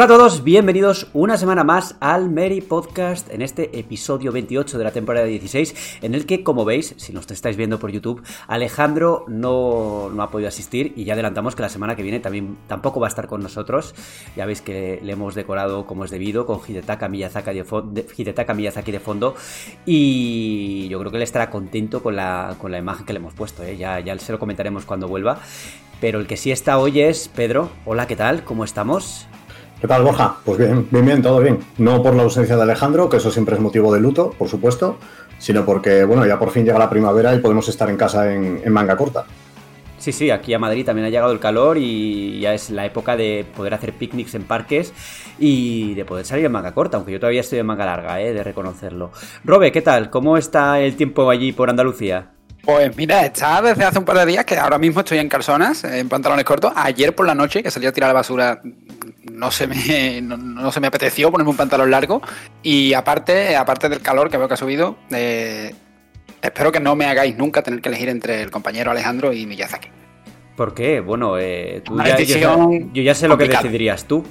Hola a todos, bienvenidos una semana más al Mary Podcast en este episodio 28 de la temporada 16, en el que, como veis, si nos estáis viendo por YouTube, Alejandro no, no, ha podido asistir y ya adelantamos que la semana que viene también tampoco va a estar con nosotros. Ya veis que le hemos decorado como es debido con Hidetaka Miyazaki de, fondo, Hidetaka de fondo y yo creo que él estará contento con la, con la imagen que le hemos puesto, ¿eh? ya, ya se lo comentaremos cuando vuelva. Pero el que sí está hoy es Pedro. Hola, ¿qué tal? ¿Cómo estamos? ¿Qué tal, Borja? Pues bien, bien, bien, todo bien. No por la ausencia de Alejandro, que eso siempre es motivo de luto, por supuesto, sino porque, bueno, ya por fin llega la primavera y podemos estar en casa en, en manga corta. Sí, sí, aquí a Madrid también ha llegado el calor y ya es la época de poder hacer picnics en parques y de poder salir en manga corta, aunque yo todavía estoy en manga larga, ¿eh? de reconocerlo. Robe, ¿qué tal? ¿Cómo está el tiempo allí por Andalucía? Pues mira, está desde hace un par de días que ahora mismo estoy en calzonas, en pantalones cortos. Ayer por la noche que salí a tirar la basura no se me, no, no, se me apeteció ponerme un pantalón largo. Y aparte, aparte del calor que veo que ha subido, eh, espero que no me hagáis nunca tener que elegir entre el compañero Alejandro y Miyazaki. ¿Por qué? Bueno, eh, tú ya, yo, yo, ya sé lo que decidirías tú.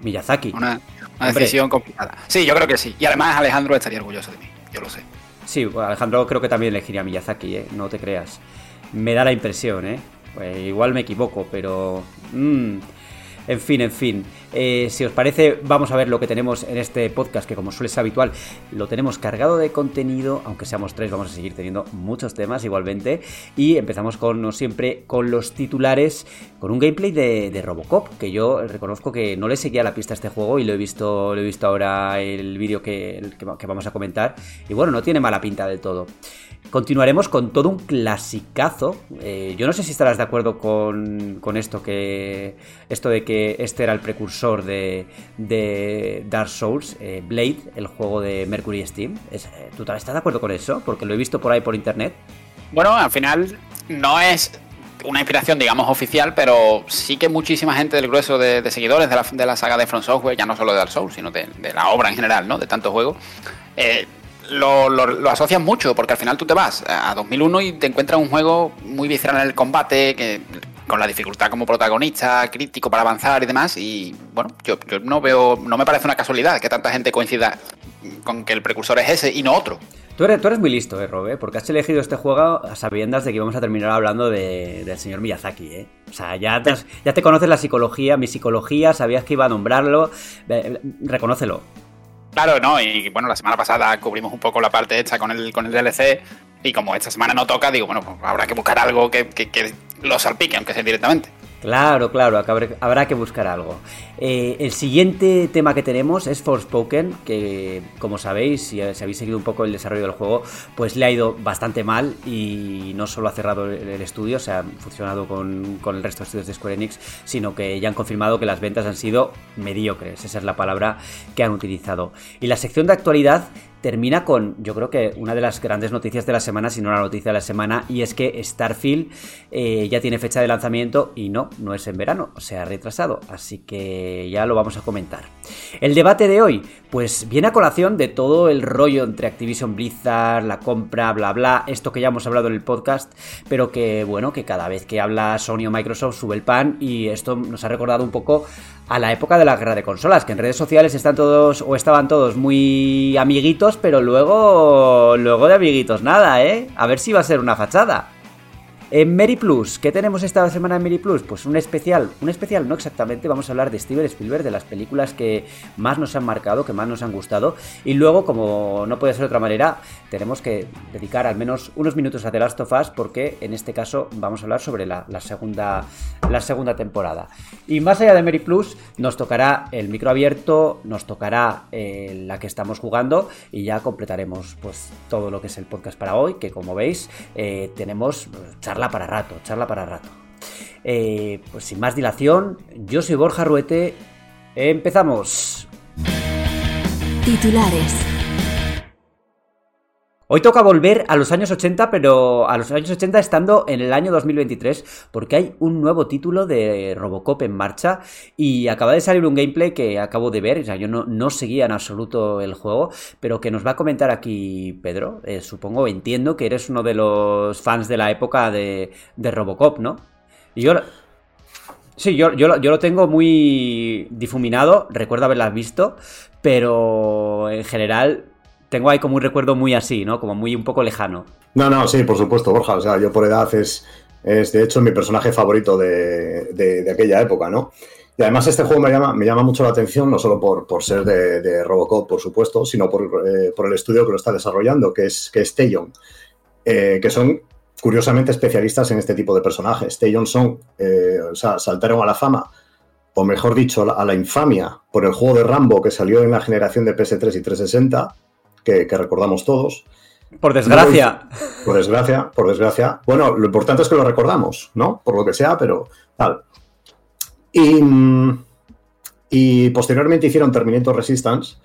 Miyazaki. Una, una decisión complicada. Sí, yo creo que sí. Y además Alejandro estaría orgulloso de mí, yo lo sé. Sí, Alejandro creo que también elegiría a Miyazaki, ¿eh? no te creas. Me da la impresión, ¿eh? Pues igual me equivoco, pero... Mmm, en fin, en fin. Eh, si os parece, vamos a ver lo que tenemos en este podcast, que como suele ser habitual, lo tenemos cargado de contenido, aunque seamos tres, vamos a seguir teniendo muchos temas igualmente. Y empezamos con, no siempre, con los titulares, con un gameplay de, Robocop, que yo reconozco que no le seguía la pista a este juego y lo he visto, lo he visto ahora el vídeo que, que, que vamos a comentar. Y bueno, no tiene mala pinta del todo. Continuaremos con todo un clasicazo. Eh, yo no sé si estarás de acuerdo con, con, esto que. Esto de que este era el precursor de, de Dark Souls, eh, Blade, el juego de Mercury Steam. Eh, ¿Tú estás de acuerdo con eso? Porque lo he visto por ahí por internet. Bueno, al final no es una inspiración, digamos, oficial, pero sí que muchísima gente del grueso de, seguidores de la, de la, saga de Front Software, ya no solo de Dark Souls, sino de, de la obra en general, ¿no? De tantos juegos. Eh, lo, lo, lo, mucho, porque al final tú te vas a 2001 y te encuentras un juego muy visceral en el combate, que, con la dificultad como protagonista, crítico para avanzar y demás. Y bueno, yo, no veo, no me parece una casualidad que tanta gente coincida con que el precursor es ese y no otro. Tú eres, tú eres muy listo, eh, Rob, ¿eh? porque has elegido este juego a sabiendas de que íbamos a terminar hablando de, del señor Miyazaki. ¿eh? O sea, ya te, ya te conoces la psicología, mi psicología, sabías que iba a nombrarlo. Eh, reconócelo. Claro, no, y bueno, la semana pasada cubrimos un poco la parte hecha con el, con el DLC y como esta semana no toca, digo, bueno, pues habrá que buscar algo que, que, que lo salpique, aunque sea directamente. Claro, claro, habrá que buscar algo. Eh, el siguiente tema que tenemos es Forspoken, que como sabéis, si, habéis seguido un poco el desarrollo del juego, pues le ha ido bastante mal y no solo ha cerrado el, estudio, o sea, ha funcionado con, el resto de estudios de Square Enix, sino que ya han confirmado que las ventas han sido mediocres, esa es la palabra que han utilizado. Y la sección de actualidad termina con, yo creo que una de las grandes noticias de la semana, si no la noticia de la semana, y es que Starfield eh, ya tiene fecha de lanzamiento y no, no es en verano, se ha retrasado, así que ya lo vamos a comentar. El debate de hoy, pues viene a colación de todo el rollo entre Activision Blizzard, la compra, bla bla, esto que ya hemos hablado en el podcast, pero que bueno, que cada vez que habla Sony o Microsoft sube el pan y esto nos ha recordado un poco a la época de la guerra de consolas, que en redes sociales están todos o estaban todos muy amiguitos, pero luego luego de amiguitos nada, ¿eh? A ver si va a ser una fachada. En Mary Plus, ¿qué tenemos esta semana en Mary Plus? Pues un especial, un especial no exactamente, vamos a hablar de Steven Spielberg, de las películas que más nos han marcado, que más nos han gustado, y luego, como no puede ser de otra manera, tenemos que dedicar al menos unos minutos a The Last of Us, porque en este caso vamos a hablar sobre la, segunda, la segunda temporada. Y más allá de Mary Plus, nos tocará el micro abierto, nos tocará eh, la que estamos jugando, y ya completaremos pues todo lo que es el podcast para hoy, que como veis, eh, tenemos charlas para rato, charla para rato. Eh, pues sin más dilación, yo soy Borja Ruete. Empezamos. Titulares. Hoy toca volver a los años 80, pero a los años 80 estando en el año 2023, porque hay un nuevo título de Robocop en marcha y acaba de salir un gameplay que acabo de ver, o sea, yo no, no seguía en absoluto el juego, pero que nos va a comentar aquí Pedro. Eh, supongo, entiendo que eres uno de los fans de la época de, Robocop, ¿no? Y yo... Sí, yo, yo, yo lo tengo muy difuminado, recuerdo haberla visto, pero en general tengo ahí como un recuerdo muy así, ¿no? Como muy un poco lejano. No, no, sí, por supuesto, Borja. O sea, yo por edad es, es de hecho mi personaje favorito de, de, aquella época, ¿no? Y además este juego me llama, me llama mucho la atención, no solo por, por ser de, Robocop, por supuesto, sino por, eh, por, el estudio que lo está desarrollando, que es, que es eh, que son curiosamente especialistas en este tipo de personajes. Tayon son, eh, o sea, saltaron a la fama, o mejor dicho, a la infamia, por el juego de Rambo que salió en la generación de PS3 y 360, que, recordamos todos. Por desgracia. por desgracia, por desgracia. Bueno, lo importante es que lo recordamos, ¿no? Por lo que sea, pero tal. Y, y posteriormente hicieron Terminator Resistance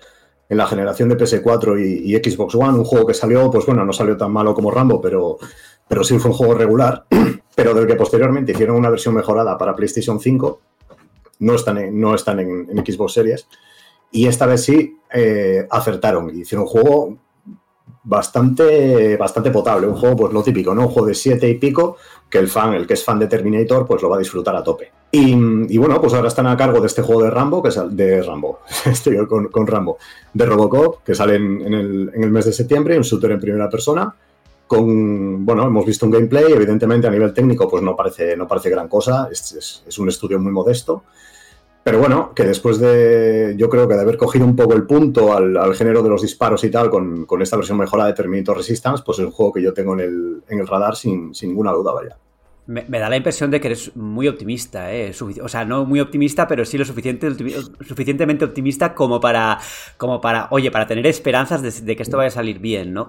en la generación de PS4 y, Xbox One, un juego que salió, pues bueno, no salió tan malo como Rambo, pero, pero sí fue un juego regular, pero del que posteriormente hicieron una versión mejorada para PlayStation 5, no están en, no están en Xbox Series, y esta vez sí eh, acertaron. Hicieron un juego bastante, bastante potable. Un juego, pues lo típico, ¿no? Un juego de siete y pico, que el fan, el que es fan de Terminator, pues lo va a disfrutar a tope. Y, bueno, pues ahora están a cargo de este juego de Rambo, que es de Rambo, estoy con, con, Rambo, de Robocop, que sale en, el, en, el, mes de septiembre, un shooter en primera persona. Con, bueno, hemos visto un gameplay, evidentemente a nivel técnico, pues no parece, no parece gran cosa, es, es un estudio muy modesto. Pero bueno, que después de, yo creo que de haber cogido un poco el punto al, género de los disparos y tal, con, esta versión mejorada de Terminator Resistance, pues es un juego que yo tengo en el, en el radar sin, ninguna duda, vaya. Me, da la impresión de que eres muy optimista, ¿eh? o sea, no muy optimista, pero sí lo suficiente, suficientemente optimista como para, como para, oye, para tener esperanzas de, de que esto vaya a salir bien, ¿no?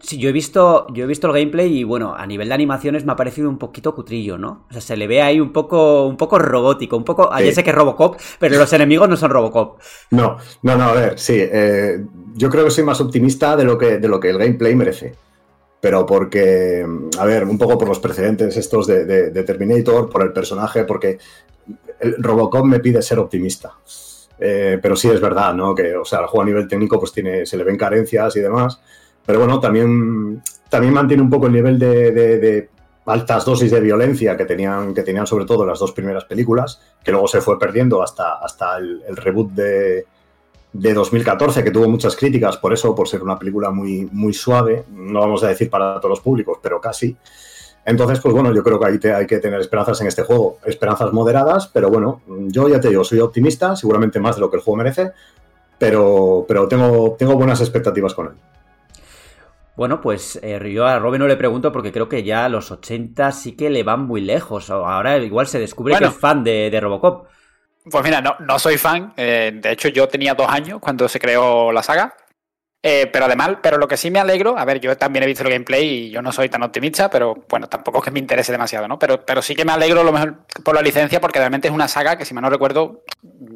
Sí, yo he visto, yo he visto el gameplay y bueno, a nivel de animaciones me ha parecido un poquito cutrillo, ¿no? O sea, se le ve ahí un poco, un poco robótico, un poco. Sí. Ya sé que es Robocop, pero los enemigos no son Robocop. No, no, no, a ver, sí. Eh, yo creo que soy más optimista de lo que, de lo que el gameplay merece. Pero porque, a ver, un poco por los precedentes estos de, de, Terminator, por el personaje, porque el Robocop me pide ser optimista. Eh, pero sí es verdad, ¿no? Que, o sea, el juego a nivel técnico, pues tiene, se le ven carencias y demás. Pero bueno, también, también mantiene un poco el nivel de, altas dosis de violencia que tenían, que tenían sobre todo las dos primeras películas, que luego se fue perdiendo hasta, hasta el, reboot de, de 2014, que tuvo muchas críticas por eso, por ser una película muy, muy suave, no vamos a decir para todos los públicos, pero casi. Entonces, pues bueno, yo creo que ahí hay que tener esperanzas en este juego, esperanzas moderadas, pero bueno, yo ya te digo, soy optimista, seguramente más de lo que el juego merece, pero, pero tengo, tengo buenas expectativas con él. Bueno, pues eh, yo a Robin no le pregunto porque creo que ya a los 80 sí que le van muy lejos. Ahora igual se descubre que es fan de, Robocop. Pues mira, no, no soy fan. Eh, de hecho, yo tenía dos años cuando se creó la saga. Eh, pero además, pero lo que sí me alegro, a ver, yo también he visto el gameplay y yo no soy tan optimista, pero bueno, tampoco es que me interese demasiado, ¿no? Pero, pero sí que me alegro lo mejor por la licencia porque realmente es una saga que, si mal no recuerdo,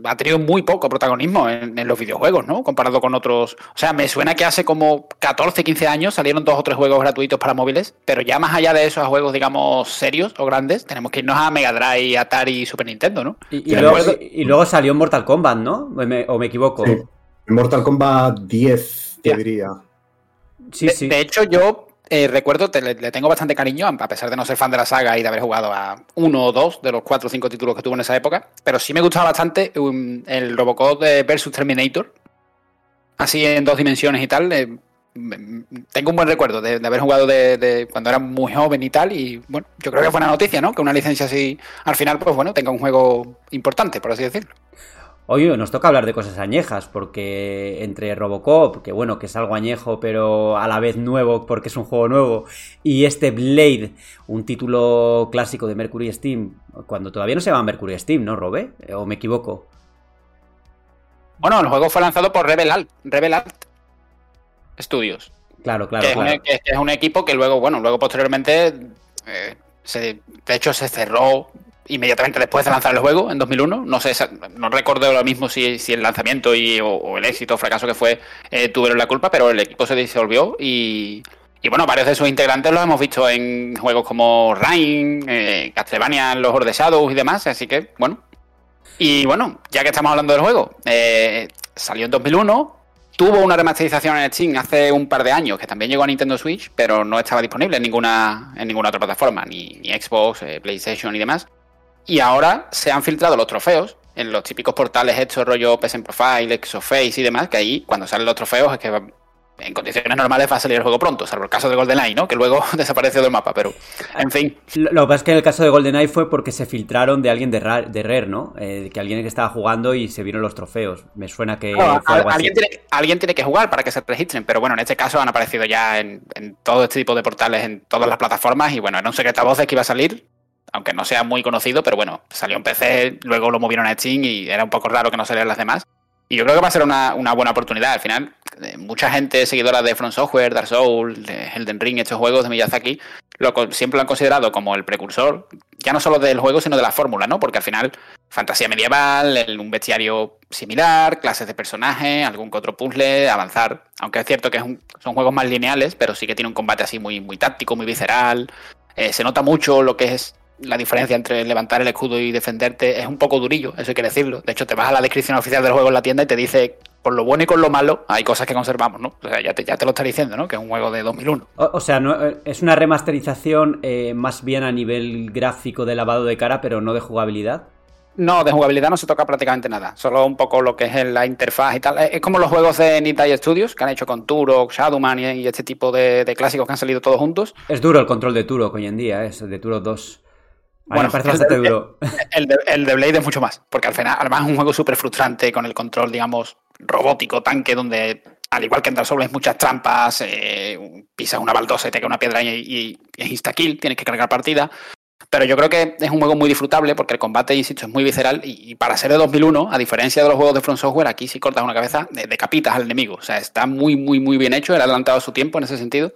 ha tenido muy poco protagonismo en, los videojuegos, ¿no? Comparado con otros. O sea, me suena que hace como 14, 15 años salieron dos o tres juegos gratuitos para móviles, pero ya más allá de esos juegos, digamos, serios o grandes, tenemos que irnos a Mega Drive, Atari y Super Nintendo, ¿no? Y, luego, salió Mortal Kombat, ¿no? ¿O me, equivoco? Mortal Kombat 10 te diría. Sí, de, sí. de hecho, yo eh, recuerdo, le, tengo bastante cariño, a pesar de no ser fan de la saga y de haber jugado a uno o dos de los cuatro o cinco títulos que tuvo en esa época, pero sí me gustaba bastante um, el Robocop de versus Terminator, así en dos dimensiones y tal. Eh, tengo un buen recuerdo de, haber jugado de, cuando era muy joven y tal, y bueno, yo creo que fue una noticia, ¿no? Que una licencia así, al final, pues bueno, tenga un juego importante, por así decirlo. Hoy nos toca hablar de cosas añejas, porque entre Robocop, que bueno, que es algo añejo, pero a la vez nuevo, porque es un juego nuevo, y este Blade, un título clásico de Mercury Steam, cuando todavía no se llama Mercury Steam, ¿no, Robe? ¿O me equivoco? Bueno, el juego fue lanzado por Rebel Alt, Rebel Alt Studios. Claro, claro, que, claro. Es un, que es un equipo que luego, bueno, luego posteriormente Se, de hecho, se cerró inmediatamente después de lanzar el juego en 2001. No sé, no recuerdo lo mismo si, si el lanzamiento y, o, el éxito o fracaso que fue eh, tuvieron la culpa, pero el equipo se disolvió y, y bueno, varios de sus integrantes los hemos visto en juegos como Rain, eh, Castlevania, Los Horde Shadows y demás, así que bueno. Y bueno, ya que estamos hablando del juego, eh, salió en 2001, tuvo una remasterización en Steam hace un par de años, que también llegó a Nintendo Switch, pero no estaba disponible en ninguna, en ninguna otra plataforma, ni, ni Xbox, PlayStation y demás. Y ahora se han filtrado los trofeos en los típicos portales estos rollo PSN Profile, Exoface y demás, que ahí cuando salen los trofeos es que en condiciones normales va a salir el juego pronto, salvo el caso de GoldenEye, ¿no? Que luego desapareció del mapa, pero en fin. Lo que pasa es que en el caso de GoldenEye fue porque se filtraron de alguien de, Rare, ¿no? Eh, que alguien que estaba jugando y se vieron los trofeos. Me suena que fue algo alguien, Tiene, alguien tiene que jugar para que se registren, pero bueno, en este caso han aparecido ya en, todo este tipo de portales, en todas las plataformas, y bueno, era un secreto a voces que iba a salir, aunque no sea muy conocido, pero bueno, salió en PC, luego lo movieron a Steam y era un poco raro que no salieran las demás. Y yo creo que va a ser una, buena oportunidad. Al final, mucha gente seguidora de Front Software, Dark Souls, de Elden Ring, estos juegos de Miyazaki, siempre lo han considerado como el precursor, ya no solo del juego, sino de la fórmula, ¿no? Porque al final, fantasía medieval, un bestiario similar, clases de personajes, algún que otro puzzle, avanzar. Aunque es cierto que son juegos más lineales, pero sí que tiene un combate así muy, muy táctico, muy visceral. Eh, se nota mucho lo que es la diferencia entre levantar el escudo y defenderte es un poco durillo, eso hay que decirlo. De hecho, te vas a la descripción oficial del juego en la tienda y te dice, por lo bueno y con lo malo, hay cosas que conservamos, ¿no? O sea, ya te, ya te lo está diciendo, ¿no? Que es un juego de 2001. O, sea, no, eh, es una remasterización eh, más bien a nivel gráfico de lavado de cara, pero no de jugabilidad. No, de jugabilidad no se toca prácticamente nada. Solo un poco lo que es la interfaz y tal. Es como los juegos de Nintendo Studios que han hecho con Turok, Shadowman y, este tipo de, clásicos que han salido todos juntos. Es duro el control de Turok hoy en día, es de Turok 2 bueno, parece bastante duro. El de, el de, Blade es mucho más, porque al final, además es un juego súper frustrante con el control, digamos, robótico, tanque, donde al igual que en Dark Souls hay muchas trampas, eh, pisas una baldosa y te cae una piedra y, y, es insta-kill, tienes que cargar partida. Pero yo creo que es un juego muy disfrutable porque el combate, insisto, es muy visceral y, para ser de 2001, a diferencia de los juegos de Front Software, aquí si cortas una cabeza, decapitas al enemigo. O sea, está muy, muy, muy bien hecho, él ha adelantado su tiempo en ese sentido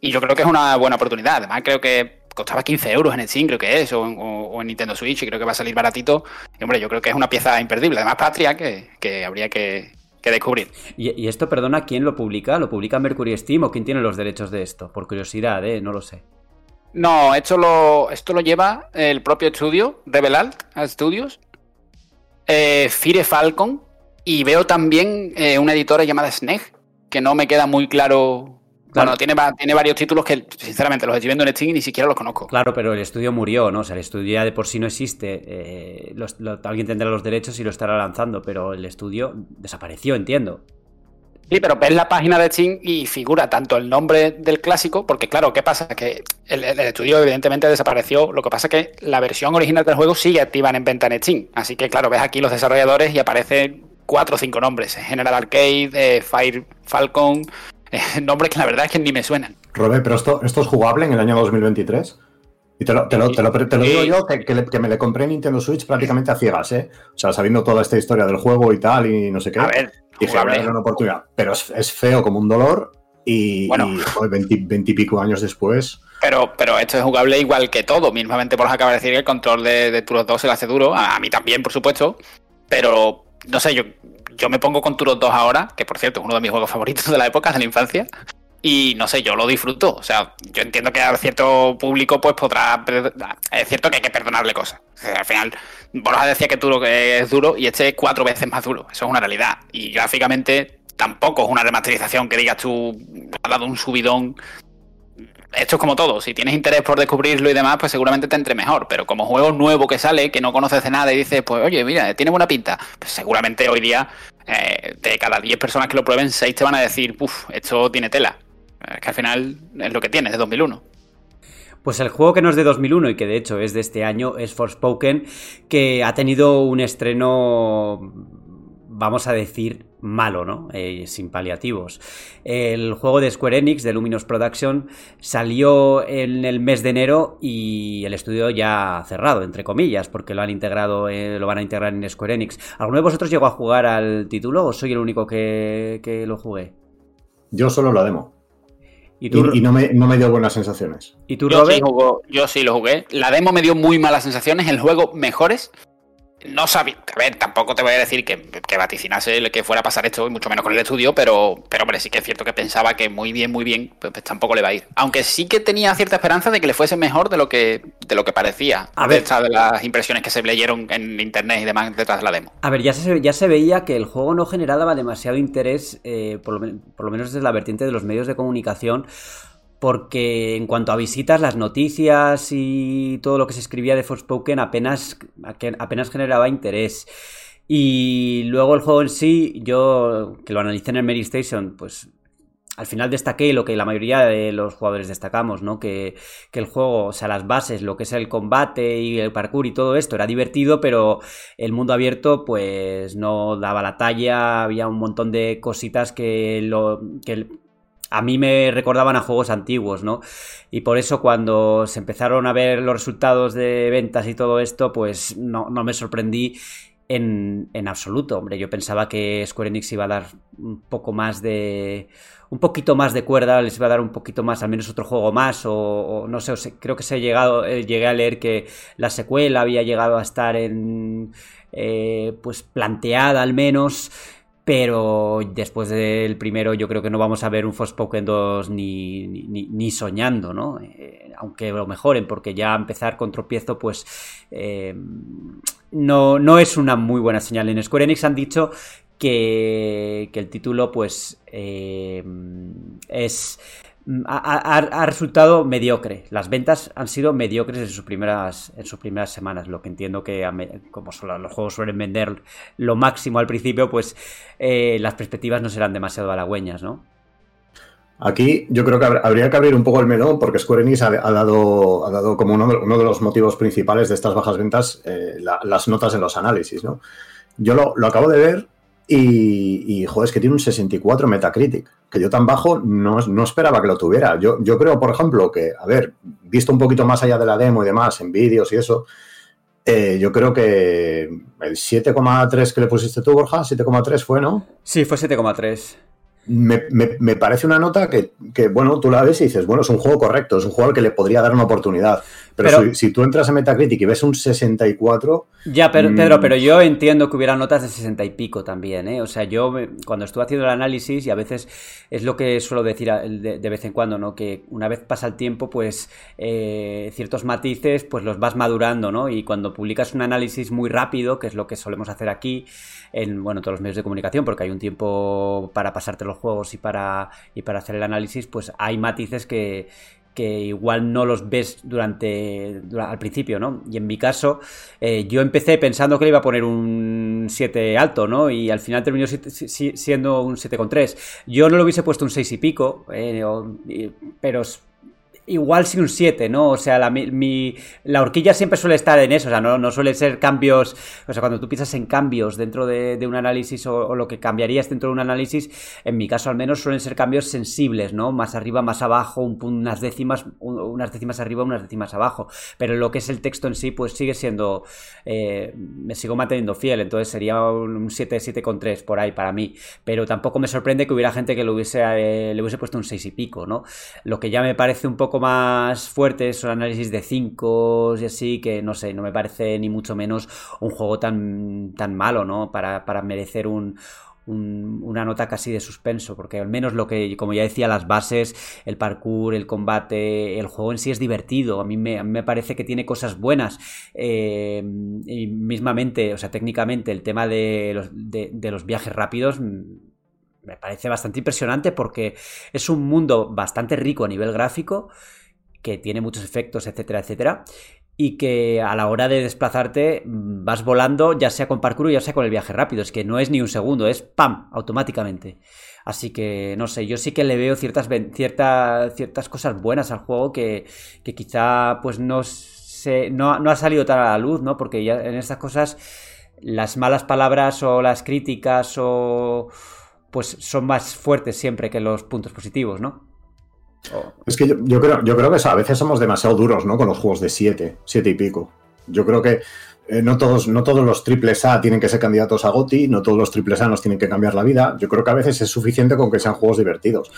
y yo creo que es una buena oportunidad. Además, creo que costaba 15 euros en el Steam, creo que es, o, en Nintendo Switch, y creo que va a salir baratito. Y hombre, yo creo que es una pieza imperdible. Además, Patria, que, habría que, descubrir. ¿Y, esto, perdona, quién lo publica? ¿Lo publica Mercury Steam o quién tiene los derechos de esto? Por curiosidad, ¿eh? No lo sé. No, esto lo, esto lo lleva el propio estudio, Rebel Alt Studios, eh, Fire Falcon, y veo también eh, una editora llamada Sneg, que no me queda muy claro bueno, tiene, tiene varios títulos que, sinceramente, los estoy viendo en Steam y ni siquiera los conozco. Claro, pero el estudio murió, ¿no? O sea, el estudio ya de por sí no existe. Eh, alguien tendrá los derechos y lo estará lanzando, pero el estudio desapareció, entiendo. Sí, pero ves la página de Steam y figura tanto el nombre del clásico, porque claro, ¿qué pasa? Que el, estudio evidentemente desapareció, lo que pasa es que la versión original del juego sigue activa en venta en Steam, así que claro, ves aquí los desarrolladores y aparecen cuatro o cinco nombres, General Arcade, eh, Fire Falcon, nombres que la verdad es que ni me suenan. Robé, pero esto, esto es jugable en el año 2023. Y te lo, te lo, te lo, digo yo, que, me le compré Nintendo Switch prácticamente a ciegas, ¿eh? O sea, sabiendo toda esta historia del juego y tal, y no sé qué. A ver, dije, una oportunidad. Pero es, feo como un dolor, y, bueno, y pico años después. Pero, pero esto es jugable igual que todo. Mismamente por acaba de decir que el control de, de Turos 2 se le hace duro. A, a, mí también, por supuesto. Pero, no sé, yo yo me pongo con Turok 2 ahora, que por cierto es uno de mis juegos favoritos de la época, de la infancia. Y no sé, yo lo disfruto. O sea, yo entiendo que a cierto público pues podrá... Es cierto que hay que perdonarle cosas. al final, Borja decía que Turok es duro y este es cuatro veces más duro. Eso es una realidad. Y gráficamente tampoco es una remasterización que digas tú ha dado un subidón esto es como todo, si tienes interés por descubrirlo y demás, pues seguramente te entre mejor, pero como juego nuevo que sale, que no conoces de nada y dices, pues oye, mira, tiene buena pinta, pues seguramente hoy día eh, de cada 10 personas que lo prueben, 6 te van a decir, uff, esto tiene tela, es que al final es lo que tiene, es de 2001. Pues el juego que no es de 2001 y que de hecho es de este año es Forspoken, que ha tenido un estreno vamos a decir, malo, ¿no? Eh, sin paliativos. El juego de Square Enix, de Luminous Production, salió en el mes de enero y el estudio ya ha cerrado, entre comillas, porque lo han integrado, eh, lo van a integrar en Square Enix. ¿Alguno de vosotros llegó a jugar al título o soy el único que, que lo jugué? Yo solo la demo. ¿Y, no, me, no, me, dio buenas sensaciones. ¿Y tú, yo Sí yo sí lo jugué. La demo me dio muy malas sensaciones, el juego mejores no sabía, a ver, tampoco te voy a decir que, que, vaticinase que fuera a pasar esto, y mucho menos con el estudio, pero, pero hombre, sí que es cierto que pensaba que muy bien, muy bien, pues, pues, tampoco le va a ir. Aunque sí que tenía cierta esperanza de que le fuese mejor de lo que, de lo que parecía. A ver, de las impresiones que se leyeron en internet y demás detrás de la demo. A ver, ya se, ya se veía que el juego no generaba demasiado interés, eh, por, lo, por lo menos desde la vertiente de los medios de comunicación porque en cuanto a visitas, las noticias y todo lo que se escribía de Forspoken apenas, apenas generaba interés. Y luego el juego en sí, yo que lo analicé en el Mary Station, pues al final destaqué lo que la mayoría de los jugadores destacamos, ¿no? Que, que, el juego, o sea, las bases, lo que es el combate y el parkour y todo esto era divertido, pero el mundo abierto, pues no daba la talla, había un montón de cositas que, que a mí me recordaban a juegos antiguos, ¿no? Y por eso cuando se empezaron a ver los resultados de ventas y todo esto, pues no, me sorprendí en, en, absoluto, hombre. Yo pensaba que Square Enix iba a dar un poco más de. un poquito más de cuerda, les iba a dar un poquito más, al menos otro juego más, o, no sé, creo que se ha llegado, eh, llegué a leer que la secuela había llegado a estar en. Eh, pues planteada al menos pero después del primero yo creo que no vamos a ver un Forspoken 2 ni, ni, soñando, ¿no? Eh, aunque lo mejoren, porque ya empezar con tropiezo, pues eh, no, no es una muy buena señal. En Square Enix han dicho que, que el título, pues, eh, es ha, resultado mediocre. Las ventas han sido mediocres en sus primeras, en sus primeras semanas. Lo que entiendo que, como los juegos suelen vender lo máximo al principio, pues eh, las perspectivas no serán demasiado halagüeñas, ¿no? Aquí yo creo que habría que abrir un poco el melón porque Square Enix ha, dado, ha dado como uno de, los motivos principales de estas bajas ventas eh, las notas en los análisis. ¿no? Yo lo, lo acabo de ver y, y, joder, es que tiene un 64 Metacritic, que yo tan bajo no, no esperaba que lo tuviera. Yo, yo, creo, por ejemplo, que, a ver, visto un poquito más allá de la demo y demás, en vídeos y eso, eh, yo creo que el 7,3 que le pusiste tú, Borja, 7,3 fue, ¿no? Sí, fue 7,3 me, parece una nota que, bueno, tú la ves y dices, bueno, es un juego correcto, es un juego al que le podría dar una oportunidad. Pero, si, tú entras a Metacritic y ves un 64... Ya, pero, mm, Pedro, pero yo entiendo que hubiera notas de 60 y pico también, ¿eh? O sea, yo cuando estuve haciendo el análisis, y a veces es lo que suelo decir de, vez en cuando, ¿no? Que una vez pasa el tiempo, pues eh, ciertos matices, pues los vas madurando, ¿no? Y cuando publicas un análisis muy rápido, que es lo que solemos hacer aquí, en, bueno, todos los medios de comunicación, porque hay un tiempo para pasarte los juegos y para, y para hacer el análisis, pues hay matices que, que igual no los ves durante, al principio, ¿no? Y en mi caso, eh, yo empecé pensando que le iba a poner un 7 alto, ¿no? Y al final terminó siendo un 7,3. Yo no lo hubiese puesto un 6 y pico, eh, pero igual sí un 7, ¿no? O sea, la, mi, la horquilla siempre suele estar en eso, o sea, no, no suele ser cambios, o sea, cuando tú piensas en cambios dentro de, un análisis o, lo que cambiarías dentro de un análisis, en mi caso al menos suelen ser cambios sensibles, ¿no? Más arriba, más abajo, unas décimas, unas décimas arriba, unas décimas abajo, pero lo que es el texto en sí, pues sigue siendo, eh, me sigo manteniendo fiel, entonces sería un 7, 7,3 por ahí para mí, pero tampoco me sorprende que hubiera gente que lo hubiese, eh, le hubiese puesto un 6 y pico, ¿no? Lo que ya me parece un poco más fuertes, son análisis de 5 y así, que no sé, no me parece ni mucho menos un juego tan, tan malo, ¿no? Para, merecer un, una nota casi de suspenso, porque al menos lo que, como ya decía, las bases, el parkour, el combate, el juego en sí es divertido, a mí me, parece que tiene cosas buenas, eh, y mismamente, o sea, técnicamente el tema de los viajes rápidos me parece bastante impresionante porque es un mundo bastante rico a nivel gráfico, que tiene muchos efectos, etcétera, etcétera, y que a la hora de desplazarte mm, vas volando, ya sea con parkour, ya sea con el viaje rápido, es que no es ni un segundo, es ¡pam! automáticamente. Así que no sé, yo sí que le veo ciertas, ciertas cosas buenas al juego que, que quizá pues no, se, no, no ha salido tan a la luz, ¿no? Porque ya en estas cosas las malas palabras o las críticas o pues son más fuertes siempre que los puntos positivos, ¿no? Es que yo, creo, yo creo que a veces somos demasiado duros, ¿no? Con los juegos de 7, 7 y pico. Yo creo que eh, no, todos, no todos los triples A tienen que ser candidatos a GOTI, no todos los triples A nos tienen que cambiar la vida. Yo creo que a veces es suficiente con que sean juegos divertidos.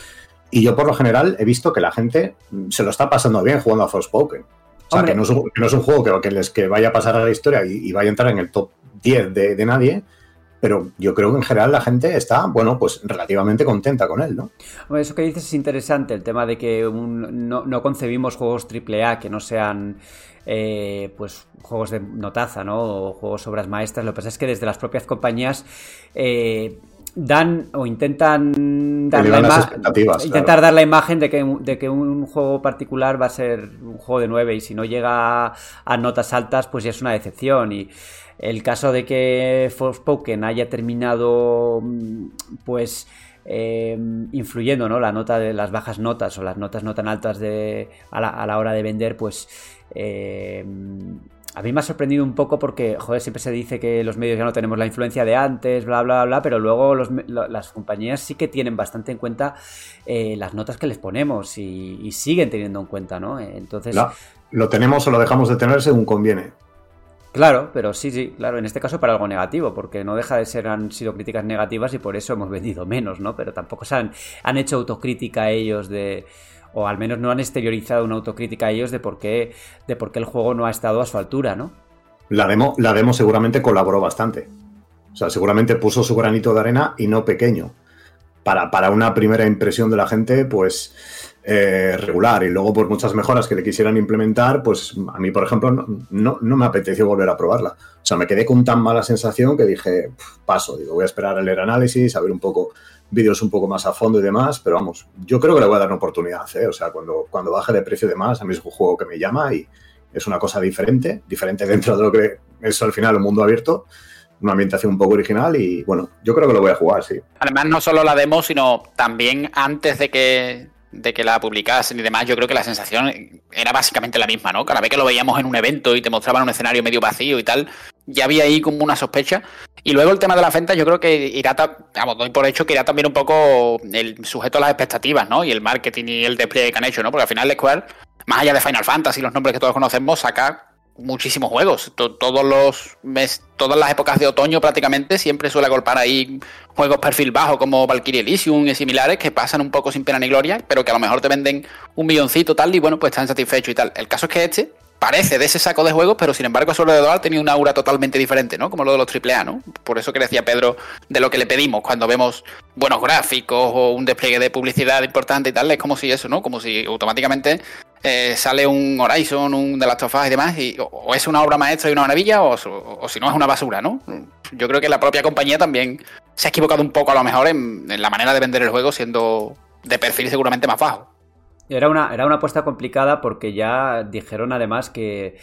Y yo por lo general he visto que la gente se lo está pasando bien jugando a Forspoken. O sea, que no, es un, que no, es un, juego que, que, les, que vaya a pasar a la historia y, y vaya a entrar en el top 10 de, de, nadie, pero yo creo que en general la gente está, bueno, pues relativamente contenta con él, ¿no? Bueno, eso que dices es interesante, el tema de que no, no, concebimos juegos AAA que no sean eh, pues juegos de notaza, ¿no? O juegos obras maestras. Lo que pasa es que desde las propias compañías eh, dan o intentan dar la, intentar claro. dar la imagen de que, de que, un juego particular va a ser un juego de 9 y si no llega a, a notas altas pues ya es una decepción y el caso de que Forspoken haya terminado pues eh, influyendo ¿no? la nota de las bajas notas o las notas no tan altas de, a, la, a la hora de vender pues eh, a mí me ha sorprendido un poco porque, joder, siempre se dice que los medios ya no tenemos la influencia de antes, bla, bla, bla, pero luego los, las compañías sí que tienen bastante en cuenta eh, las notas que les ponemos y, y, siguen teniendo en cuenta, ¿no? Entonces... La, lo tenemos o lo dejamos de tener según conviene. Claro, pero sí, sí, claro, en este caso para algo negativo, porque no deja de ser, han sido críticas negativas y por eso hemos vendido menos, ¿no? Pero tampoco se han, han hecho autocrítica ellos de o al menos no han exteriorizado una autocrítica a ellos de por qué, de por qué el juego no ha estado a su altura, ¿no? La demo, la demo seguramente colaboró bastante. O sea, seguramente puso su granito de arena y no pequeño. Para, para una primera impresión de la gente, pues eh, regular. Y luego, por muchas mejoras que le quisieran implementar, pues a mí, por ejemplo, no, no, no, me apeteció volver a probarla. O sea, me quedé con tan mala sensación que dije, paso, digo, voy a esperar a leer análisis, a ver un poco vídeos un poco más a fondo y demás, pero vamos, yo creo que le voy a dar una oportunidad, ¿eh? o sea, cuando, cuando baje de precio y demás, a mí es un juego que me llama y es una cosa diferente, diferente dentro de lo que es al final un mundo abierto, una ambientación un poco original y bueno, yo creo que lo voy a jugar, sí. Además, no solo la demo, sino también antes de que de que la publicasen y demás, yo creo que la sensación era básicamente la misma, ¿no? Cada vez que lo veíamos en un evento y te mostraban un escenario medio vacío y tal, ya había ahí como una sospecha. Y luego el tema de la venta, yo creo que irá, vamos, doy por hecho que irá también un poco el sujeto a las expectativas, ¿no? Y el marketing y el despliegue que han hecho, ¿no? Porque al final Square, más allá de Final Fantasy, los nombres que todos conocemos, saca muchísimos juegos. Todos los mes, todas las épocas de otoño prácticamente siempre suele golpar ahí juegos perfil bajo como Valkyrie Elysium y similares que pasan un poco sin pena ni gloria, pero que a lo mejor te venden un milloncito tal y bueno, pues están satisfechos y tal. El caso es que este parece de ese saco de juegos, pero sin embargo su alrededor tenía una aura totalmente diferente, ¿no? Como lo de los AAA, ¿no? Por eso que decía Pedro de lo que le pedimos cuando vemos buenos gráficos o un despliegue de publicidad importante y tal, es como si eso, ¿no? Como si automáticamente eh, sale un Horizon, un The Last of Us y demás, y o es una obra maestra y una maravilla, o, si no es una basura, ¿no? Yo creo que la propia compañía también se ha equivocado un poco a lo mejor en, en la manera de vender el juego, siendo de perfil seguramente más bajo. Era una, era una apuesta complicada porque ya dijeron además que,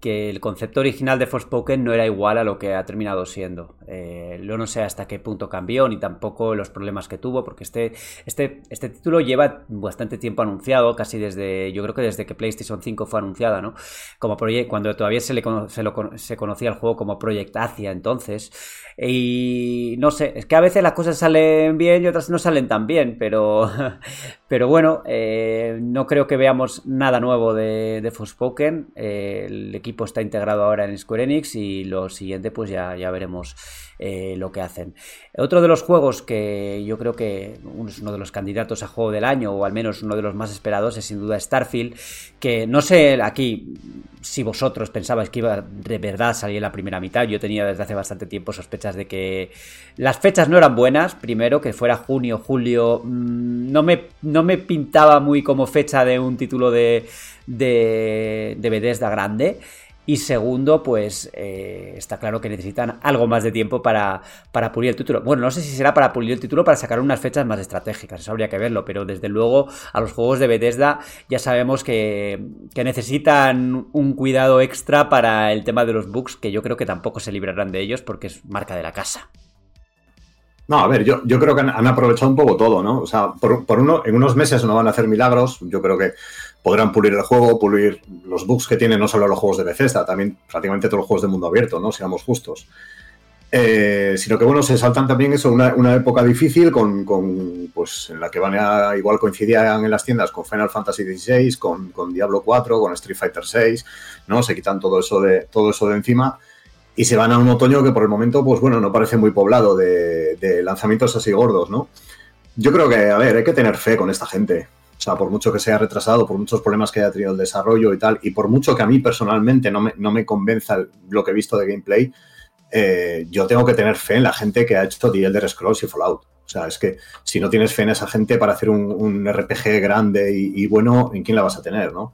que el concepto original de Forspoken no era igual a lo que ha terminado siendo. Eh, no sé hasta qué punto cambió, ni tampoco los problemas que tuvo, porque este, este, este título lleva bastante tiempo anunciado, casi desde, yo creo que desde que PlayStation 5 fue anunciada, ¿no? Como proyecto, cuando todavía se, le, se, lo, se conocía el juego como Project Asia entonces. Y no sé, es que a veces las cosas salen bien y otras no salen tan bien, pero, pero bueno, eh, no creo que veamos nada nuevo de, de Forspoken. Eh, el equipo está integrado ahora en Square Enix y lo siguiente pues ya, ya veremos eh, lo que hacen. Otro de los juegos que yo creo que es uno de los candidatos a juego del año o al menos uno de los más esperados es sin duda Starfield, que no sé aquí si vosotros pensabais que iba de verdad a salir en la primera mitad, yo tenía desde hace bastante tiempo sospechas de que las fechas no eran buenas, primero que fuera junio, julio, mmm, no, me, no me pintaba muy como fecha de un título de, de, de Bethesda grande. Y segundo, pues eh, está claro que necesitan algo más de tiempo para, para, pulir el título. Bueno, no sé si será para pulir el título para sacar unas fechas más estratégicas, eso habría que verlo, pero desde luego a los juegos de Bethesda ya sabemos que, que necesitan un cuidado extra para el tema de los bugs, que yo creo que tampoco se librarán de ellos porque es marca de la casa. No, a ver, yo, yo creo que han, han, aprovechado un poco todo, ¿no? O sea, por, por, uno, en unos meses no van a hacer milagros. Yo creo que podrán pulir el juego, pulir los bugs que tienen no solo los juegos de Bethesda, también prácticamente todos los juegos de mundo abierto, ¿no? Seamos justos. Eh, sino que, bueno, se saltan también eso, una, una época difícil con, con, pues, en la que van a, igual coincidían en las tiendas con Final Fantasy XVI, con, con Diablo 4, con Street Fighter 6, ¿no? Se quitan todo eso de, todo eso de encima y se van a un otoño que por el momento, pues bueno, no parece muy poblado de, de lanzamientos así gordos, ¿no? Yo creo que, a ver, hay que tener fe con esta gente. Sea, por mucho que sea retrasado, por muchos problemas que haya tenido el desarrollo y tal, y por mucho que a mí personalmente no me, no me convenza lo que he visto de gameplay, eh, yo tengo que tener fe en la gente que ha hecho The Elder Scrolls y Fallout. O sea, es que si no tienes fe en esa gente para hacer un, RPG grande y, y, bueno, ¿en quién la vas a tener, no?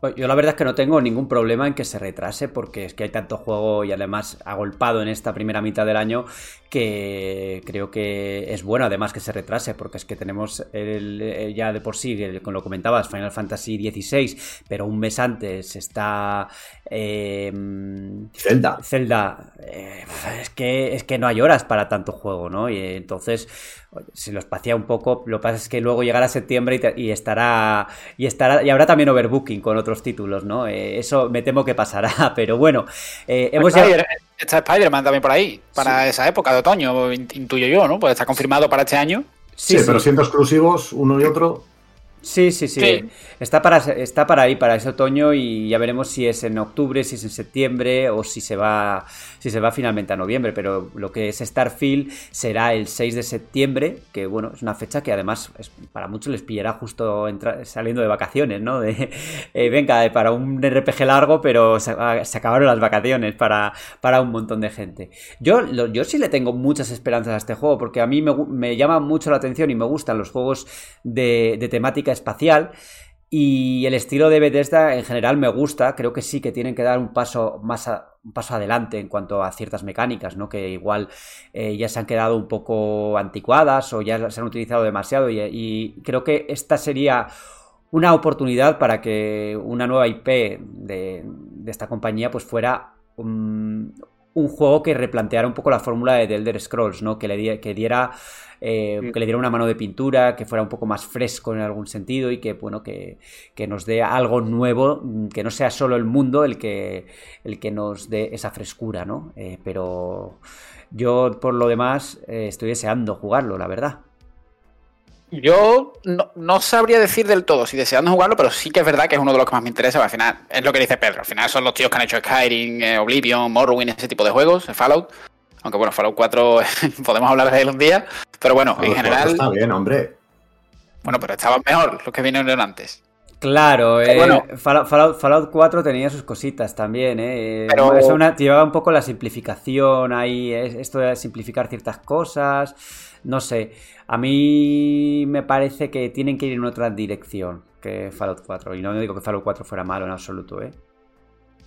Pues yo la verdad es que no tengo ningún problema en que se retrase porque es que hay tanto juego y además agolpado en esta primera mitad del año que creo que es bueno además que se retrase porque es que tenemos el, ya de por sí, como lo comentabas, Final Fantasy XVI, pero un mes antes está eh, Zelda. Zelda. Eh, es, que, es que no hay horas para tanto juego, ¿no? Y entonces se lo espacia un poco. Lo que pasa es que luego llegará septiembre y, estará. Y estará. Y habrá también overbooking con otros títulos, ¿no? Eh, eso me temo que pasará. Pero bueno. Eh, hemos Está Spider-Man también por ahí, para esa época de otoño, intuyo yo, ¿no? Pues está confirmado para este año. Sí, pero siendo exclusivos uno y otro. Sí, sí, sí, Está, para, está para ahí, para ese otoño y ya veremos si es en octubre, si es en septiembre o si se va, si se va finalmente a noviembre. Pero lo que es Starfield será el 6 de septiembre, que bueno, es una fecha que además para muchos les pillará justo saliendo de vacaciones, ¿no? De, eh, venga, eh, para un RPG largo, pero se, acabaron las vacaciones para, para un montón de gente. Yo, yo sí le tengo muchas esperanzas a este juego porque a mí me, me llama mucho la atención y me gustan los juegos de, de temática espacial. Y el estilo de Bethesda en general me gusta, creo que sí que tienen que dar un paso más un paso adelante en cuanto a ciertas mecánicas, ¿no? Que igual eh, ya se han quedado un poco anticuadas o ya se han utilizado demasiado y, creo que esta sería una oportunidad para que una nueva IP de, esta compañía pues fuera un, juego que replanteara un poco la fórmula de The Elder Scrolls, ¿no? Que le que diera eh, que le diera una mano de pintura, que fuera un poco más fresco en algún sentido y que, bueno, que, nos dé algo nuevo, que no sea solo el mundo el que, el que nos dé esa frescura, ¿no? Eh, pero yo, por lo demás, eh, estoy deseando jugarlo, la verdad. Yo no, sabría decir del todo si deseando jugarlo, pero sí que es verdad que es uno de los que más me interesa. Al final, es lo que dice Pedro. Al final son los tíos que han hecho Skyrim, Oblivion, Morrowind, ese tipo de juegos, Fallout. Aunque bueno, Fallout 4 podemos hablar de él un día. Pero bueno, en general. Está bien, hombre. Bueno, pero estaban mejor los que vinieron antes. Claro, eh, bueno, Fallout, 4 tenía sus cositas también, ¿eh? Pero... Eso llevaba un poco la simplificación ahí, esto de simplificar ciertas cosas, no sé. A mí me parece que tienen que ir en otra dirección que Fallout 4. Y no digo que Fallout 4 fuera malo en absoluto, ¿eh?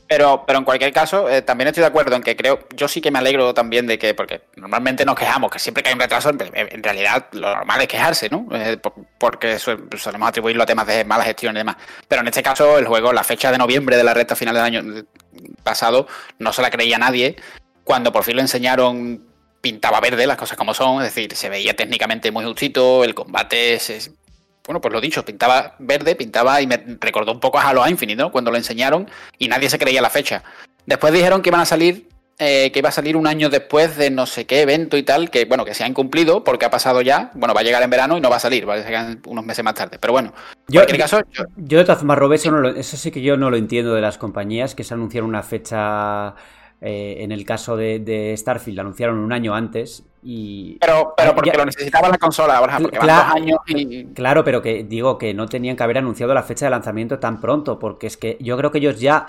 Pero, pero en cualquier caso, eh, también estoy de acuerdo en que creo, yo sí que me alegro también de que, porque normalmente nos quejamos, que siempre que hay un retraso, en realidad lo normal es quejarse, ¿no? Eh, porque solemos atribuirlo a temas de mala gestión y demás. Pero en este caso, el juego, la fecha de noviembre de la recta final del año pasado, no se la creía nadie. Cuando por fin lo enseñaron, pintaba verde, las cosas como son, es decir, se veía técnicamente muy justito, el combate es, bueno, pues lo dicho, pintaba verde, pintaba y me recordó un poco a Halo Infinite, ¿no? Cuando lo enseñaron y nadie se creía la fecha. Después dijeron que iban a salir, eh, que iba a salir un año después de no sé qué evento y tal, que bueno, que se ha incumplido porque ha pasado ya, bueno, va a llegar en verano y no va a salir, va a llegar unos meses más tarde. Pero bueno, yo, en caso... Yo, de todas formas, eso, eso sí que yo no lo entiendo de las compañías que se anunciaron una fecha eh, en el caso de, Starfield anunciaron un año antes y... Pero, pero porque lo necesitaba la consola, ahora, porque claro, años y... Claro, pero que digo que no tenían que haber anunciado la fecha de lanzamiento tan pronto, porque es que yo creo que ellos ya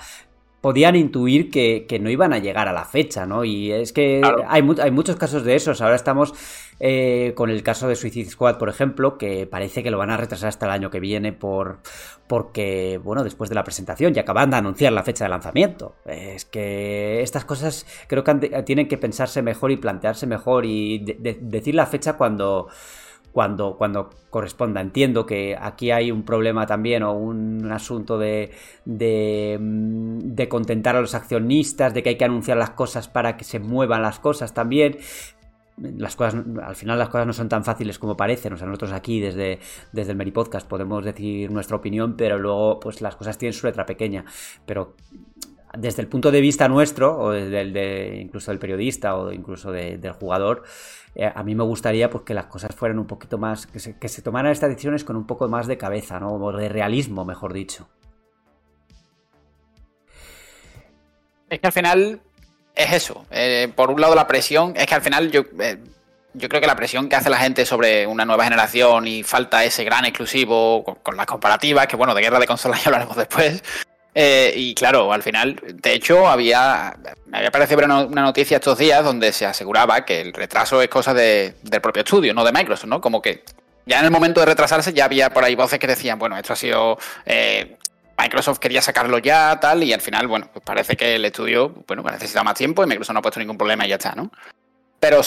podían intuir que, no iban a llegar a la fecha, ¿no? Y es que hay, hay, muchos casos de esos. Ahora estamos eh, con el caso de Suicide Squad, por ejemplo, que parece que lo van a retrasar hasta el año que viene por porque, bueno, después de la presentación ya acaban de anunciar la fecha de lanzamiento. Es que estas cosas creo que tienen que pensarse mejor y plantearse mejor y decir la fecha cuando cuando, cuando corresponda. Entiendo que aquí hay un problema también o un asunto de, de, mm, de, contentar a los accionistas, de que hay que anunciar las cosas para que se muevan las cosas también. Las cosas, al final las cosas no son tan fáciles como parecen. O sea, nosotros aquí desde, desde el Meri Podcast podemos decir nuestra opinión, pero luego pues las cosas tienen su letra pequeña. Pero desde el punto de vista nuestro, o desde el de incluso del periodista o incluso del jugador, eh, a mí me gustaría pues, que las cosas fueran un poquito más, que se, que se tomaran estas decisiones con un poco más de cabeza, ¿no? O de realismo, mejor dicho. Es que al final es eso. Eh, por un lado la presión, es que al final yo... Eh, yo creo que la presión que hace la gente sobre una nueva generación y falta ese gran exclusivo con, las comparativas, que bueno, de guerra de consolas ya hablaremos después. Eh, y claro, al final, de hecho, había, me había parecido una, noticia estos días donde se aseguraba que el retraso es cosa del propio estudio, no de Microsoft, ¿no? Como que ya en el momento de retrasarse ya había por ahí voces que decían, bueno, esto ha sido... Eh, Microsoft quería sacarlo ya, tal, y al final, bueno, pues parece que el estudio, bueno, necesita más tiempo y Microsoft no ha puesto ningún problema y ya está, ¿no? Pero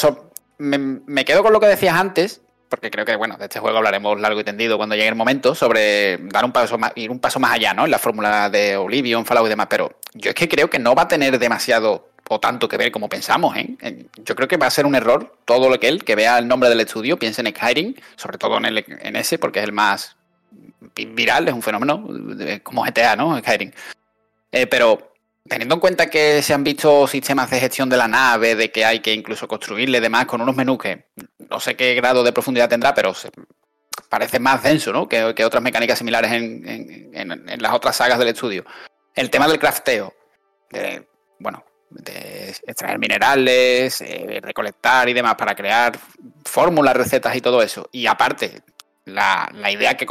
me, quedo con lo que decías antes, porque creo que, bueno, de este juego hablaremos largo y tendido cuando llegue el momento, sobre dar un paso más, ir un paso más allá, ¿no? En la fórmula de Oblivion, Fallout y demás, pero yo es que creo que no va a tener demasiado o tanto que ver como pensamos, ¿eh? Yo creo que va a ser un error todo lo que él, que vea el nombre del estudio, piense en Skyrim, sobre todo en, ese, porque es el más viral, es un fenómeno como GTA, ¿no? Skyrim. Eh, pero teniendo en cuenta que se han visto sistemas de gestión de la nave, de que hay que incluso construirle demás con unos menús que no sé qué grado de profundidad tendrá, pero parece más denso ¿no? que, otras mecánicas similares en, las otras sagas del estudio. El tema del crafteo, bueno, de extraer minerales, eh, recolectar y demás para crear fórmulas, recetas y todo eso. Y aparte, la, idea que,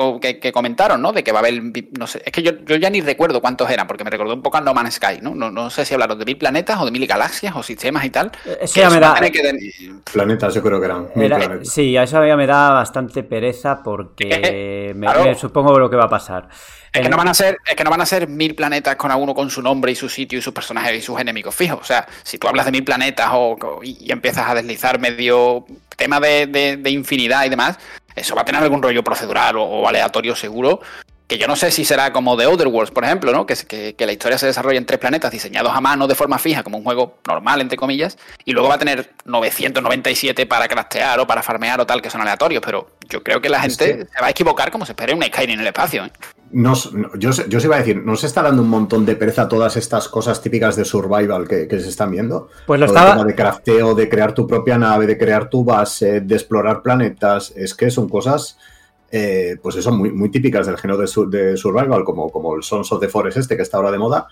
comentaron, ¿no? De que va a haber, no sé, es que yo, ya ni recuerdo cuántos eran, porque me recordó un poco a No Man's Sky, ¿no? No, sé si hablaron de mil planetas o de mil galaxias o sistemas y tal. Eh, eso ya me da... Planetas, yo creo que eran. sí, a eso ya me da bastante pereza porque me, supongo lo que va a pasar. Es que, no van a ser, es que no van a ser mil planetas con alguno con su nombre y su sitio y sus personajes y sus enemigos fijos. O sea, si tú hablas de mil planetas o, y, empiezas a deslizar medio tema de infinidad y demás, eso va a tener algún rollo procedural o, aleatorio seguro. Que yo no sé si será como The Other Worlds, por ejemplo, ¿no? Que, que, la historia se desarrolla en tres planetas diseñados a mano de forma fija, como un juego normal, entre comillas, y luego va a tener 997 para craftear o para farmear o tal, que son aleatorios, pero yo creo que la gente se va a equivocar como se espera un Skyrim en el espacio. ¿eh? No, yo, yo se iba a decir, ¿no se está dando un montón de pereza todas estas cosas típicas de survival que, se están viendo? Pues lo estaba... de crafteo, de crear tu propia nave, de crear tu base, de explorar planetas, es que son cosas... Eh, pues eso, muy, muy típicas del género de, de, survival, como, como el Sons of the Forest este que está ahora de moda,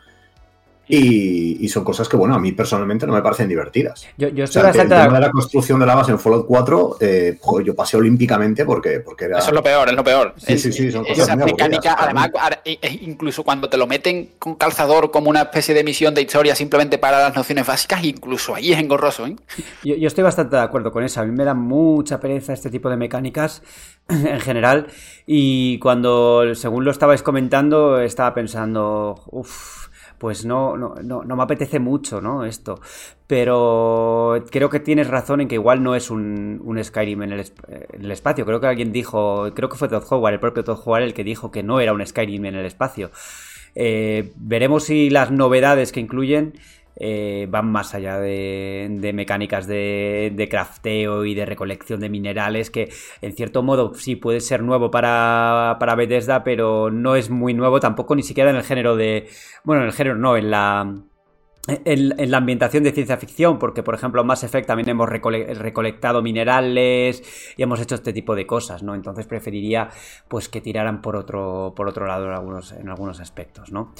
y, son cosas que, bueno, a mí personalmente no me parecen divertidas. Yo, yo estoy el, tema de la construcción de la base en Fallout 4, eh, yo pasé olímpicamente porque, porque era... Eso es lo peor, es lo peor. Sí, sí, sí, son cosas Esa mecánica, además, e, e incluso cuando te lo meten con calzador como una especie de misión de historia simplemente para las nociones básicas, incluso ahí es engorroso. ¿eh? Yo, yo estoy bastante de acuerdo con eso. A mí me da mucha pereza este tipo de mecánicas en general. Y cuando, según lo estabais comentando, estaba pensando, uff pues no, no, no, me apetece mucho, ¿no? Esto. Pero creo que tienes razón en que igual no es un, un Skyrim en el, espacio. Creo que alguien dijo, creo que fue Todd Howard, el propio Todd Howard, el que dijo que no era un Skyrim en el espacio. Eh, veremos si las novedades que incluyen eh, van más allá de, mecánicas de, crafteo y de recolección de minerales, que en cierto modo sí puede ser nuevo para, para Bethesda, pero no es muy nuevo tampoco, ni siquiera en el género de... Bueno, en el género no, en la... En, la ambientación de ciencia ficción, porque por ejemplo en Mass Effect también hemos recolectado minerales y hemos hecho este tipo de cosas, ¿no? Entonces preferiría pues que tiraran por otro, por otro lado en algunos, en algunos aspectos, ¿no?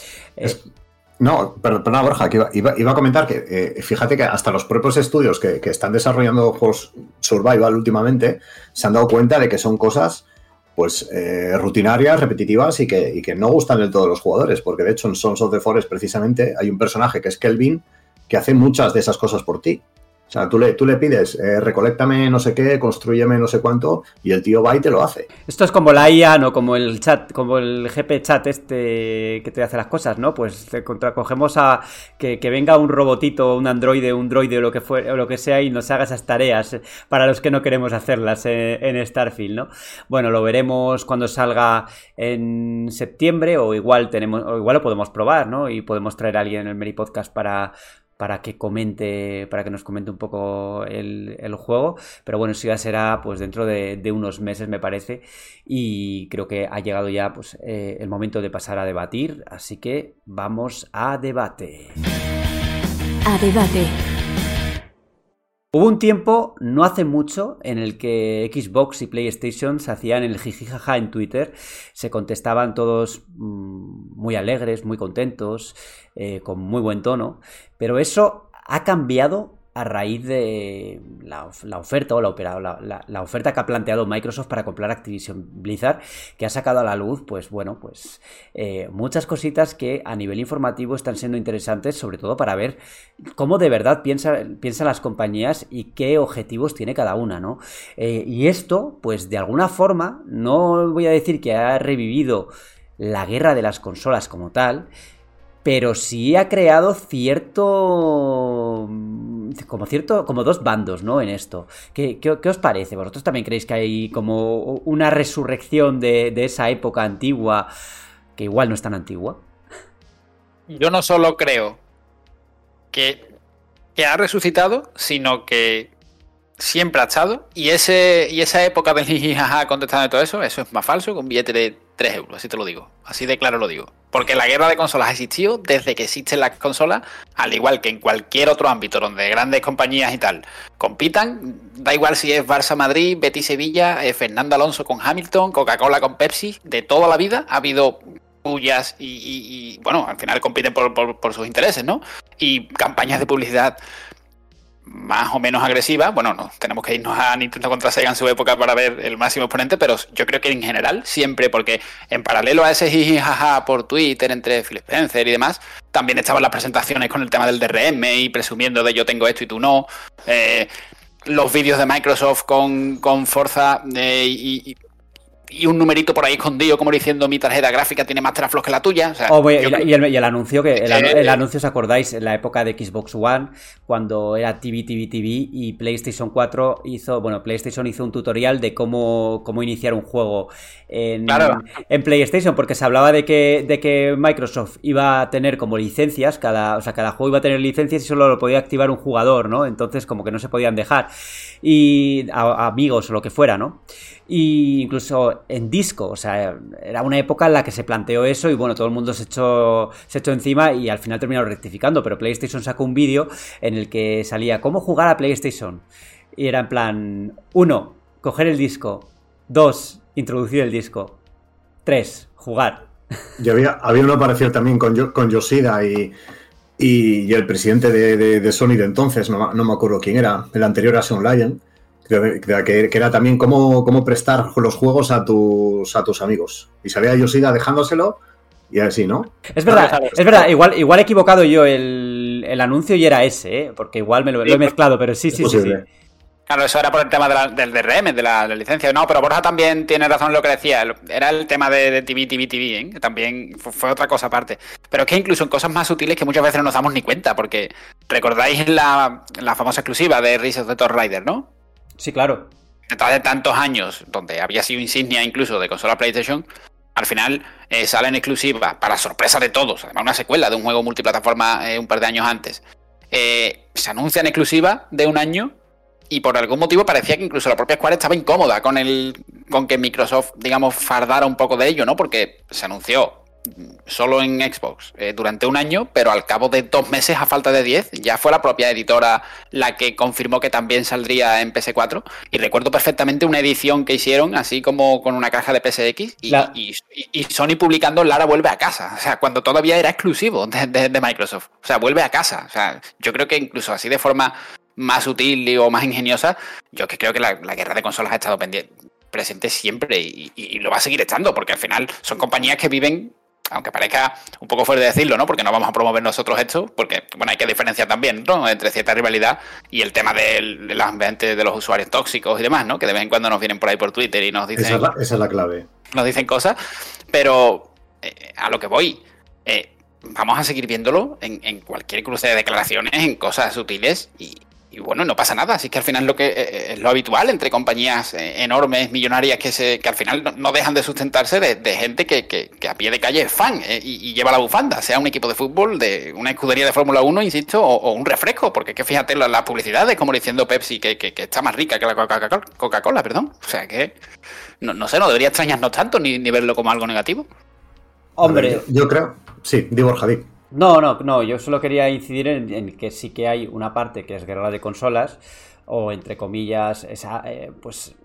No, perdona Borja, que iba, a comentar que eh, fíjate que hasta los propios estudios que, están desarrollando juegos survival últimamente se han dado cuenta de que son cosas pues eh, rutinarias, repetitivas y que, y que, no gustan del todo los jugadores, porque de hecho en Sons of the Forest precisamente hay un personaje que es Kelvin que hace muchas de esas cosas por ti. O sea, tú le, pides, eh, recolectame no sé qué, construyeme no sé cuánto, y el tío va y te lo hace. Esto es como la IA, ¿no? Como el chat, como el GP chat este que te hace las cosas, ¿no? Pues contracogemos a que, venga un robotito, un androide, un droide o lo que fuera, o lo que sea, y nos haga esas tareas para los que no queremos hacerlas en, Starfield, ¿no? Bueno, lo veremos cuando salga en septiembre, o igual tenemos, o igual lo podemos probar, ¿no? Y podemos traer a alguien en el Meri Podcast para para que comente, para que nos comente un poco el, juego. Pero bueno, eso ya será pues dentro de, unos meses, me parece. Y creo que ha llegado ya pues, eh, el momento de pasar a debatir. Así que vamos a debate. A debate. Hubo un tiempo, no hace mucho, en el que Xbox y PlayStation se hacían el jijijaja en Twitter, se contestaban todos mm, muy alegres, muy contentos, eh, con muy buen tono, pero eso ha cambiado a raíz de la, oferta o la, la, oferta que ha planteado Microsoft para comprar Activision Blizzard, que ha sacado a la luz, pues bueno, pues eh, muchas cositas que a nivel informativo están siendo interesantes, sobre todo para ver cómo de verdad piensan piensa las compañías y qué objetivos tiene cada una, ¿no? Eh, y esto, pues de alguna forma, no voy a decir que ha revivido la guerra de las consolas como tal, pero sí ha creado cierto como cierto como dos bandos no en esto. ¿Qué, os parece vosotros también creéis que hay como una resurrección de, esa época antigua que igual no es tan antigua yo no solo creo que, que ha resucitado sino que siempre ha estado. Y ese y esa época de ha contestado de todo eso eso es más falso que un billete de 3 euros así te lo digo así de claro lo digo porque la guerra de consolas ha existido desde que existen las consolas, al igual que en cualquier otro ámbito donde grandes compañías y tal compitan, da igual si es Barça Madrid, Betis Sevilla, eh, Fernando Alonso con Hamilton, Coca-Cola con Pepsi, de toda la vida ha habido pullas y, bueno, al final compiten por, por, sus intereses, ¿no? Y campañas de publicidad más o menos agresiva. Bueno, no, tenemos que irnos a Nintendo contra Sega en su época para ver el máximo exponente, pero yo creo que en general siempre, porque en paralelo a ese jijijaja por Twitter entre Phil Spencer y demás, también estaban las presentaciones con el tema del DRM y presumiendo de yo tengo esto y tú no. Eh, los vídeos de Microsoft con, con Forza eh, y, y un numerito por ahí escondido, como diciendo mi tarjeta gráfica tiene más teraflops que la tuya. Oh, y, el, anuncio que el, anuncio, ¿os acordáis? En la época de Xbox One, cuando era TV, TV, TV y PlayStation 4 hizo, bueno, PlayStation hizo un tutorial de cómo, cómo iniciar un juego en, en PlayStation, porque se hablaba de que, de que Microsoft iba a tener como licencias, cada, o sea, cada juego iba a tener licencias y solo lo podía activar un jugador, ¿no? Entonces, como que no se podían dejar. Y amigos o lo que fuera, ¿no? Y incluso en disco, o sea, era una época en la que se planteó eso y bueno, todo el mundo se echó, se echó encima y al final terminaron rectificando, pero PlayStation sacó un vídeo en el que salía cómo jugar a PlayStation. Y era en plan, uno, coger el disco, dos, introducir el disco, tres, jugar. Y había, había uno parecido también con, con Yoshida y, y, el presidente de, Sony de entonces, no, me acuerdo quién era, el anterior a Sean Lyon que, era también cómo, cómo, prestar los juegos a tus, a tus amigos. Y salía Yoshida dejándoselo y así, ¿no? Es verdad, es verdad, igual, igual he equivocado yo el, anuncio y era ese, ¿eh? porque igual me lo, he mezclado, pero sí, sí, sí, sí. Claro, eso era por el tema del DRM, de la, licencia. No, pero Borja también tiene razón en lo que decía. Era el tema de, TV, TV, TV, ¿eh? también fue, otra cosa aparte. Pero es que incluso en cosas más sutiles que muchas veces no nos damos ni cuenta, porque recordáis la, la famosa exclusiva de Rise of the Tomb Raider, ¿no? Sí, claro. Detrás de tantos años, donde había sido insignia incluso de consola PlayStation, al final eh, sale en exclusiva, para sorpresa de todos, además una secuela de un juego multiplataforma eh, un par de años antes. Eh, se anuncia en exclusiva de un año y por algún motivo parecía que incluso la propia Square estaba incómoda con el con que Microsoft, digamos, fardara un poco de ello, ¿no? Porque se anunció solo en Xbox eh, durante un año, pero al cabo de dos meses, a falta de 10, ya fue la propia editora la que confirmó que también saldría en PS4. Y recuerdo perfectamente una edición que hicieron, así como con una caja de PSX, y, Sony publicando Lara vuelve a casa, o sea, cuando todavía era exclusivo de, Microsoft. O sea, vuelve a casa. O sea, yo creo que incluso así de forma más útil o más ingeniosa, yo que creo que la, guerra de consolas ha estado presente siempre y, y, lo va a seguir estando, porque al final son compañías que viven aunque parezca un poco fuerte decirlo, ¿no? Porque no vamos a promover nosotros esto, porque, bueno, hay que diferenciar también, ¿no? Entre cierta rivalidad y el tema del, ambiente de los usuarios tóxicos y demás, ¿no? Que de vez en cuando nos vienen por ahí por Twitter y nos dicen... Esa es la, clave. Nos dicen cosas, pero eh, a lo que voy, eh, vamos a seguir viéndolo en, en, cualquier cruce de declaraciones, en cosas sutiles y, y bueno, no pasa nada. Así que al final lo que eh, eh, es lo habitual entre compañías eh, enormes, millonarias, que se que al final no, dejan de sustentarse de, gente que, a pie de calle es fan y, lleva la bufanda, sea un equipo de fútbol, de una escudería de Fórmula 1, insisto, o, un refresco, porque es que fíjate las, publicidades, como diciendo Pepsi, que, está más rica que la Coca-Cola, perdón. O sea que, no, sé, no debería extrañarnos tanto ni, verlo como algo negativo. Hombre, yo, creo, sí, digo Javi. No, no, no, yo solo quería incidir en, que sí que hay una parte que es guerra de consolas, o entre comillas, esa, eh, pues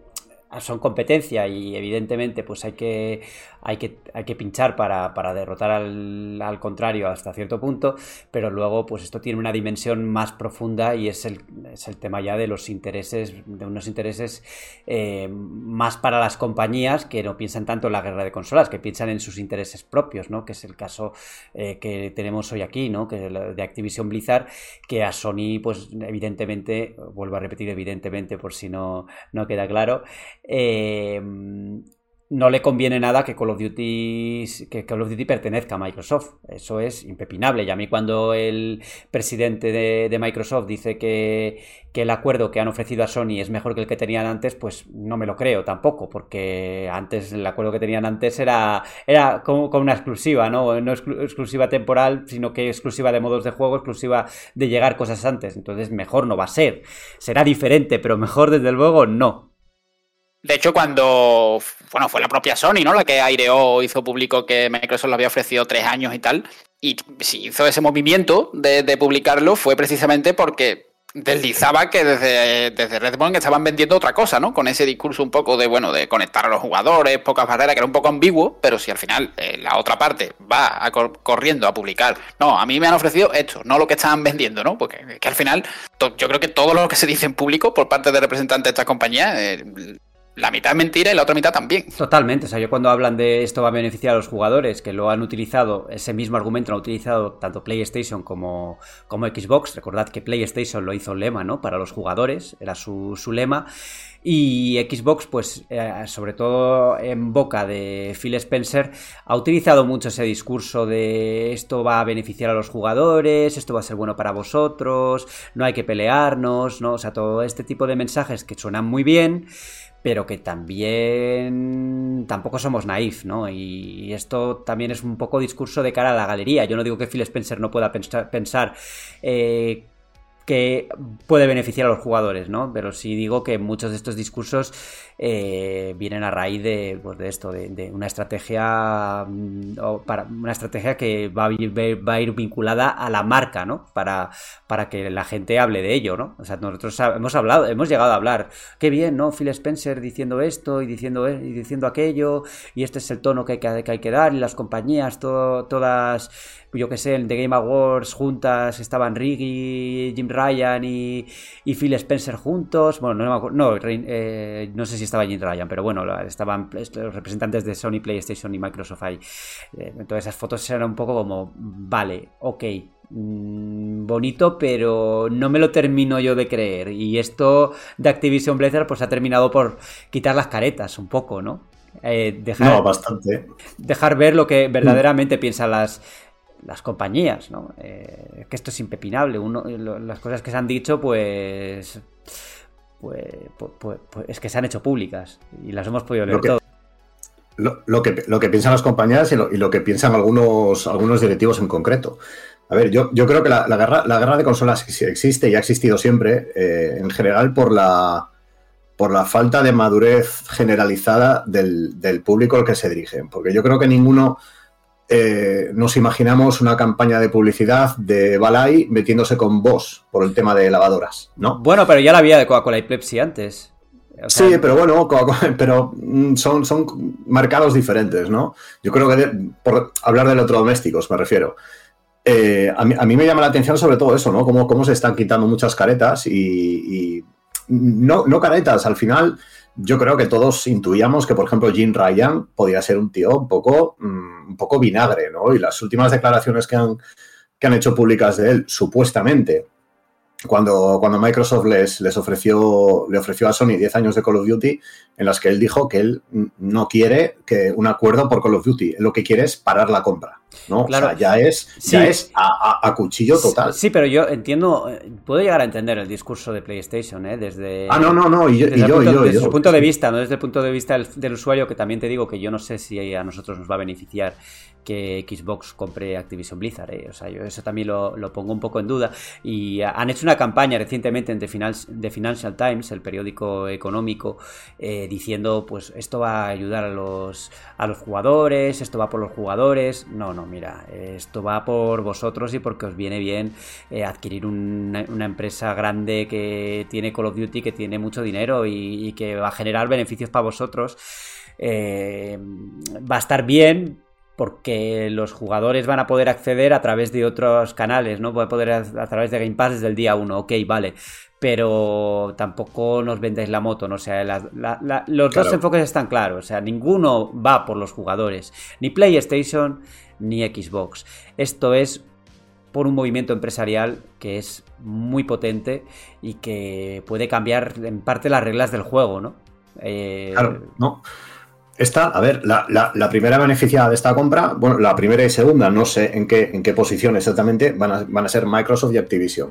son competencia y evidentemente pues hay que hay que, pinchar para, derrotar al, contrario hasta cierto punto, pero luego pues esto tiene una dimensión más profunda y es el, es el tema ya de los intereses, de unos intereses eh, más para las compañías que no piensan tanto en la guerra de consolas, que piensan en sus intereses propios, ¿no? Que es el caso eh, que tenemos hoy aquí, ¿no? Que de Activision Blizzard, que a Sony, pues evidentemente, vuelvo a repetir evidentemente por si no, no queda claro, eh, no le conviene nada que Call of Duty que Call of Duty pertenezca a Microsoft. Eso es impepinable. Y a mí cuando el presidente de, Microsoft dice que, el acuerdo que han ofrecido a Sony es mejor que el que tenían antes, pues no me lo creo tampoco, porque antes el acuerdo que tenían antes era, era como, una exclusiva, ¿no? No exclusiva temporal, sino que exclusiva de modos de juego, exclusiva de llegar cosas antes. Entonces mejor no va a ser. Será diferente, pero mejor desde luego no. De hecho, cuando bueno, fue la propia Sony, ¿no? La que aireó, hizo público que Microsoft le había ofrecido tres años y tal. Y si hizo ese movimiento de, publicarlo fue precisamente porque deslizaba que desde, desde Redmond estaban vendiendo otra cosa, ¿no? Con ese discurso un poco de, bueno, de conectar a los jugadores, pocas barreras, que era un poco ambiguo, pero si al final eh, la otra parte va corriendo a publicar, no, a mí me han ofrecido esto, no lo que estaban vendiendo, ¿no? Porque que al final, yo creo que todo lo que se dice en público por parte de representantes de estas compañías, eh, la mitad mentira y la otra mitad también. Totalmente. O sea, yo cuando hablan de esto va a beneficiar a los jugadores que lo han utilizado, ese mismo argumento lo han utilizado tanto PlayStation como, como Xbox. Recordad que PlayStation lo hizo lema, ¿no? Para los jugadores, era su, lema. Y Xbox, pues, eh, sobre todo en boca de Phil Spencer, ha utilizado mucho ese discurso de esto va a beneficiar a los jugadores, esto va a ser bueno para vosotros, no hay que pelearnos, ¿no? O sea, todo este tipo de mensajes que suenan muy bien pero que también tampoco somos naif, ¿no? Y esto también es un poco discurso de cara a la galería. Yo no digo que Phil Spencer no pueda pensar, pensar eh, que puede beneficiar a los jugadores, ¿no? Pero sí digo que muchos de estos discursos eh, vienen a raíz de, pues de esto, de, una estrategia mm, para una estrategia que va a, ir, vinculada a la marca, ¿no? Para, para que la gente hable de ello, ¿no? O sea, nosotros hemos hablado, hemos llegado a hablar, qué bien, ¿no? Phil Spencer diciendo esto y diciendo, e, y diciendo aquello, y este es el tono que hay que, que, hay que dar, y las compañías, todas yo que sé, en The Game Awards juntas estaban Riggy, Jim Ryan y, Phil Spencer juntos. Bueno, no, no, eh, no sé si estaba Jim Ryan, pero bueno, estaban los representantes de Sony, PlayStation y Microsoft ahí. Eh, entonces esas fotos eran un poco como, vale, ok, mm, bonito, pero no me lo termino yo de creer. Y esto de Activision Blizzard pues ha terminado por quitar las caretas un poco, ¿no? Eh, dejar, no, bastante. Dejar ver lo que verdaderamente piensan las, las compañías, ¿no? Eh, que esto es impepinable. Uno, las cosas que se han dicho, pues, pues, pues, pues, es que se han hecho públicas y las hemos podido leer todo. Lo, que, lo que piensan las compañías y lo, que piensan algunos, algunos directivos en concreto. A ver, yo, yo creo que la, guerra, la guerra de consolas existe y ha existido siempre, eh, en general por la, por la falta de madurez generalizada del, del público al que se dirigen. Porque yo creo que ninguno eh, nos imaginamos una campaña de publicidad de Balay metiéndose con vos por el tema de lavadoras, ¿no? Bueno, pero ya la había de Coca-Cola y Pepsi antes. sí, pero bueno, pero mm, son, son mercados diferentes, ¿no? Yo creo que por hablar de electrodomésticos me refiero. Eh, a, mí, me llama la atención sobre todo eso, ¿no? Cómo, cómo se están quitando muchas caretas y, no, no caretas, al final yo creo que todos intuíamos que, por ejemplo, Jim Ryan podía ser un tío un poco, mm, un poco vinagre, ¿no? Y las últimas declaraciones que han, que han hecho públicas de él, supuestamente, cuando, cuando Microsoft les, les ofreció, le ofreció a Sony 10 años de Call of Duty, en las que él dijo que él no quiere que un acuerdo por Call of Duty, lo que quiere es parar la compra. ¿no? Claro. O sea, ya es, ya es a, cuchillo total. Sí, pero yo entiendo, eh, puedo llegar a entender el discurso de PlayStation, ¿eh? Desde. Ah, no, no, no, y yo, desde su punto de vista, no desde el punto de vista del, usuario, que también te digo que yo no sé si a nosotros nos va a beneficiar que Xbox compre Activision Blizzard. ¿eh? O sea, yo eso también lo, pongo un poco en duda. Y han hecho una campaña recientemente en The, Financial Times, el periódico económico, eh, diciendo, pues esto va a ayudar a los, jugadores, esto va por los jugadores. No, no, mira, esto va por vosotros y porque os viene bien eh, adquirir una, empresa grande que tiene Call of Duty, que tiene mucho dinero y que va a generar beneficios para vosotros. va a estar bien porque los jugadores van a poder acceder a través de otros canales, ¿no? Van a poder a, través de Game Pass desde el día 1, ok, vale. Pero tampoco nos vendéis la moto, ¿no? O sea, los dos enfoques están claros. O sea, ninguno va por los jugadores. Ni PlayStation ni Xbox. Esto es por un movimiento empresarial que es muy potente y que puede cambiar en parte las reglas del juego, ¿no? Eh, claro, no. Esta, a ver, la, primera beneficiada de esta compra, bueno, la primera y segunda, no sé en qué, en qué posición exactamente, van a, van a ser Microsoft y Activision.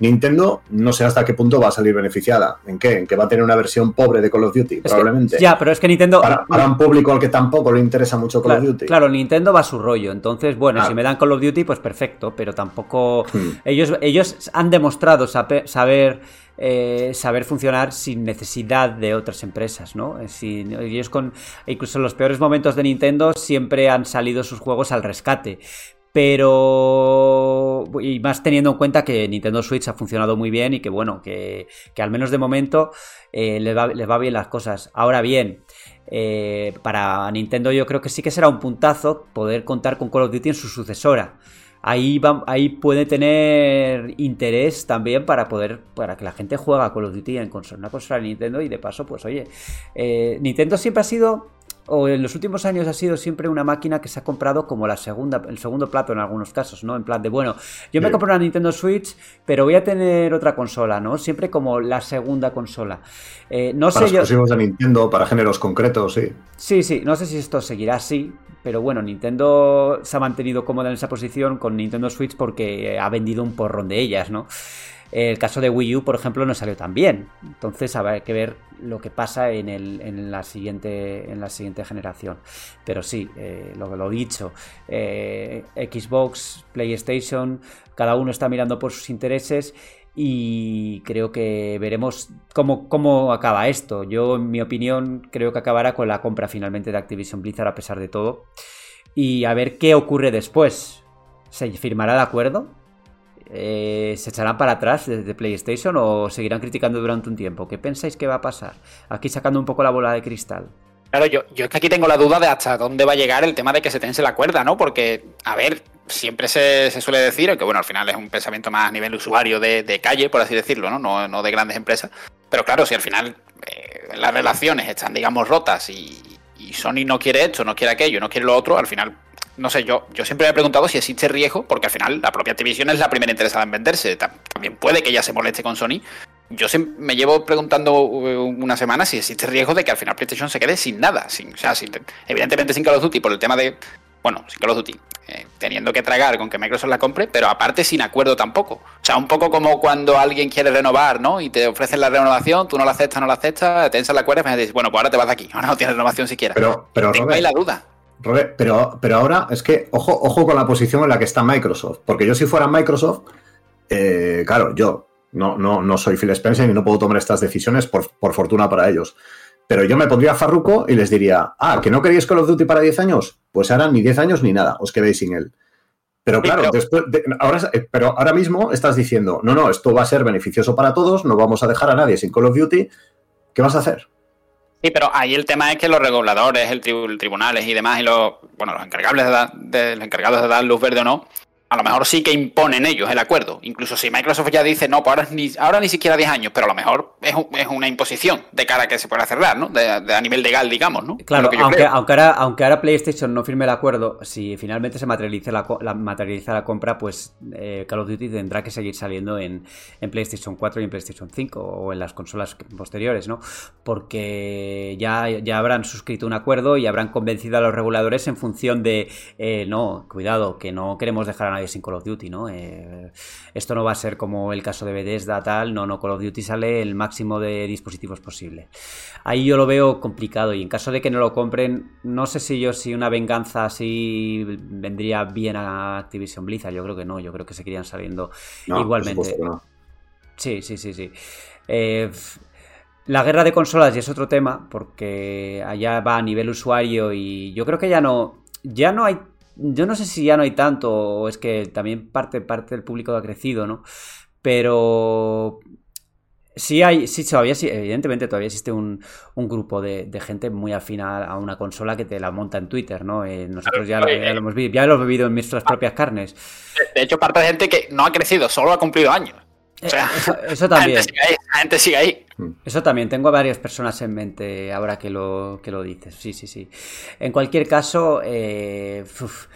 Nintendo no sé hasta qué punto va a salir beneficiada. ¿En qué? En que va a tener una versión pobre de Call of Duty, probablemente. ya, pero es que Nintendo. Para, un público al que tampoco le interesa mucho Call of Duty. Claro, Nintendo va a su rollo. Entonces, bueno, si me dan Call of Duty, pues perfecto. Pero tampoco. Hmm. Ellos, ellos han demostrado saber. Eh, saber funcionar sin necesidad de otras empresas, ¿no? ellos con incluso en los peores momentos de Nintendo siempre han salido sus juegos al rescate pero y más teniendo en cuenta que Nintendo Switch ha funcionado muy bien y que bueno, que, al menos de momento eh, les, va, bien las cosas. Ahora bien, eh, para Nintendo yo creo que sí que será un puntazo poder contar con Call of Duty en su sucesora. Ahí, ahí puede tener interés también para poder para que la gente juegue Call of Duty en consola, una consola de Nintendo y de paso pues oye eh, Nintendo siempre ha sido o en los últimos años ha sido siempre una máquina que se ha comprado como la segunda, el segundo plato en algunos casos, ¿no? En plan de, bueno, yo me compro una Nintendo Switch, pero voy a tener otra consola, ¿no? Siempre como la segunda consola. Eh, no para sé exclusivos de Nintendo, para géneros concretos, sí. Sí, sí, no sé si esto seguirá así, pero bueno, Nintendo se ha mantenido cómoda en esa posición con Nintendo Switch porque ha vendido un porrón de ellas, ¿no? El caso de Wii U, por ejemplo, no salió tan bien. Entonces habrá que ver lo que pasa en, la, siguiente, generación. Pero sí, eh, lo dicho, eh, Xbox, PlayStation, cada uno está mirando por sus intereses y creo que veremos cómo, cómo, acaba esto. Yo, en mi opinión, creo que acabará con la compra finalmente de Activision Blizzard a pesar de todo. Y a ver qué ocurre después. ¿Se firmará el acuerdo? Eh, ¿Se echarán para atrás desde PlayStation o seguirán criticando durante un tiempo? ¿Qué pensáis que va a pasar? Aquí sacando un poco la bola de cristal. Claro, yo, yo es que aquí tengo la duda de hasta dónde va a llegar el tema de que se tense la cuerda, ¿no? Porque, a ver, siempre se, suele decir, que bueno, al final es un pensamiento más a nivel usuario de, calle, por así decirlo, ¿no? ¿no? de grandes empresas. Pero claro, si al final eh, las relaciones están, digamos, rotas y, y Sony no quiere esto, no quiere aquello, no quiere lo otro, al final no sé, yo, yo siempre me he preguntado si existe riesgo, porque al final la propia Activision es la primera interesada en venderse. También puede que ella se moleste con Sony. Yo me llevo preguntando uh, una semana si existe riesgo de que al final PlayStation se quede sin nada. Sin, o sea, evidentemente sin Call of Duty por el tema de. Bueno, sin Call of Duty. Eh, teniendo que tragar con que Microsoft la compre, pero aparte sin acuerdo tampoco. O sea, un poco como cuando alguien quiere renovar, ¿no? Y te ofrecen la renovación, tú no la aceptas, no la aceptas, te ensas la cuerda y me dices, bueno, pues ahora te vas de aquí, ahora no tienes renovación siquiera. Pero, pero Tengo ahí la duda pero, pero ahora es que, ojo, ojo con la posición en la que está Microsoft. Porque yo, si fuera Microsoft, eh, claro, yo no, no, no soy Phil Spencer y no puedo tomar estas decisiones por, fortuna para ellos. Pero yo me pondría Farruco y les diría, ah, que no queréis Call of Duty para 10 años, pues ahora ni 10 años ni nada, os quedéis sin él. Pero claro, después ahora, eh, pero ahora mismo estás diciendo, no, no, esto va a ser beneficioso para todos, no vamos a dejar a nadie sin Call of Duty. ¿Qué vas a hacer? Sí, pero ahí el tema es que los reguladores, el, tribunales y demás, y los, bueno, los encargables de, los encargados de dar luz verde o no, a lo mejor sí que imponen ellos el acuerdo. Incluso si Microsoft ya dice, no, pues ahora ni, ahora ni siquiera 10 años, pero a lo mejor es, una imposición de cara a que se pueda cerrar, ¿no? De, a nivel legal, digamos, ¿no? Claro, aunque, aunque, ahora, aunque ahora PlayStation no firme el acuerdo, si finalmente se materializa la, materializa la compra, pues eh, Call of Duty tendrá que seguir saliendo en, PlayStation 4 y en PlayStation 5 o en las consolas posteriores, ¿no? Porque ya, ya habrán suscrito un acuerdo y habrán convencido a los reguladores en función de, eh, no, cuidado, que no queremos dejar a sin Call of Duty, ¿no? Eh, esto no va a ser como el caso de Bethesda, tal, no, no, Call of Duty sale el máximo de dispositivos posible. Ahí yo lo veo complicado y en caso de que no lo compren, no sé si yo si una venganza así vendría bien a Activision Blizzard, yo creo que no, yo creo que seguirían saliendo igualmente. Sí, sí, sí, sí. Eh, la guerra de consolas ya es otro tema, porque allá va a nivel usuario y yo creo que ya no, ya no hay yo no sé si ya no hay tanto, o es que también parte, parte del público ha crecido, ¿no? Pero Sí, hay, sí, todavía sí, evidentemente todavía existe un, un grupo de, de, gente muy afina a una consola que te la monta en Twitter, ¿no? Eh, nosotros ya, lo, ya, lo, hemos vivido, ya lo hemos vivido en nuestras propias carnes. De hecho, parte de gente que no ha crecido, solo ha cumplido años. O sea, eso, eso, también. La gente sigue ahí. La gente sigue ahí. Eso también, tengo varias personas en mente ahora que lo, que lo dices. Sí, sí, sí. En cualquier caso, eh, uf,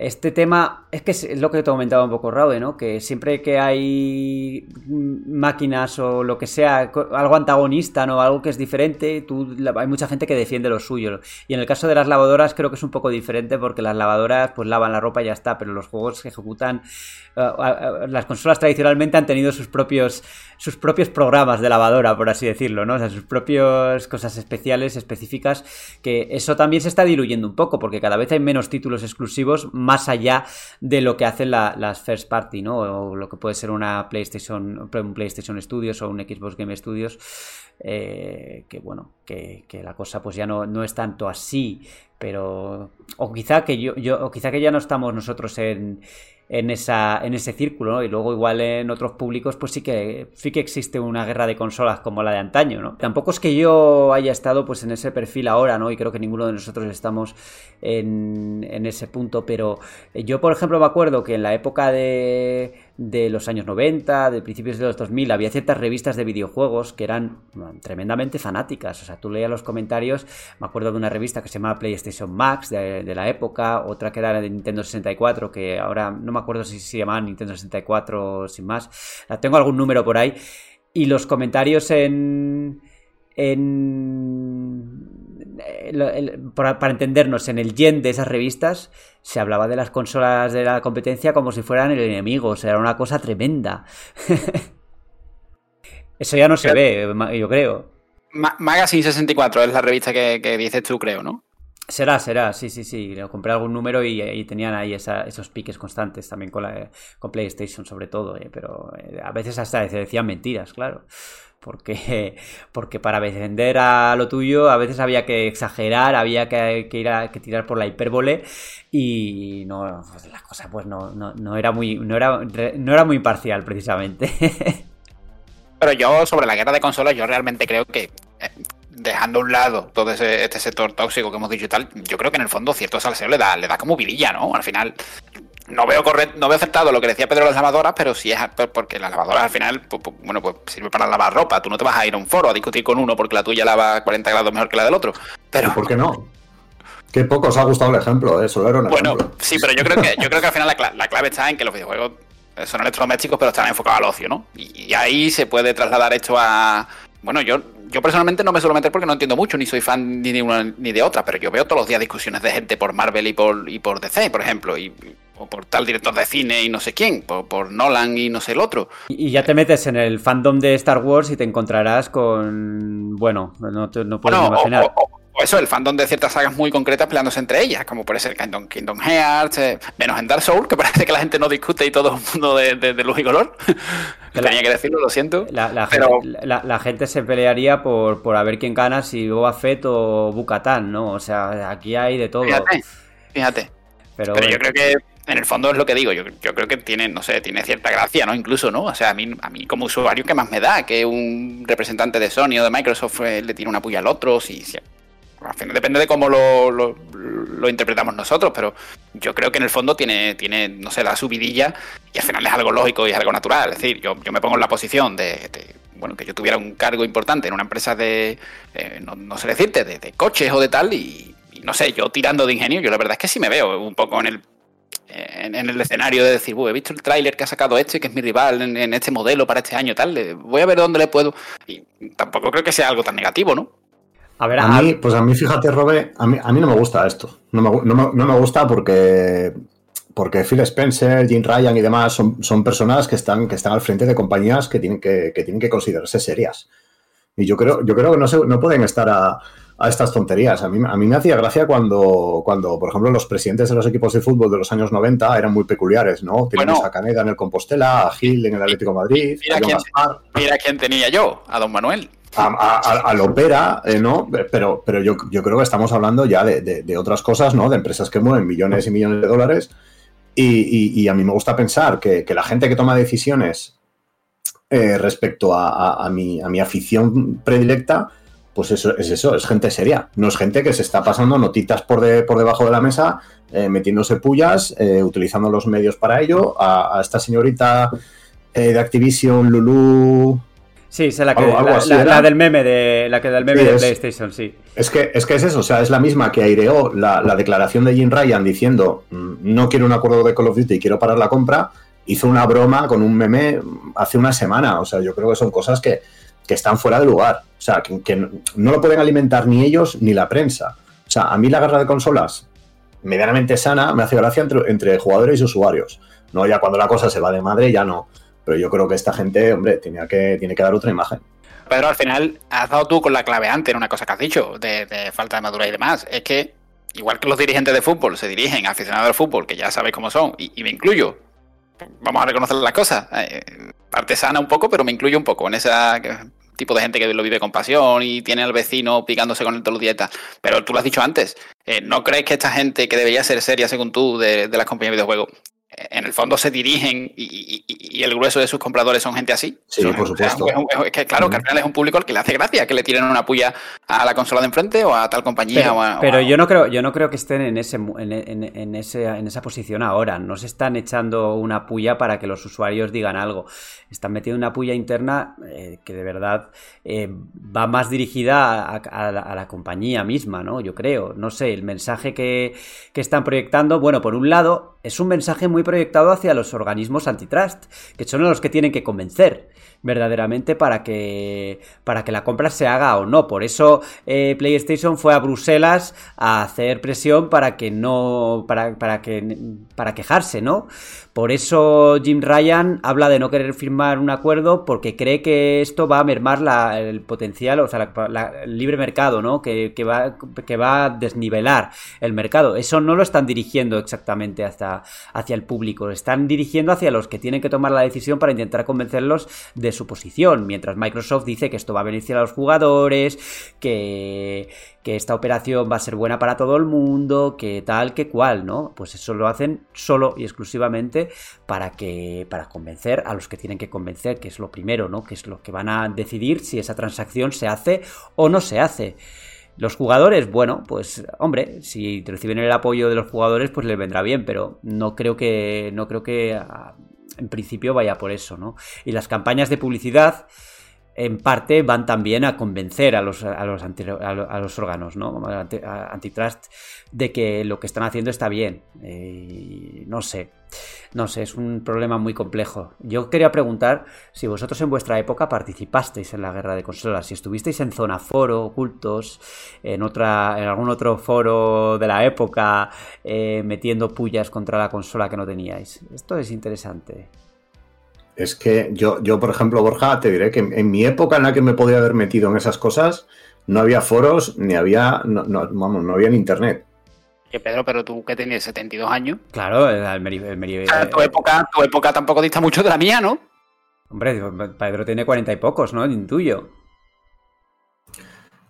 este tema es que es lo que te comentaba un poco Raude, ¿no? Que siempre que hay máquinas o lo que sea, algo antagonista, ¿no? Algo que es diferente, tú, hay mucha gente que defiende lo suyo. Y en el caso de las lavadoras creo que es un poco diferente porque las lavadoras pues lavan la ropa y ya está, pero los juegos que ejecutan uh, las consolas tradicionalmente han tenido sus propios sus propios programas de lavadora, por así decirlo, ¿no? O sea, sus propias cosas especiales, específicas, que eso también se está diluyendo un poco, porque cada vez hay menos títulos exclusivos allá de lo que hacen la, las first party, ¿no? O lo que puede ser una PlayStation, un PlayStation Studios o un Xbox Game Studios. Eh, que bueno, que, la cosa pues ya no, no es tanto así, pero. O quizá que yo, o quizá que ya no estamos nosotros en en, esa, en ese círculo, ¿no? Y luego igual en otros públicos pues sí que, sí que existe una guerra de consolas como la de antaño, ¿no? Tampoco es que yo haya estado pues en ese perfil ahora, ¿no? Y creo que ninguno de nosotros estamos en, en ese punto, pero yo por ejemplo me acuerdo que en la época de, de los años 90, de principios de los 2000, había ciertas revistas de videojuegos que eran tremendamente fanáticas. O sea, tú leías los comentarios, me acuerdo de una revista que se llamaba PlayStation Max de, la época, otra que era de Nintendo 64, que ahora no me acuerdo si se llamaba Nintendo 64 sin más. Tengo algún número por ahí. Y los comentarios en. en para, entendernos, en el gen de esas revistas se hablaba de las consolas de la competencia como si fueran el enemigo, o sea, era una cosa tremenda. Eso ya no se ve, yo creo. Magazine 64 es la revista que, que dices tú, creo, ¿no? Será, será, sí, sí, sí. Compré algún número y, y tenían ahí esa, esos piques constantes también con, la, con PlayStation, sobre todo. Eh, pero eh, a veces hasta se decían mentiras, claro. Porque, porque para vender a lo tuyo a veces había que exagerar, había que, que ir a que tirar por la hipérbole y no, pues la cosa pues no, no, no, era muy, no, era, no era muy imparcial precisamente. Pero yo sobre la guerra de consolas yo realmente creo que eh, dejando a un lado todo ese, este sector tóxico que hemos dicho y tal, yo creo que en el fondo cierto salseo le da, le da como vidilla, ¿no? Al final, no veo correcto, no veo aceptado lo que decía Pedro de las lavadoras, pero sí es porque las lavadoras al final, pues, pues, bueno, pues sirve para lavar ropa. Tú no te vas a ir a un foro a discutir con uno porque la tuya lava 40 grados mejor que la del otro. Pero. ¿Por qué no? Qué poco os ha gustado el ejemplo, ¿eh? Solo era un bueno, ejemplo. sí, pero yo creo que, yo creo que al final la, cl la clave está en que los videojuegos son electrodomésticos, pero están enfocados al ocio, ¿no? Y, y ahí se puede trasladar esto a. Bueno, yo yo personalmente no me suelo meter porque no entiendo mucho, ni soy fan ni de una ni de otra, pero yo veo todos los días discusiones de gente por Marvel y por, y por DC, por ejemplo, y, o por tal director de cine y no sé quién, por, por Nolan y no sé el otro. Y, y, ya te metes en el fandom de Star Wars y te encontrarás con. Bueno, no, te, no puedes bueno, imaginar. O, o, o, eso, el fandom de ciertas sagas muy concretas peleándose entre ellas, como puede ser Kingdom, Kingdom Hearts, eh, menos en Dark Souls, que parece que la gente no discute y todo el mundo de, de, de luz y color. Tenía que decirlo, lo siento. La, la, pero... gente, la, la, gente, se pelearía por, por a ver quién gana, si Boba Fett o Bukatan, ¿no? O sea, aquí hay de todo. Fíjate, fíjate. Pero, pero bueno. yo creo que en el fondo es lo que digo, yo, yo, creo que tiene, no sé, tiene cierta gracia, ¿no? Incluso, ¿no? O sea, a mí, a mí como usuario, ¿qué más me da? Que un representante de Sony o de Microsoft eh, le tire una puya al otro, si, si al final depende de cómo lo, lo, interpretamos nosotros, pero yo creo que en el fondo tiene, tiene, no sé, la subidilla y al final es algo lógico y es algo natural. Es decir, yo, yo me pongo en la posición de, bueno, que yo tuviera un cargo importante en una empresa de, eh, no, sé decirte, de, coches o de tal, y, no sé, yo tirando de ingenio, yo la verdad es que sí me veo un poco en el en, en el escenario de decir, he visto el tráiler que ha sacado este, que es mi rival en, en, este modelo para este año, tal, voy a ver dónde le puedo. Y tampoco creo que sea algo tan negativo, ¿no? A ver, a, mí, pues a mí, fíjate, Robe, a mí, a mí no me gusta esto. No me, no me, no me gusta porque porque Phil Spencer, Jim Ryan y demás son, son, personas que están, que están al frente de compañías que tienen que, que tienen que considerarse serias. Y yo creo, yo creo que no, se, no pueden estar a, a, estas tonterías. A mí, a mí me hacía gracia cuando, cuando, por ejemplo, los presidentes de los equipos de fútbol de los años 90 eran muy peculiares, ¿no? Teníamos bueno, a Caneda en el Compostela, a Gil en el Atlético Madrid. Mira, quién, mira quién tenía yo, a don Manuel. A, a, a, Lopera, eh, ¿no? Pero, pero yo, yo, creo que estamos hablando ya de, de, de, otras cosas, ¿no? De empresas que mueven millones y millones de dólares. Y, a mí me gusta pensar que, que, la gente que toma decisiones eh, respecto a, mi, a mi afición predilecta, pues eso es eso, es gente seria. No es gente que se está pasando notitas por, por debajo de la mesa, eh, metiéndose pullas, utilizando los medios para ello. A, esta señorita de Activision, Lulu. Sí, es la, que, la, del meme de la que del meme de PlayStation, sí. Es que, es que es eso, o sea, es la misma que aireó la, declaración de Jim Ryan diciendo mm, no quiero un acuerdo de Call of Duty, quiero parar la compra, hizo una broma con un meme hace una semana. O sea, yo creo que son cosas que, están fuera de lugar. O sea, que, no lo pueden alimentar ni ellos ni la prensa. O sea, a mí la guerra de consolas medianamente sana me hace gracia entre, jugadores y usuarios. No, ya cuando la cosa se va de madre, ya no. Pero yo creo que esta gente, hombre, tenía que, tiene que dar otra imagen. Pedro, al final has dado tú con la clave antes en una cosa que has dicho, de, falta de madurez y demás. Es que, igual que los dirigentes de fútbol se dirigen a aficionados al fútbol, que ya sabéis cómo son, y me incluyo, vamos a reconocer las cosas. Eh, artesana un poco, pero me incluye un poco en ese tipo de gente que lo vive con pasión y tiene al vecino picándose con el todos los Pero tú lo has dicho antes, eh, ¿no crees que esta gente que debería ser seria, según tú, de, de las compañías de videojuegos, en el fondo se dirigen y, el grueso de sus compradores son gente así. Sí, por supuesto. Es, que claro, que al final es un público al que le hace gracia que le tiren una puya a la consola de enfrente o a tal compañía. Pero, yo no creo, yo no creo que estén en ese, en, ese, en esa posición ahora. No se están echando una puya para que los usuarios digan algo. Están metiendo una puya interna eh, que de verdad eh, va más dirigida a, la, compañía misma, ¿no? Yo creo. No sé, el mensaje que, que están proyectando, bueno, por un lado, es un mensaje muy proyectado hacia los organismos antitrust, que son los que tienen que convencer verdaderamente para que, para que la compra se haga o no. Por eso eh, PlayStation fue a Bruselas a hacer presión para que no, para, para, que, para quejarse, ¿no? Por eso Jim Ryan habla de no querer firmar un acuerdo porque cree que esto va a mermar el potencial, o sea, el libre mercado, ¿no? Que, va, que va a desnivelar el mercado. Eso no lo están dirigiendo exactamente hasta, hacia el público, lo están dirigiendo hacia los que tienen que tomar la decisión para intentar convencerlos de su posición, mientras Microsoft dice que esto va a beneficiar a los jugadores, que, que esta operación va a ser buena para todo el mundo, que tal, que cual, ¿no? Pues eso lo hacen solo y exclusivamente para que para convencer a los que tienen que convencer, que es lo primero, ¿no? Que es lo que van a decidir si esa transacción se hace o no se hace. Los jugadores, bueno, pues hombre, si reciben el apoyo de los jugadores, pues les vendrá bien, pero no creo que no creo que ah, en principio vaya por eso, ¿no? Y las campañas de publicidad en parte van también a convencer a los, a los, a órganos, ¿no? Antitrust, de que lo que están haciendo está bien. Eh, no sé, no sé, es un problema muy complejo. Yo quería preguntar si vosotros en vuestra época participasteis en la guerra de consolas, si estuvisteis en zona foro, ocultos, en, otra, en algún otro foro de la época, eh, metiendo pullas contra la consola que no teníais. Esto es interesante. Es que yo, yo, por ejemplo, Borja, te diré que en, mi época en la que me podía haber metido en esas cosas, no había foros, ni había, no, vamos, no había en internet. Que Pedro, pero tú que tenías 72 años. Claro, el, Meri, tu, época, tu época tampoco dista mucho de la mía, ¿no? Hombre, Pedro tiene cuarenta y pocos, ¿no? Intuyo.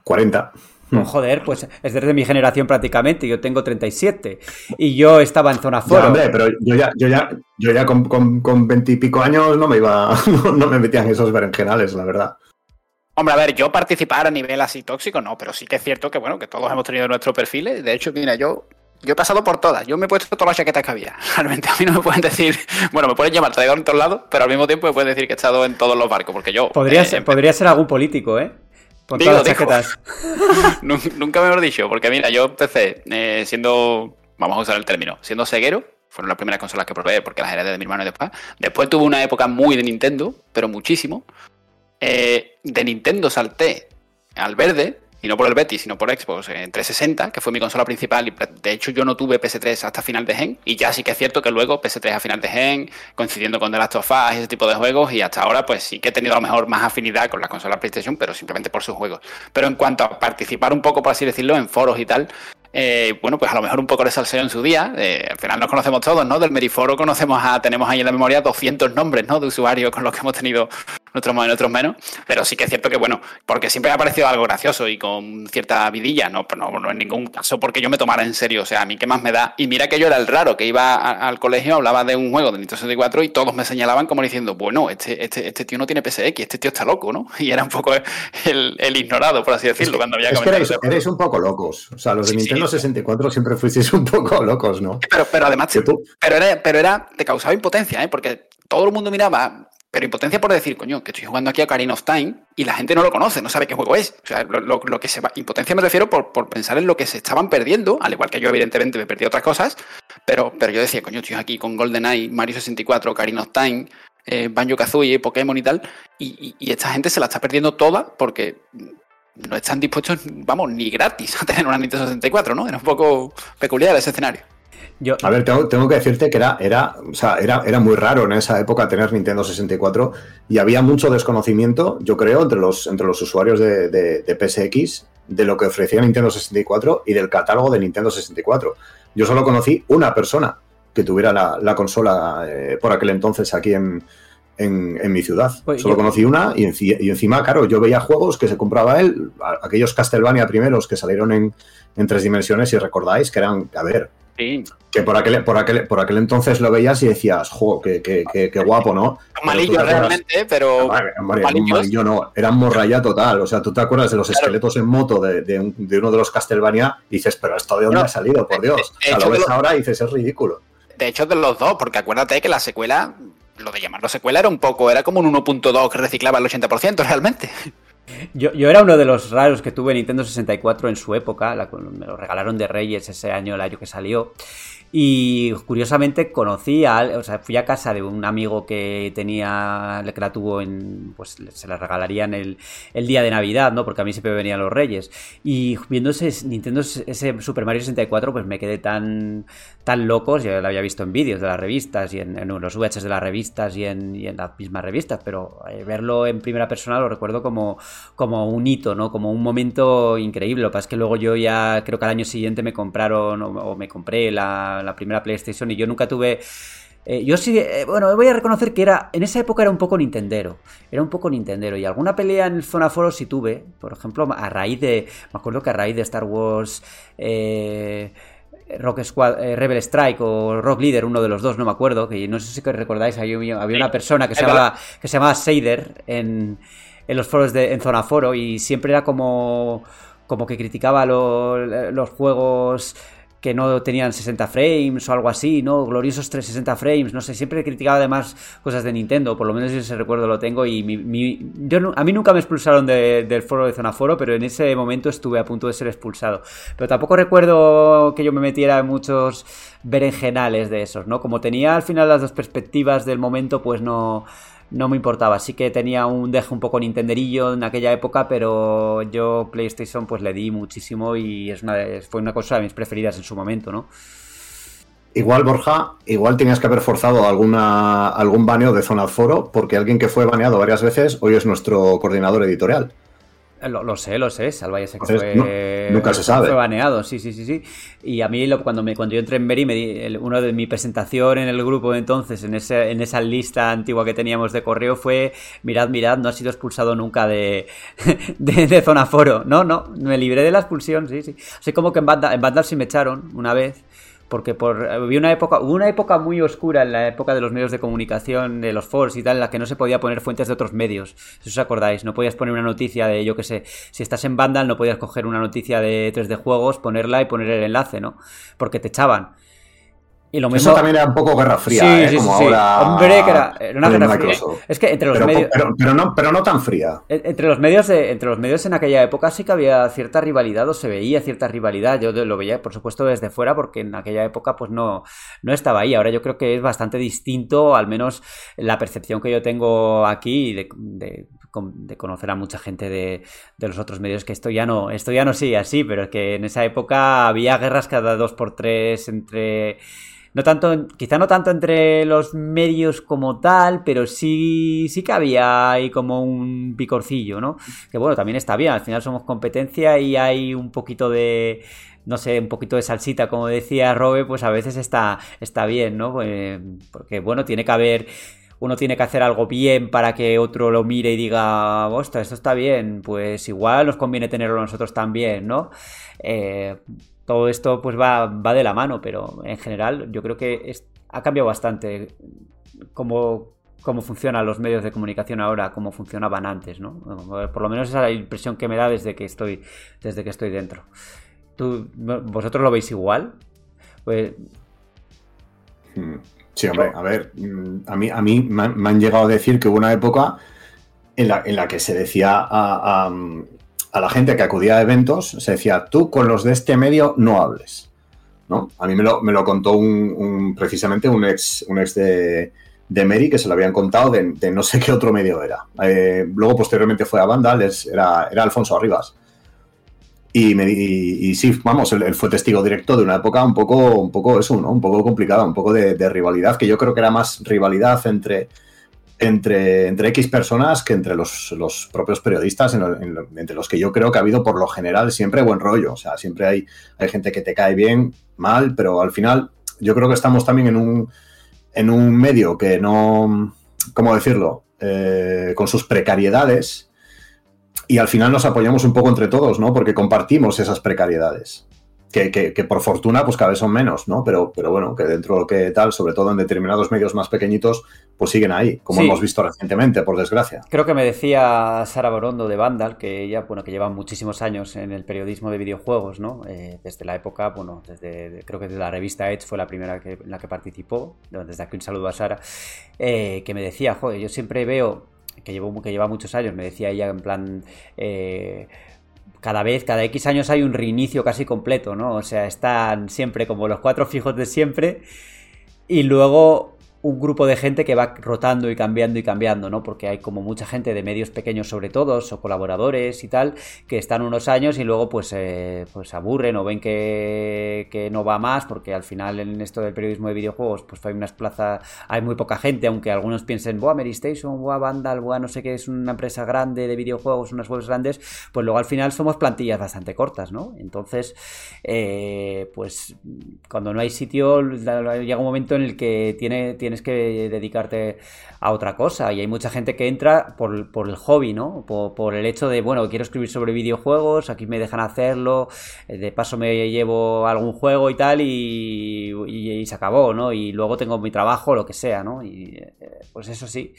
40. No, joder, pues es desde mi generación prácticamente, yo tengo 37 y yo estaba en zona foro. hombre, pero yo ya, yo ya, yo ya con, con, 20 y pico años no me iba, no, me metían esos berenjenales, la verdad. Hombre, a ver, yo participar a nivel así tóxico, no, pero sí que es cierto que, bueno, que todos hemos tenido nuestros perfiles. De hecho, mira, yo, yo he pasado por todas. Yo me he puesto todas las chaquetas que había. Realmente a mí no me pueden decir, bueno, me pueden llamar traidor en todos lados, pero al mismo tiempo me pueden decir que he estado en todos los barcos, porque yo... Podría, ser, podría ser algún político, ¿eh? Nunca me lo he dicho, porque mira, yo empecé eh, siendo, vamos a usar el término, siendo ceguero. Fueron las primeras consolas que probé porque las heredé de mi hermano y después. Después tuve una época muy de Nintendo, pero muchísimo. Eh, de Nintendo salté al verde, y no por el Betis, sino por Xbox en 360, que fue mi consola principal. Y de hecho, yo no tuve PS3 hasta final de gen. Y ya sí que es cierto que luego PS3 a final de gen, coincidiendo con The Last of Us y ese tipo de juegos. Y hasta ahora, pues sí que he tenido a lo mejor más afinidad con la consola PlayStation, pero simplemente por sus juegos. Pero en cuanto a participar un poco, por así decirlo, en foros y tal, eh, bueno, pues a lo mejor un poco de salseo en su día. Eh, al final nos conocemos todos, ¿no? Del Meriforo conocemos a, tenemos ahí en la memoria 200 nombres, ¿no? De usuarios con los que hemos tenido otros más, en otros menos. Pero sí que es cierto que, bueno, porque siempre me ha parecido algo gracioso y con cierta vidilla, no, no, no en ningún caso porque yo me tomara en serio. O sea, a mí qué más me da. Y mira que yo era el raro que iba al colegio, hablaba de un juego de Nintendo 64 y todos me señalaban como diciendo, bueno, este, este, este tío no tiene PSX, este tío está loco, ¿no? Y era un poco el, ignorado, por así decirlo, cuando había es que eres, un poco locos. O sea, los de Nintendo 64 siempre fuisteis un poco locos, ¿no? Pero, pero además, pero era, pero era, te causaba impotencia, ¿eh? Porque todo el mundo miraba pero impotencia por decir, coño, que estoy jugando aquí a Ocarina of Time y la gente no lo conoce, no sabe qué juego es. O sea, lo, que se va. Impotencia me refiero por, pensar en lo que se estaban perdiendo, al igual que yo, evidentemente, me perdí otras cosas. Pero, pero yo decía, coño, estoy aquí con GoldenEye, Mario 64, Ocarina of Time, eh, Banjo Kazooie, Pokémon y tal. Y, y, esta gente se la está perdiendo toda porque no están dispuestos, vamos, ni gratis a tener una Nintendo 64, ¿no? Era un poco peculiar ese escenario. A ver, tengo, que decirte que era, era, o sea, era, era muy raro en esa época tener Nintendo 64 y había mucho desconocimiento, yo creo, entre los, entre los usuarios de, PSX de lo que ofrecía Nintendo 64 y del catálogo de Nintendo 64. Yo solo conocí una persona que tuviera la, consola eh, por aquel entonces aquí en, mi ciudad. Pues solo conocí una y, y, encima, claro, yo veía juegos que se compraba él, aquellos Castlevania primeros que salieron en, en tres dimensiones, si recordáis, que eran, a ver, que por aquel, por, aquel, por aquel entonces lo veías y decías, jo, qué, qué, guapo, ¿no? Malillo realmente, pero. malillo no, eran morralla total. O sea, tú te acuerdas de los esqueletos en moto de, uno de los Castlevania y dices, pero ¿esto de dónde ha salido? Por Dios. o sea, lo ves ahora y dices, es ridículo. De hecho, de los dos, porque acuérdate que la secuela, lo de llamarlo secuela era un poco, era como un 1.2 que reciclaba el 80% realmente. Yo, era uno de los raros que tuve Nintendo 64 en su época, me lo regalaron de Reyes ese año, el año que salió. Y curiosamente conocí a, o sea, fui a casa de un amigo que tenía, que la tuvo en, pues se la regalarían el, el día de Navidad, ¿no? Porque a mí siempre venían los Reyes. Y viendo ese Nintendo, ese Super Mario 64, pues me quedé tan, tan locos, yo lo había visto en vídeos de las revistas y en, los VHs de las revistas y en, y en, las mismas revistas, pero eh, verlo en primera persona lo recuerdo como, como un hito, ¿no? Como un momento increíble. Lo que pasa es que luego yo ya creo que al año siguiente me compraron o me compré la la, primera PlayStation y yo nunca tuve... Eh, yo sí, eh, bueno, voy a reconocer que era, en esa época era un poco Nintendero, era un poco Nintendero y alguna pelea en el Zona Foro sí tuve, por ejemplo, a raíz de, me acuerdo que a raíz de Star Wars... Eh, Rock Squad, Rebel Strike o Rock Leader, uno de los dos, no me acuerdo, que no sé si recordáis, había, había una persona que se llamaba, que se llamaba Seider en, en los foros de en Zona Foro y siempre era como como que criticaba los juegos que no tenían 60 frames o algo así, ¿no? Gloriosos 360 frames, no sé, siempre he criticado además cosas de Nintendo, por lo menos ese recuerdo lo tengo y mi, yo, a mí nunca me expulsaron del foro de Zona Foro, pero en ese momento estuve a punto de ser expulsado. Pero tampoco recuerdo que yo me metiera en muchos berenjenales de esos, ¿no? Como tenía al final las dos perspectivas del momento, pues no no me importaba. Sí que tenía un deje un poco nintenderillo en aquella época, pero yo PlayStation pues le di muchísimo y es una fue una cosa de mis preferidas en su momento, ¿no? Igual, Borja, igual tenías que haber forzado alguna, algún baneo de zona foro, porque alguien que fue baneado varias veces hoy es nuestro coordinador editorial. Lo, sé, lo sé, Salva ya sé que fue, nunca se sabe. fue baneado, sí, sí, sí, sí. Y a mí cuando, me, cuando yo entré en Meri, me di, uno de mi presentación en el grupo de entonces, en, ese, en esa lista antigua que teníamos de correo, fue, mirad, mirad, no ha sido expulsado nunca de, de, zona foro. No, no, me libré de la expulsión, sí, sí. Así como que en Vandal, en Vandal sí me echaron una vez porque por había una época hubo una época muy oscura en la época de los medios de comunicación de los foros y tal en la que no se podía poner fuentes de otros medios si os acordáis. No podías poner una noticia de yo que sé si estás en Vandal no podías coger una noticia de 3D juegos ponerla y poner el enlace no porque te echaban y lo mismo... Eso también era un poco guerra fría, ¿eh? como ahora. Hombre, que era, una guerra fría. Es que entre los medios. Pero, no, pero no tan fría. Entre los medios entre los medios en aquella época sí que había cierta rivalidad, o se veía cierta rivalidad. Yo lo veía, por supuesto, desde fuera, porque en aquella época, pues no, no estaba ahí. Ahora yo creo que es bastante distinto, al menos la percepción que yo tengo aquí de, de, conocer a mucha gente de, de, los otros medios, que esto ya no, esto ya no sigue así, pero es que en esa época había guerras cada dos por tres entre no tanto, quizá no tanto entre los medios como tal, pero sí, sí que había ahí como un picorcillo, ¿no? Que bueno, también está bien, al final somos competencia y hay un poquito de, no sé, un poquito de salsita, como decía Robe, pues a veces está, está bien, ¿no? Pues, porque bueno, tiene que haber uno tiene que hacer algo bien para que otro lo mire y diga, ostras, esto está bien, pues igual nos conviene tenerlo nosotros también, ¿no? Eh, todo esto pues va, va, de la mano, pero en general yo creo que ha cambiado bastante cómo, cómo funcionan los medios de comunicación ahora, cómo funcionaban antes, ¿no? Por lo menos esa es la impresión que me da desde que estoy, desde que estoy dentro. ¿Tú, ¿Vosotros lo veis igual? Pues... Hmm. Sí, hombre, a ver, mm, a mí, a mí me han llegado a decir que hubo una época en la, en la que se decía a, la gente que acudía a eventos, se decía, tú con los de este medio no hables. ¿no? A mí me lo, me lo contó un, precisamente un ex, un ex de, de Mary que se lo habían contado de, no sé qué otro medio era. Eh, luego, posteriormente, fue a Vandal, era, era Alfonso Arribas. Y, me, y, sí, vamos, él, fue testigo directo de una época un poco, un poco eso, ¿no? Un poco complicada, un poco de, rivalidad, que yo creo que era más rivalidad entre, entre, entre X personas que entre los, propios periodistas, entre los que yo creo que ha habido por lo general siempre buen rollo. O sea, siempre hay, hay gente que te cae bien, mal, pero al final yo creo que estamos también en un, en un medio que no, ¿cómo decirlo? Eh, con sus precariedades y al final nos apoyamos un poco entre todos, ¿no? Porque compartimos esas precariedades. Que, por fortuna, pues cada vez son menos, ¿no? Pero, pero bueno, que dentro de lo que tal, sobre todo en determinados medios más pequeñitos, pues siguen ahí, como hemos visto recientemente, por desgracia. Creo que me decía Sara Borondo de Vandal, que ella, bueno, que lleva muchísimos años en el periodismo de videojuegos, ¿no? Eh, desde la época, bueno, desde, creo que desde la revista Edge fue la primera que, en la que participó, desde aquí un saludo a Sara, eh, que me decía, joder, yo siempre veo que, llevo, que lleva muchos años, me decía ella en plan... Eh, cada vez, cada X años hay un reinicio casi completo, ¿no? O sea, están siempre como los cuatro fijos de siempre y luego un grupo de gente que va rotando y cambiando y cambiando, ¿no? Porque hay como mucha gente de medios pequeños sobre todo, o colaboradores y tal, que están unos años y luego pues, eh, pues aburren o ven que, no va más, porque al final en esto del periodismo de videojuegos pues hay unas plazas, hay muy poca gente, aunque algunos piensen, buah, Mary Station, buah, Vandal, buah, no sé qué, es una empresa grande de videojuegos, unas webs grandes, pues luego al final somos plantillas bastante cortas, ¿no? Entonces, eh, pues cuando no hay sitio, llega un momento en el que tiene tienes que dedicarte a otra cosa. Y hay mucha gente que entra por, el hobby, ¿no? Por, el hecho de, bueno, quiero escribir sobre videojuegos, aquí me dejan hacerlo, eh, de paso me llevo algún juego y tal, y, se acabó, ¿no? Y luego tengo mi trabajo, lo que sea, ¿no? Y eh, pues eso sí.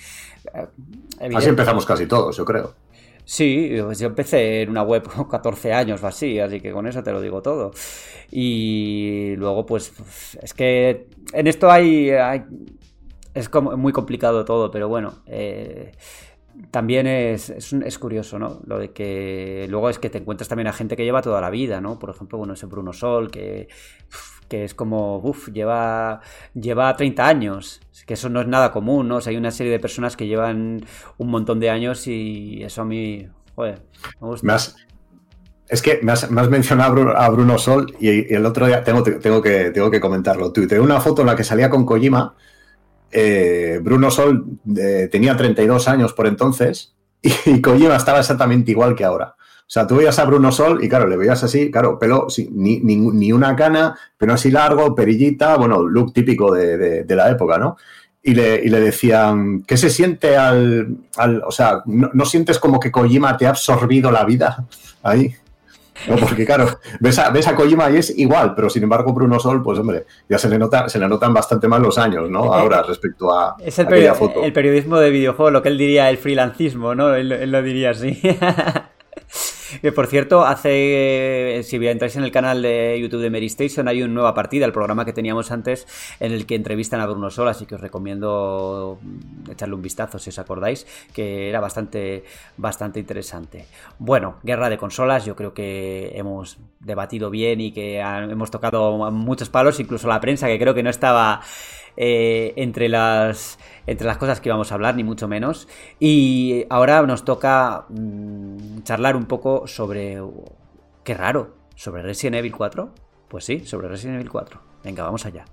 Eh, así empezamos casi todos, yo creo. Sí, pues yo empecé en una web con 14 años o así, así que con eso te lo digo todo. Y luego, pues, es que en esto hay, es como muy complicado todo, pero bueno. Eh, también es, es, curioso, ¿no? Lo de que luego es que te encuentras también a gente que lleva toda la vida, ¿no? Por ejemplo, bueno, ese Bruno Sol, que, que es como, uff, lleva, lleva 30 años, que eso no es nada común, ¿no? O sea, hay una serie de personas que llevan un montón de años y eso a mí, joder, me gusta. es que me has, mencionado a Bruno, Sol y, el otro día tengo, tengo, que, tengo que comentarlo. Tuiteé una foto en la que salía con Kojima eh, Bruno Sol eh, tenía 32 años por entonces y, Kojima estaba exactamente igual que ahora. O sea, tú veías a Bruno Sol y claro, le veías así, claro, pelo, ni, una cana, pero así largo, perillita, bueno, look típico de, la época, ¿no? Y le, decían, ¿qué se siente al, o sea, ¿no, ¿no, sientes como que Kojima te ha absorbido la vida ahí? No, porque claro, ves a, ves a Kojima y es igual, pero sin embargo Bruno Sol, pues hombre, ya se le nota, se le notan bastante mal los años, ¿no? Ahora respecto a es el, el periodismo de videojuego, lo que él diría el freelancismo, ¿no? él lo diría así. Por cierto, hace. Si entráis en el canal de YouTube de Mary Station, hay una nueva partida, el programa que teníamos antes, en el que entrevistan a Bruno Sol, así que os recomiendo echarle un vistazo si os acordáis, que era bastante, bastante interesante. Bueno, guerra de consolas, yo creo que hemos debatido bien y que hemos tocado muchos palos, incluso la prensa, que creo que no estaba eh, entre, las, entre las cosas que íbamos a hablar, ni mucho menos. Y ahora nos toca mm, charlar un poco sobre... Qué raro, sobre Resident Evil 4. Pues sí, sobre Resident Evil 4. Venga, vamos allá.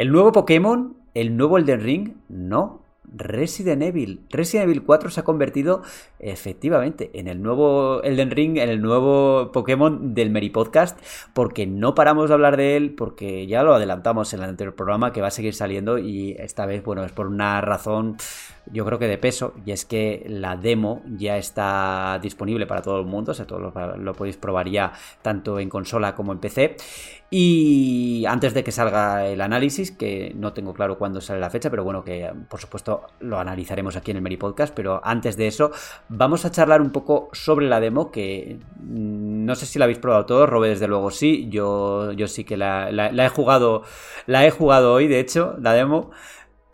El nuevo Pokémon, el nuevo Elden Ring, no. Resident Evil. Resident Evil 4 se ha convertido efectivamente en el nuevo Elden Ring, en el nuevo Pokémon del Meri Podcast, porque no paramos de hablar de él, porque ya lo adelantamos en el anterior programa que va a seguir saliendo y esta vez, bueno, es por una razón yo creo que de peso, y es que la demo ya está disponible para todo el mundo, o sea, todo lo, podéis probar ya tanto en consola como en PC. Y antes de que salga el análisis, que no tengo claro cuándo sale la fecha, pero bueno, que por supuesto lo analizaremos aquí en el Meri Podcast, pero antes de eso, vamos a charlar un poco sobre la demo, que mm, no sé si la habéis probado todo, Robe desde luego sí, yo, yo sí que la he jugado, la he jugado hoy, de hecho, la demo.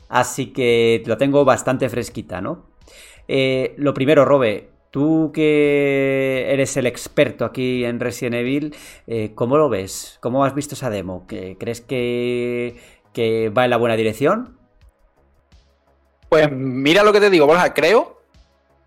Así que lo tengo bastante fresquita, ¿no? Eh, lo primero, Robe, tú que eres el experto aquí en Resident Evil, eh, ¿cómo lo ves? ¿Cómo has visto esa demo? ¿Crees que, que va en la buena dirección? Pues mira lo que te digo, Borja, creo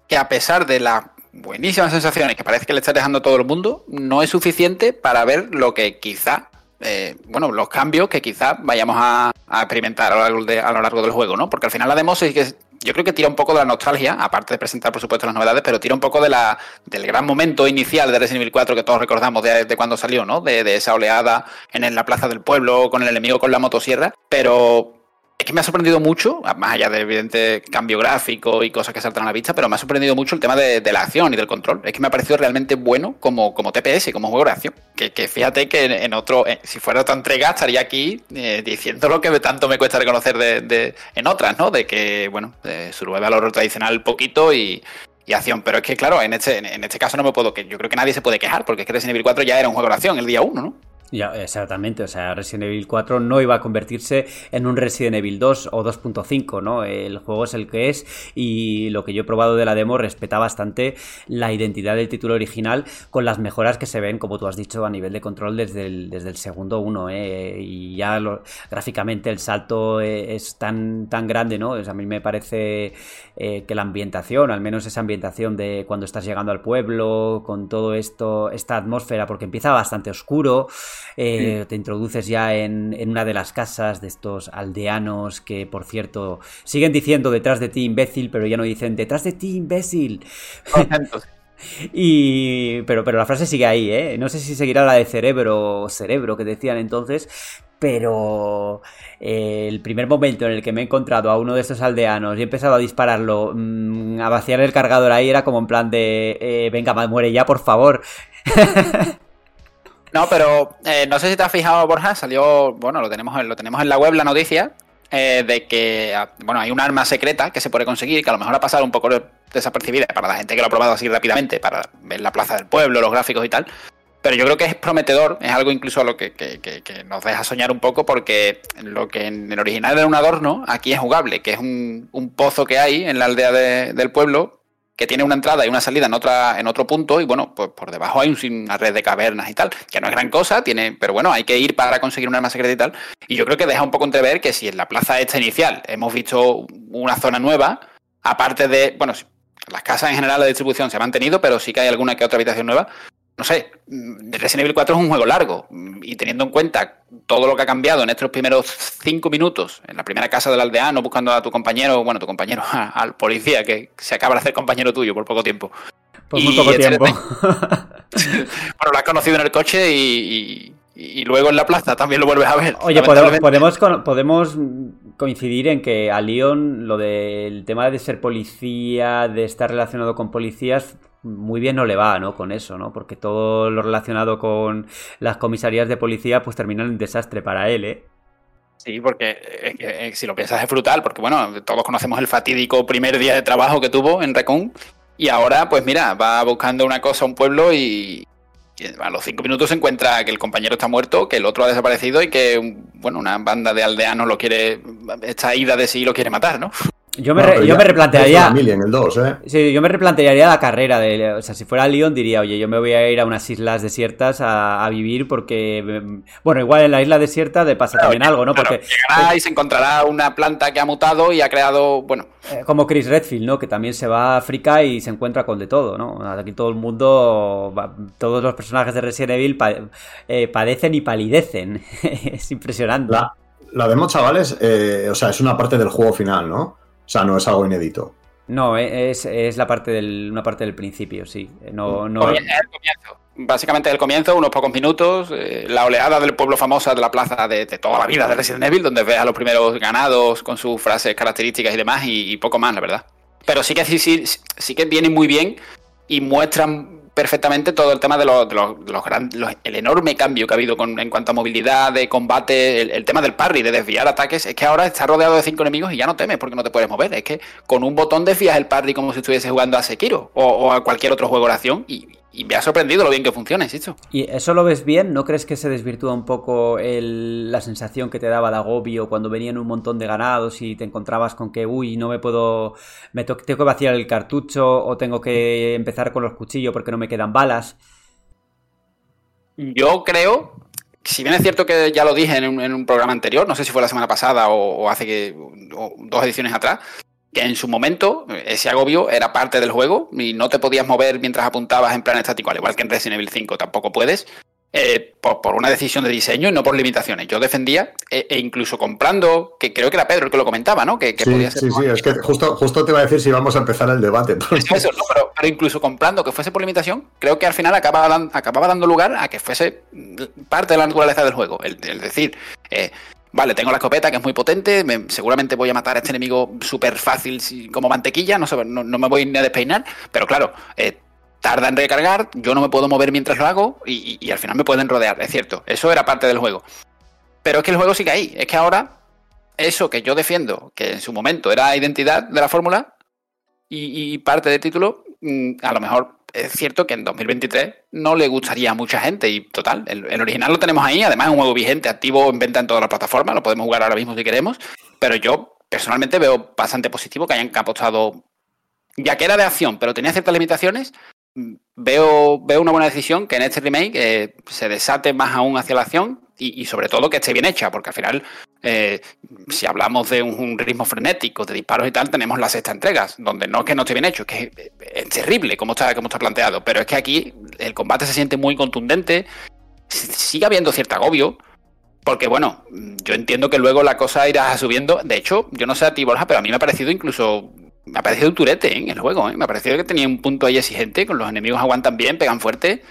que a pesar de las buenísimas sensaciones que parece que le está dejando todo el mundo, no es suficiente para ver lo que quizá eh, bueno, los cambios que quizás vayamos a, experimentar a lo, largo a lo, largo del juego, ¿no? Porque al final la demo sí que yo creo que tira un poco de la nostalgia, aparte de presentar, por supuesto, las novedades, pero tira un poco de la, del gran momento inicial de Resident Evil 4 que todos recordamos de, cuando salió, ¿no? De, de, esa oleada en la plaza del pueblo, con el enemigo con la motosierra, pero es que me ha sorprendido mucho, más allá del evidente cambio gráfico y cosas que saltan a la vista, pero me ha sorprendido mucho el tema de, la acción y del control. Es que me ha parecido realmente bueno como, como TPS, como juego de acción. Que, fíjate que en, otro, eh, si fuera otra entrega, estaría aquí eh, diciendo lo que tanto me cuesta reconocer de, en otras, ¿no? De que, bueno, de al oro tradicional poquito y, acción. Pero es que, claro, en este, en este caso no me puedo, que yo creo que nadie se puede quejar, porque es que Resident Evil 4 ya era un juego de acción el día 1, ¿no? Ya, exactamente, o sea, Resident Evil 4 no iba a convertirse en un Resident Evil 2 o 2.5, ¿no? El juego es el que es y lo que yo he probado de la demo respeta bastante la identidad del título original con las mejoras que se ven, como tú has dicho, a nivel de control desde el, desde el segundo uno, ¿eh? Y ya gráficamente el salto e, es tan, tan grande, ¿no? a mí me parece eh, que la ambientación, al menos esa ambientación de cuando estás llegando al pueblo, con todo esto, esta atmósfera, porque empieza bastante oscuro, eh, te introduces ya en, una de las casas de estos aldeanos que, por cierto, siguen diciendo detrás de ti imbécil, pero ya no dicen detrás de ti imbécil. Y, pero, pero la frase sigue ahí, ¿eh? No sé si seguirá la de cerebro o cerebro que decían entonces, pero eh, el primer momento en el que me he encontrado a uno de estos aldeanos y he empezado a dispararlo, mm, a vaciar el cargador ahí, era como en plan de, eh, venga, muere ya, por favor. No, pero eh, no sé si te has fijado, Borja, salió, bueno, lo tenemos, lo tenemos en la web la noticia eh, de que, ah, bueno, hay un arma secreta que se puede conseguir, que a lo mejor ha pasado un poco desapercibida para la gente que lo ha probado así rápidamente, para ver la plaza del pueblo, los gráficos y tal. Pero yo creo que es prometedor, es algo incluso a lo que, nos deja soñar un poco, porque lo que en el original era un adorno, aquí es jugable, que es un, pozo que hay en la aldea del pueblo, que tiene una entrada y una salida en otra en otro punto y bueno, pues por debajo hay una red de cavernas y tal, que no es gran cosa, tiene, pero bueno, hay que ir para conseguir un arma secreta y tal. Y yo creo que deja un poco entrever que si en la plaza esta inicial hemos visto una zona nueva, aparte de, bueno, las casas en general de distribución se han mantenido, pero sí que hay alguna que otra habitación nueva, no sé, mm, Resident Evil 4 es un juego largo mm, y teniendo en cuenta todo lo que ha cambiado en estos primeros cinco minutos, en la primera casa del aldeano, buscando a tu compañero, bueno, tu compañero, al policía que se acaba de hacer compañero tuyo por poco tiempo. Por muy poco tiempo. bueno, lo has conocido en el coche y, luego en la plaza también lo vuelves a ver. Oye, podemos, podemos coincidir en que a Leon lo del tema de ser policía, de estar relacionado con policías, muy bien no le va, ¿no? Con eso, ¿no? Porque todo lo relacionado con las comisarías de policía, pues termina en desastre para él, ¿eh? Sí, porque eh, eh, si lo piensas es brutal, porque bueno, todos conocemos el fatídico primer día de trabajo que tuvo en Recon, y ahora, pues mira, va buscando una cosa a un pueblo y, a los cinco minutos se encuentra que el compañero está muerto, que el otro ha desaparecido y que, bueno, una banda de aldeanos lo quiere, esta ida de sí lo quiere matar, ¿no? Yo me, yo me replantearía. En el 2, ¿eh? Sí, yo me replantearía la carrera. De, o sea, si fuera Leon, diría, oye, yo me voy a ir a unas islas desiertas a, vivir porque. Bueno, igual en la isla desierta de pasa también algo, ¿no? Porque. Llegará y se encontrará una planta que ha mutado y ha creado. Bueno. Eh, como Chris Redfield, ¿no? Que también se va a África y se encuentra con de todo, ¿no? Aquí todo el mundo. Todos los personajes de Resident Evil eh, padecen y palidecen. es impresionante la demo, chavales, eh, o sea, es una parte del juego final, ¿no? O sea, no es algo inédito. No, es, es la parte del, una parte del principio, sí. No, no... Oye, es el comienzo. Básicamente el comienzo, unos pocos minutos, eh, la oleada del pueblo famosa de la plaza de, de, toda la vida de Resident Evil, donde ves a los primeros ganados con sus frases características y demás, y, y poco más, la verdad. Pero sí que sí, sí, sí que vienen muy bien y muestran perfectamente todo el tema de los, los, los, el enorme cambio que ha habido con, en cuanto a movilidad, de combate, el, el, tema del parry, de desviar ataques. Es que ahora estás rodeado de cinco enemigos y ya no temes porque no te puedes mover. Es que con un botón desvías el parry como si estuviese jugando a Sekiro o, o a cualquier otro juego de oración y, y me ha sorprendido lo bien que funciona, insisto. ¿Y eso lo ves bien? ¿No crees que se desvirtúa un poco el, la sensación que te daba de agobio cuando venían un montón de ganados y te encontrabas con que, uy, no me puedo, me tengo que vaciar el cartucho o tengo que empezar con los cuchillos porque no me quedan balas? Yo creo, si bien es cierto que ya lo dije en un, en un programa anterior, no sé si fue la semana pasada o, o hace que o dos ediciones atrás, que en su momento ese agobio era parte del juego y no te podías mover mientras apuntabas en plan estático, al igual que en Resident Evil 5 tampoco puedes, eh, por, por, una decisión de diseño y no por limitaciones. Yo defendía, e, e, incluso comprando, que creo que era Pedro el que lo comentaba, ¿no? Que, que sí, podía ser sí, sí, es que justo, justo te iba a decir si vamos a empezar el debate. Eso, eso, no, pero, pero, incluso comprando que fuese por limitación, creo que al final acababa, dan, acababa dando lugar a que fuese parte de la naturaleza del juego. El decir, eh, Vale, tengo la escopeta que es muy potente, me, seguramente voy a matar a este enemigo súper fácil como mantequilla, no, no, me voy ni a despeinar, pero claro, eh, tarda en recargar, yo no me puedo mover mientras lo hago y, al final me pueden rodear, es cierto, eso era parte del juego. Pero es que el juego sigue ahí, es que ahora eso que yo defiendo, que en su momento era identidad de la fórmula y, y parte del título, mm, a lo mejor es cierto que en 2023 no le gustaría a mucha gente y total, el, original lo tenemos ahí, además es un juego vigente, activo en venta en todas las plataformas, lo podemos jugar ahora mismo si queremos, pero yo personalmente veo bastante positivo que hayan apostado, ya que era de acción, pero tenía ciertas limitaciones, veo, veo una buena decisión que en este remake eh, se desate más aún hacia la acción y, y, sobre todo que esté bien hecha, porque al final, eh, si hablamos de un, ritmo frenético, de disparos y tal, tenemos las sexta entregas, donde no es que no esté bien hecho, es que es, es terrible como está, como está planteado, pero es que aquí el combate se siente muy contundente, sigue habiendo cierto agobio, porque bueno, yo entiendo que luego la cosa irá subiendo, de hecho, yo no sé a ti, Borja, pero a mí me ha parecido incluso me ha parecido un turete ¿eh? en el juego. ¿eh? Me ha parecido que tenía un punto ahí exigente, con los enemigos aguantan bien, pegan fuerte.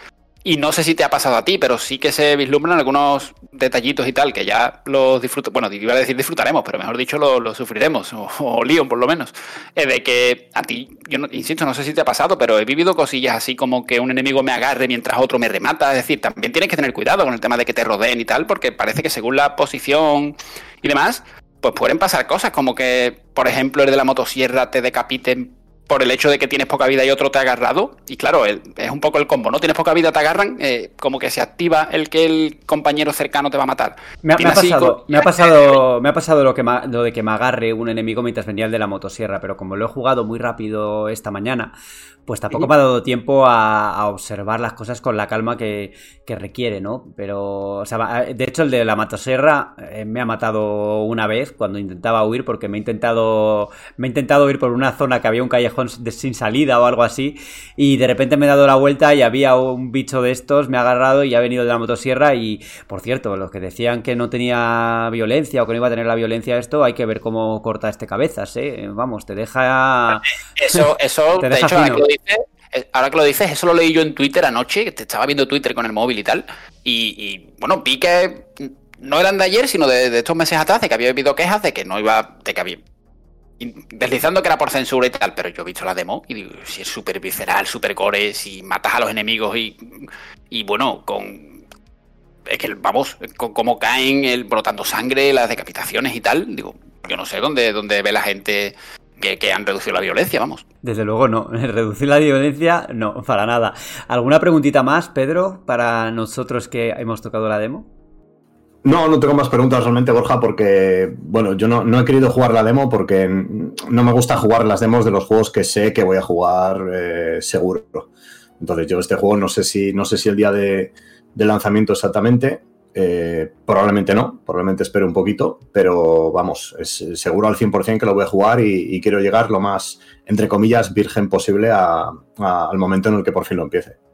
Y no sé si te ha pasado a ti, pero sí que se vislumbran algunos detallitos y tal, que ya los disfruto. Bueno, iba a decir disfrutaremos, pero mejor dicho, lo, sufriremos, o, o, Leon por lo menos. Eh, de que a ti, yo insisto, no sé si te ha pasado, pero he vivido cosillas así como que un enemigo me agarre mientras otro me remata. Es decir, también tienes que tener cuidado con el tema de que te rodeen y tal, porque parece que según la posición y demás, pues pueden pasar cosas, como que, por ejemplo, el de la motosierra te decapiten por el hecho de que tienes poca vida y otro te ha agarrado. Y claro, es un poco el combo, ¿no? Tienes poca vida, te agarran, eh, como que se activa el que el compañero cercano te va a matar. Me, me ha, pasado, me ha pasado, me ha pasado lo, que ma, lo de que me agarre un enemigo mientras venía el de la motosierra, pero como lo he jugado muy rápido esta mañana, pues tampoco me ha dado tiempo a, a observar las cosas con la calma que, que, requiere, ¿no? Pero, o sea, de hecho, el de la motosierra eh, me ha matado una vez cuando intentaba huir, porque me he intentado, me he intentado ir por una zona que había un callejón de, sin salida o algo así, y de repente me he dado la vuelta y había un bicho de estos, me ha agarrado y ha venido de la motosierra. Y, por cierto, los que decían que no tenía violencia o que no iba a tener la violencia esto, hay que ver cómo corta este cabezas, ¿eh? Vamos, te deja. Eso, eso, te deja de hecho, dices, ahora que lo dices, eso lo leí yo en Twitter anoche, que te estaba viendo Twitter con el móvil y tal, y, bueno, vi que no eran de ayer, sino de, estos meses atrás, de que había habido quejas de que no iba, de que había, deslizando que era por censura y tal, pero yo he visto la demo y digo, si es súper visceral, súper core, si matas a los enemigos y, y bueno, con... Es que, vamos, con cómo caen, el, brotando sangre, las decapitaciones y tal, digo, yo no sé dónde, dónde ve la gente que, que, han reducido la violencia, vamos. Desde luego no, reducir la violencia no, para nada. ¿Alguna preguntita más, Pedro, para nosotros que hemos tocado la demo? No, no tengo más preguntas realmente, Borja, porque, bueno, yo no, no, he querido jugar la demo porque no me gusta jugar las demos de los juegos que sé que voy a jugar eh, seguro. Entonces, yo este juego no sé si, no sé si el día de, de lanzamiento exactamente, eh, probablemente no, probablemente espero un poquito, pero vamos, es seguro al 100% que lo voy a jugar y, quiero llegar lo más, entre comillas, virgen posible al momento en el que por fin lo empiece.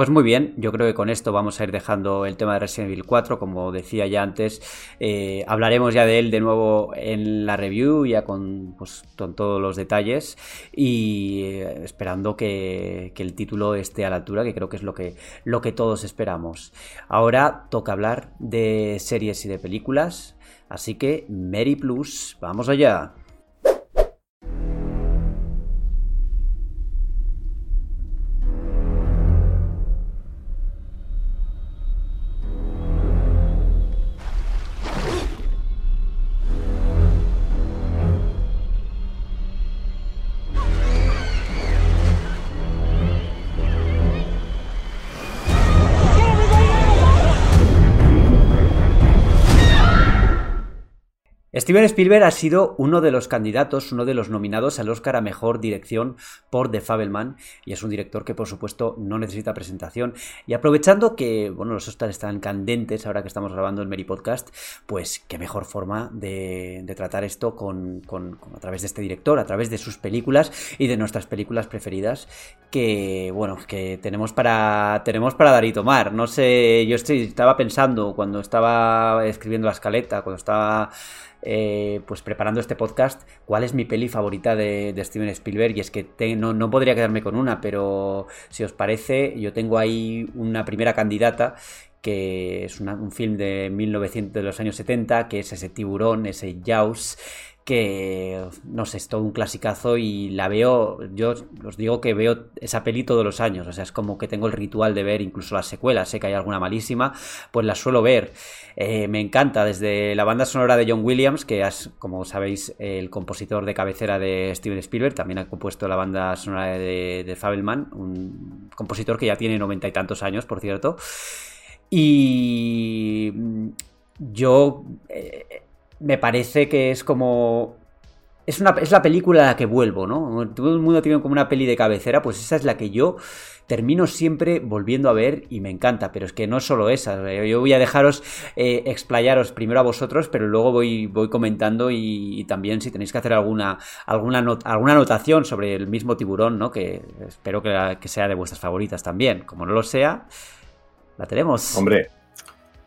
Pues muy bien, yo creo que con esto vamos a ir dejando el tema de Resident Evil 4, como decía ya antes, eh, hablaremos ya de él de nuevo en la review, ya con, pues, con todos los detalles y eh, esperando que, el título esté a la altura, que creo que es lo que, lo que todos esperamos. Ahora toca hablar de series y de películas, así que Mary Plus, vamos allá. Steven Spielberg ha sido uno de los candidatos, uno de los nominados al Oscar a Mejor Dirección por The Fableman y es un director que por supuesto no necesita presentación. Y aprovechando que bueno, los Oscars están candentes ahora que estamos grabando el Mary Podcast, pues qué mejor forma de, tratar esto con, a través de este director, a través de sus películas y de nuestras películas preferidas que bueno, que tenemos para, tenemos para dar y tomar. No sé, yo estaba pensando cuando estaba escribiendo la escaleta, cuando estaba eh, pues preparando este podcast, cuál es mi peli favorita de, Steven Spielberg. Y es que no, podría quedarme con una, pero si os parece, yo tengo ahí una primera candidata que es un film de 1900 de los años 70, que es ese tiburón, ese Jaws, que no sé, es todo un clasicazo y la veo, yo os digo que veo esa peli todos los años, o sea, es como que tengo el ritual de ver incluso las secuelas, sé que hay alguna malísima, pues las suelo ver. Eh, me encanta desde la banda sonora de John Williams, que es, como sabéis, el compositor de cabecera de Steven Spielberg, también ha compuesto la banda sonora de, de un compositor que ya tiene noventa y tantos años, por cierto. Y yo... Eh, me parece que es como es, una, es la película a la que vuelvo, ¿no? Todo el mundo tiene como una peli de cabecera, pues esa es la que yo termino siempre volviendo a ver y me encanta, pero es que no solo esa. Yo voy a dejaros eh, explayaros primero a vosotros, pero luego voy, voy comentando y, también si tenéis que hacer alguna, alguna, alguna anotación sobre el mismo tiburón, ¿no? Que espero que, sea de vuestras favoritas también. Como no lo sea, la tenemos. Hombre,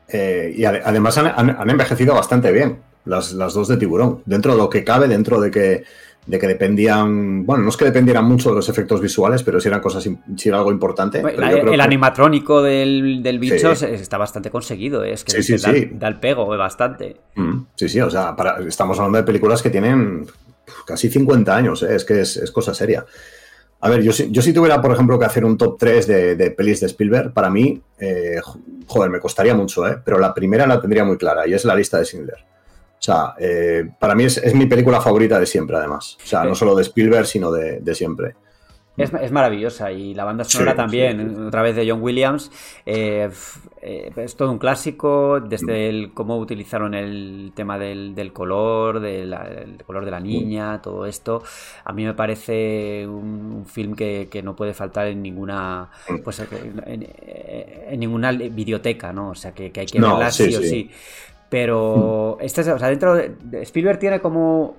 eh, y además han envejecido bastante bien las, dos de tiburón. Dentro de lo que cabe, dentro de que, de que dependían, bueno, no es que dependieran mucho de los efectos visuales, pero si eran cosas, si era algo importante. el animatrónico del, bicho está bastante conseguido, ¿eh? es que sí, da, el pego bastante. Mm, sí, sí, o sea, estamos hablando de películas que tienen casi 50 años, ¿eh? es que es, cosa seria. A ver, yo, yo si tuviera, por ejemplo, que hacer un top 3 de, pelis de Spielberg, para mí, eh, joder, me costaría mucho, ¿eh? pero la primera la tendría muy clara y es la lista de Schindler. O sea, eh, para mí es, mi película favorita de siempre, además. O sea, no solo de Spielberg, sino de, siempre. Es, maravillosa y la banda sonora también, otra vez de John Williams. Eh, eh, es todo un clásico, desde el cómo utilizaron el tema del, color, del color de la niña, todo esto. A mí me parece un, film que, no puede faltar en ninguna pues en, ninguna biblioteca, ¿no? O sea, que, hay que verla sí, o sí. Pero este o sea, dentro de, Spielberg tiene como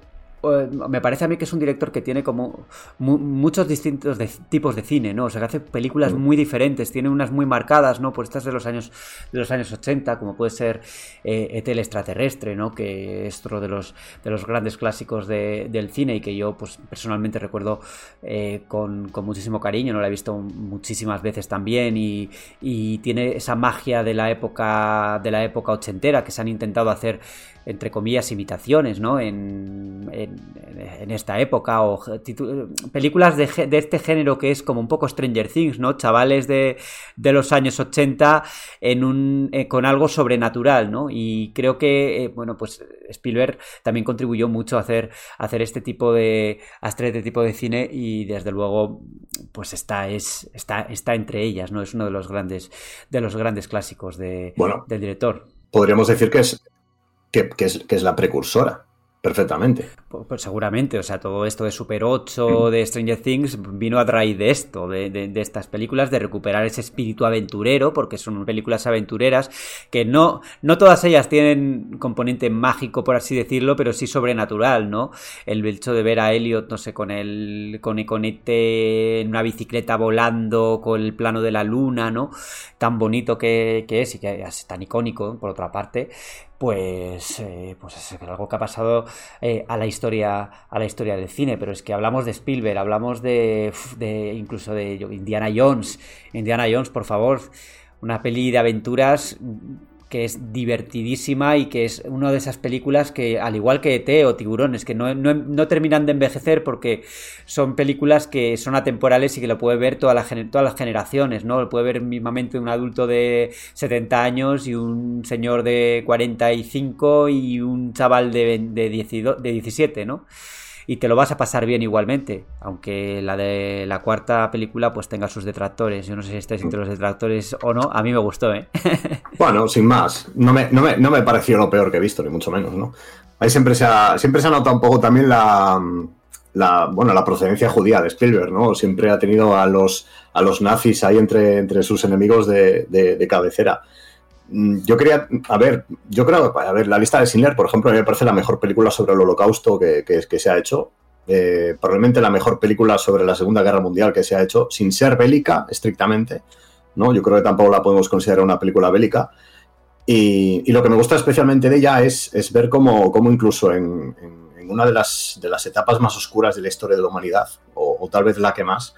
me parece a mí que es un director que tiene como muchos distintos tipos de cine, ¿no? O sea, que hace películas mm. muy diferentes, tiene unas muy marcadas, ¿no? Por estas de los años de los años 80, como puede ser eh, Etel extraterrestre, ¿no? Que es otro de los de los grandes clásicos del cine y que yo pues personalmente recuerdo eh, con, muchísimo cariño, no la he visto muchísimas veces también y, y tiene esa magia de la época de la época ochentera que se han intentado hacer entre comillas, imitaciones, ¿no? En, en, esta época, o películas de, de, este género que es como un poco Stranger Things, ¿no? Chavales de, de los años 80 en un, eh, con algo sobrenatural, ¿no? Y creo que, eh, bueno, pues Spielberg también contribuyó mucho a hacer, hacer este tipo de, a este tipo de cine y desde luego, pues está, es, está, está entre ellas, ¿no? Es uno de los grandes, de los grandes clásicos de, del director. Podríamos decir que es que, es, la precursora, perfectamente. Pues seguramente, o sea, todo esto de Super 8, de Stranger Things, vino a raíz de esto, de, de, estas películas, de recuperar ese espíritu aventurero, porque son películas aventureras que no, no todas ellas tienen componente mágico, por así decirlo, pero sí sobrenatural, ¿no? El hecho de ver a Elliot, no sé, con el con Iconete en una bicicleta volando, con el plano de la luna, ¿no? Tan bonito que, que es y que es tan icónico, por otra parte, pues, eh, pues es algo que ha pasado eh, a la historia a la historia del cine pero es que hablamos de Spielberg hablamos de, de incluso de Indiana Jones. Indiana Jones por favor una peli de aventuras que es divertidísima y que es una de esas películas que, al igual que ET o Tiburones, que no, terminan de envejecer porque son películas que son atemporales y que lo puede ver toda la, todas las generaciones, ¿no? Lo puede ver mismamente un adulto de 70 años y un señor de 45 y un chaval de, de, de 17, ¿no? Y te lo vas a pasar bien igualmente, aunque la de la cuarta película pues tenga sus detractores. Yo no sé si estáis entre los detractores o no, a mí me gustó, ¿eh? bueno, sin más, no me, no me, no me pareció lo peor que he visto, ni mucho menos, ¿no? Ahí siempre se ha, siempre se ha notado un poco también la, la, bueno, la procedencia judía de Spielberg, ¿no? Siempre ha tenido a los, a los nazis ahí entre, entre sus enemigos de, de cabecera. Mm, yo quería, a ver, yo creo, a ver, la lista de Schindler, por ejemplo, me parece la mejor película sobre el holocausto que, que, se ha hecho. Eh, probablemente la mejor película sobre la Segunda Guerra Mundial que se ha hecho, sin ser bélica estrictamente, ¿no? Yo creo que tampoco la podemos considerar una película bélica. Y, lo que me gusta especialmente de ella es, es ver cómo, cómo incluso en, en, una de las, de las etapas más oscuras de la historia de la humanidad, o, o tal vez la que más,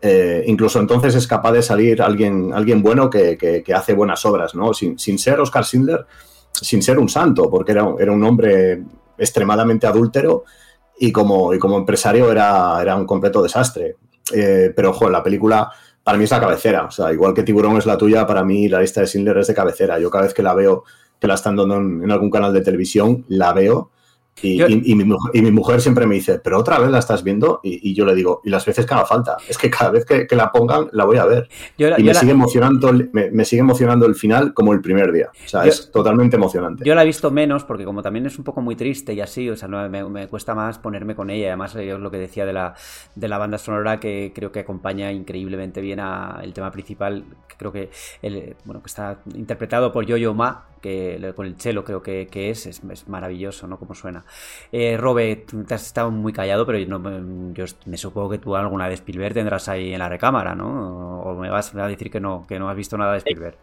eh, incluso entonces es capaz de salir alguien, alguien bueno que, hace buenas obras, ¿no? Sin, ser Oscar Schindler, sin ser un santo, porque era, era un hombre extremadamente adúltero y como, y como empresario era, era un completo desastre. Eh, pero, ojo, la película para mí es la cabecera. O sea, igual que Tiburón es la tuya, para mí la lista de Schindler es de cabecera. Yo cada vez que la veo, que la están dando en algún canal de televisión, la veo y, mi, mujer siempre me dice, pero otra vez la estás viendo y, yo le digo, y las veces que haga falta, es que cada vez que, la pongan la voy a ver. y me, sigue emocionando, me, sigue emocionando el final como el primer día. O sea, es totalmente emocionante. Yo la he visto menos porque como también es un poco muy triste y así, o sea, no, me, cuesta más ponerme con ella. Además, yo es lo que decía de la, de la banda sonora que creo que acompaña increíblemente bien al tema principal, que creo que, el, bueno, que está interpretado por Yo-Yo Ma, que con el chelo creo que, es, es, maravilloso, ¿no? Como suena. Eh, Robert, te has estado muy callado, pero yo, me supongo que tú alguna de Spielberg tendrás ahí en la recámara, ¿no? O me vas a decir que no, que no has visto nada de Spielberg.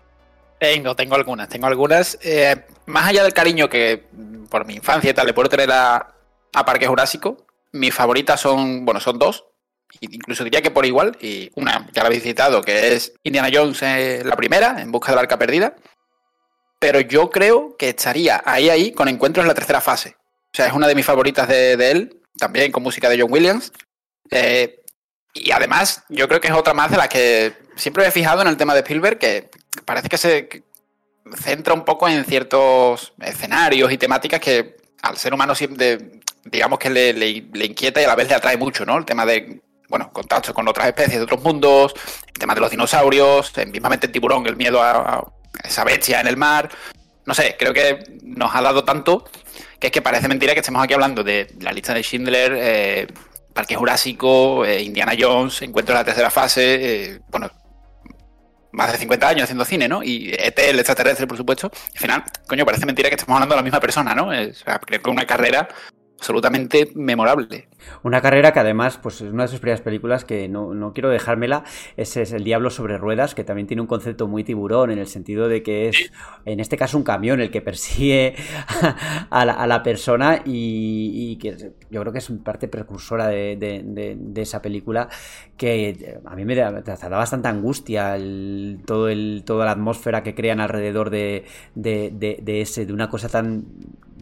Tengo, tengo algunas, tengo algunas. Eh, más allá del cariño que por mi infancia y tal le puedo tener a, Parque Jurásico, mis favoritas son, bueno, son dos. Incluso diría que por igual, y una que la habéis citado, que es Indiana Jones, eh, la primera, en busca del arca perdida pero yo creo que estaría ahí, ahí, con encuentros en la tercera fase. O sea, es una de mis favoritas de, él, también con música de John Williams. Eh, y además, yo creo que es otra más de las que siempre me he fijado en el tema de Spielberg, que parece que se centra un poco en ciertos escenarios y temáticas que al ser humano siempre, digamos que le, inquieta y a la vez le atrae mucho, ¿no? El tema de, bueno, contacto con otras especies de otros mundos, el tema de los dinosaurios, mismamente el tiburón, el miedo a, esa bestia en el mar. No sé, creo que nos ha dado tanto que es que parece mentira que estemos aquí hablando de la lista de Schindler, eh, Parque Jurásico, eh, Indiana Jones, Encuentro en la tercera fase, eh, bueno, más de 50 años haciendo cine, ¿no? Y ET, el extraterrestre, por supuesto. Al final, coño, parece mentira que estemos hablando de la misma persona, ¿no? O sea, creo que una carrera absolutamente memorable. Una carrera que además, pues es una de sus primeras películas que no, quiero dejármela, ese es El Diablo sobre Ruedas, que también tiene un concepto muy tiburón, en el sentido de que es, en este caso, un camión el que persigue a la, persona y, que yo creo que es parte precursora de, esa película que a mí me da, bastante angustia todo el, toda la atmósfera que crean alrededor de, ese, de una cosa tan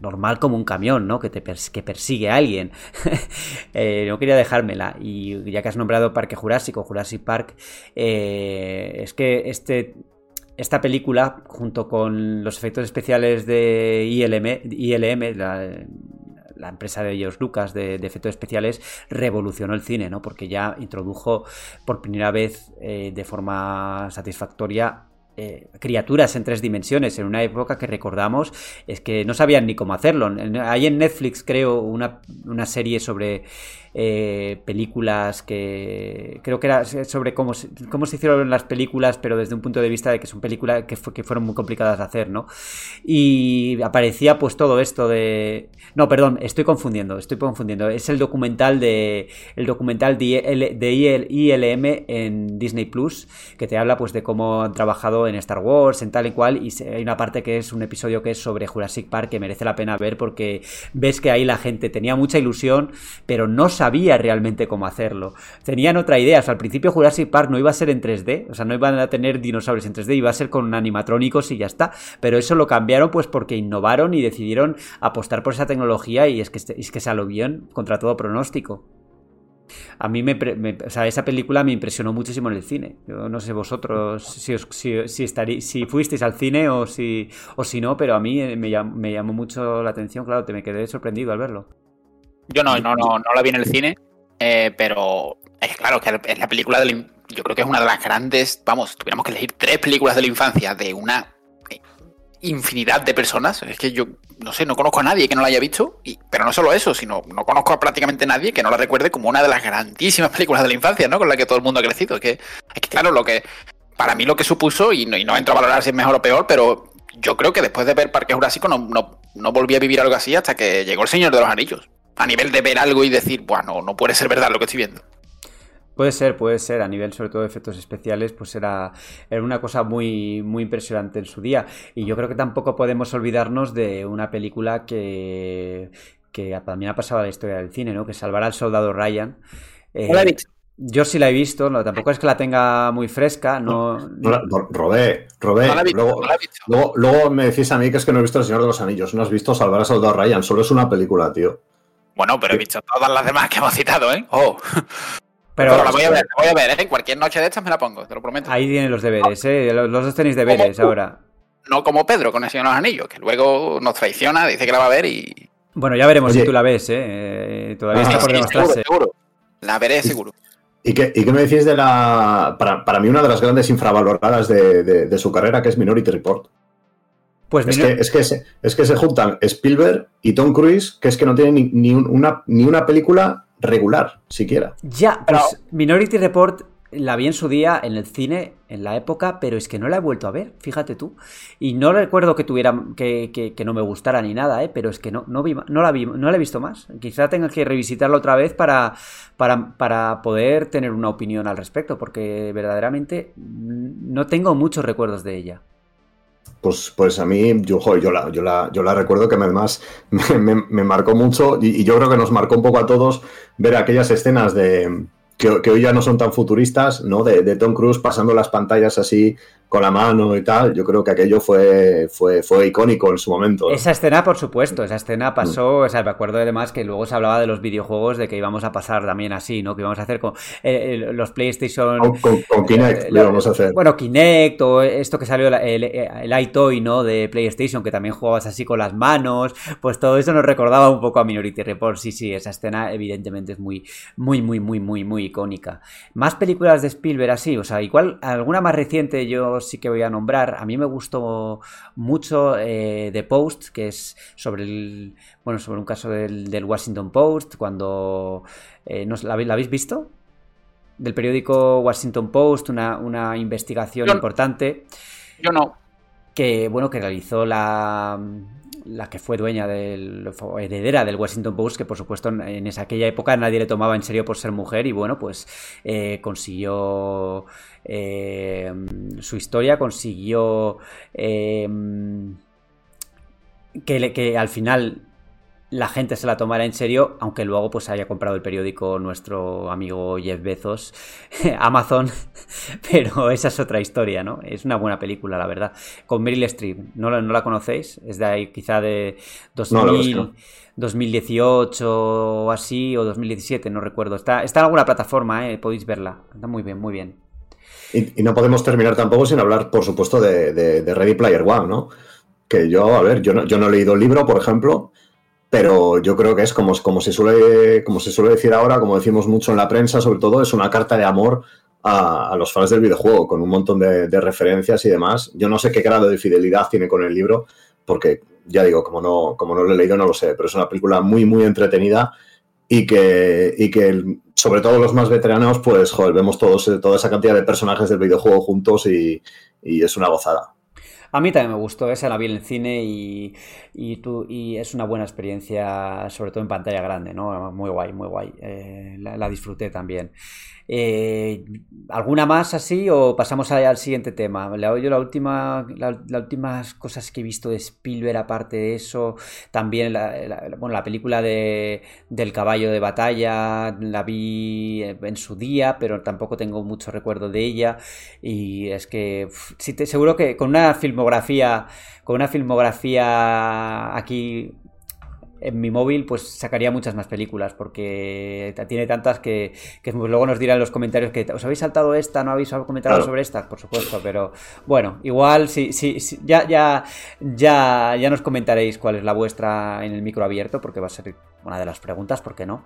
normal como un camión, ¿no? Que, te persigue a alguien. Eh, no quería dejármela. Y ya que has nombrado Parque Jurásico, Jurassic Park, eh, es que este, esta película, junto con los efectos especiales de ILM, ILM la, empresa de George Lucas de, efectos especiales, revolucionó el cine, ¿no? Porque ya introdujo por primera vez eh, de forma satisfactoria eh, criaturas en tres dimensiones en una época que recordamos es que no sabían ni cómo hacerlo. Hay en Netflix, creo, una, una serie sobre eh, películas que creo que era sobre cómo, cómo se hicieron las películas, pero desde un punto de vista de que son películas que, fueron muy complicadas de hacer, ¿no? Y aparecía pues todo esto de... No, perdón, estoy confundiendo, estoy confundiendo. Es el documental de el documental de, de ILM en Disney Plus, que te habla pues de cómo han trabajado en Star Wars, en tal y cual, y hay una parte que es un episodio que es sobre Jurassic Park que merece la pena ver porque ves que ahí la gente tenía mucha ilusión, pero no sabía sabía realmente cómo hacerlo. Tenían otra idea. al principio Jurassic Park no iba a ser en 3D, o sea, no iban a tener dinosaurios en 3D, iba a ser con animatrónicos y ya está. Pero eso lo cambiaron pues porque innovaron y decidieron apostar por esa tecnología y es que, es que salió bien contra todo pronóstico. A mí me, o sea, esa película me impresionó muchísimo en el cine. Yo no sé vosotros si, si, si, si fuisteis al cine o si, o si no, pero a mí me me llamó mucho la atención, claro, te me quedé sorprendido al verlo. Yo no, no, no, no la vi en el cine, eh, pero es claro que es la película de yo creo que es una de las grandes, vamos, tuviéramos que elegir tres películas de la infancia de una eh, infinidad de personas. Es que yo, no sé, no conozco a nadie que no la haya visto, y, pero no solo eso, sino no conozco a prácticamente nadie que no la recuerde como una de las grandísimas películas de la infancia, ¿no? Con la que todo el mundo ha crecido. Es que, es claro, lo que, para mí lo que supuso, y no, y no entro a valorar si es mejor o peor, pero yo creo que después de ver Parque Jurásico no, no, no volví a vivir algo así hasta que llegó El Señor de los Anillos a nivel de ver algo y decir, bueno, no puede ser verdad lo que estoy viendo. Puede ser, puede ser, a nivel sobre todo de efectos especiales, pues era, era una cosa muy, muy impresionante en su día. Y yo creo que tampoco podemos olvidarnos de una película que, que también ha pasado a la historia del cine, ¿no? Que salvará al soldado Ryan. Eh, yo sí la he visto, no, tampoco es que la tenga muy fresca, no... robé, robé. luego, luego, me decís a mí que es que no he visto El Señor de los Anillos, no has visto Salvar a Soldado Ryan, solo es una película, tío. Bueno, pero he visto todas las demás que hemos citado, ¿eh? Oh. Pero, la voy a ver, la voy a ver, ¿eh? Cualquier noche de estas me la pongo, te lo prometo. Ahí tienen los deberes, ¿eh? Los, dos tenéis deberes ahora. No como Pedro con El Señor de los Anillos, que luego nos traiciona, dice que la va a ver y... Bueno, ya veremos si tú la ves, ¿eh? eh todavía está por demostrarse. Seguro, La veré seguro. ¿Y qué, ¿Y qué, me decís de la, para, para, mí, una de las grandes infravaloradas de, de, su carrera, que es Minority Report? Pues es, que, es, que se, es que se juntan Spielberg y Tom Cruise, que es que no tienen ni, ni, una, ni una película regular, siquiera. Ya, pues Minority Report la vi en su día en el cine, en la época, pero es que no la he vuelto a ver, fíjate tú. Y no recuerdo que tuviera, que, no me gustara ni nada, ¿eh? pero es que no, no, vi, no, la vi, no la he visto más. Quizá tenga que revisitarla otra vez para, para, para poder tener una opinión al respecto, porque verdaderamente no tengo muchos recuerdos de ella. Pues, pues a mí, yo, yo, la, yo, la, yo la recuerdo que además me, marcó mucho y, y, yo creo que nos marcó un poco a todos ver aquellas escenas de, que, hoy ya no son tan futuristas, ¿no? De, de, Tom Cruise pasando las pantallas así con la mano y tal. Yo creo que aquello fue, fue, fue icónico en su momento. Esa escena, por supuesto, esa escena pasó, mm. o sea, me acuerdo además que luego se hablaba de los videojuegos de que íbamos a pasar también así, ¿no? Que íbamos a hacer con eh, los PlayStation... Con, Kinect, eh, lo íbamos a hacer. Bueno, Kinect o esto que salió, el, el, iToy, ¿no? De PlayStation, que también jugabas así con las manos, pues todo eso nos recordaba un poco a Minority Report. Sí, sí, esa escena evidentemente es muy, muy, muy, muy, muy, muy icónica. Más películas de Spielberg así, o sea, igual alguna más reciente yo sí que voy a nombrar. A mí me gustó mucho eh, The Post, que es sobre el, bueno, sobre un caso del, Washington Post, cuando eh, ¿la, habéis visto? Del periódico Washington Post, una, investigación importante. Yo no. Que, bueno, que realizó la, la que fue dueña del heredera del Washington Post, que por supuesto en esa, aquella época nadie le tomaba en serio por ser mujer y bueno, pues eh, consiguió eh, su historia, consiguió eh, que, que al final la gente se la tomara en serio, aunque luego pues haya comprado el periódico nuestro amigo Jeff Bezos, Amazon, pero esa es otra historia, ¿no? Es una buena película, la verdad. Con Meryl Streep, ¿no, no la conocéis? Es de ahí quizá de 2018 o así, o 2017, no recuerdo. Está, está en alguna plataforma, ¿eh? podéis verla. Está muy bien, muy bien. Y, no podemos terminar tampoco sin hablar, por supuesto, de, Ready Player One, ¿no? Que yo, a ver, yo no, yo no he leído el libro, por ejemplo, pero yo creo que es como, como, se suele, como se suele decir ahora, como decimos mucho en la prensa, sobre todo, es una carta de amor a, los fans del videojuego, con un montón de, referencias y demás. Yo no sé qué grado de fidelidad tiene con el libro, porque ya digo, como no, como no lo he leído, no lo sé, pero es una película muy, muy entretenida y que, y que sobre todo los más veteranos, pues, joder, vemos todos, toda esa cantidad de personajes del videojuego juntos y, y es una gozada. A mí también me gustó, esa la vi en el cine y, y, tú, y es una buena experiencia, sobre todo en pantalla grande, ¿no? Muy guay, muy guay. Eh, la, disfruté también. Eh, ¿Alguna más así o pasamos al siguiente tema? Yo la última, las últimas cosas que he visto de Spielberg, aparte de eso, también la, bueno, la película de, del caballo de batalla, la vi en su día, pero tampoco tengo mucho recuerdo de ella. Y es que seguro que con una filmografía, con una filmografía aquí en mi móvil, pues sacaría muchas más películas, porque tiene tantas que, luego nos dirán en los comentarios que os habéis saltado esta, no habéis comentado sobre esta, por supuesto, pero bueno, igual sí, sí, ya, ya, ya, ya nos comentaréis cuál es la vuestra en el micro abierto, porque va a ser una de las preguntas, ¿por qué no?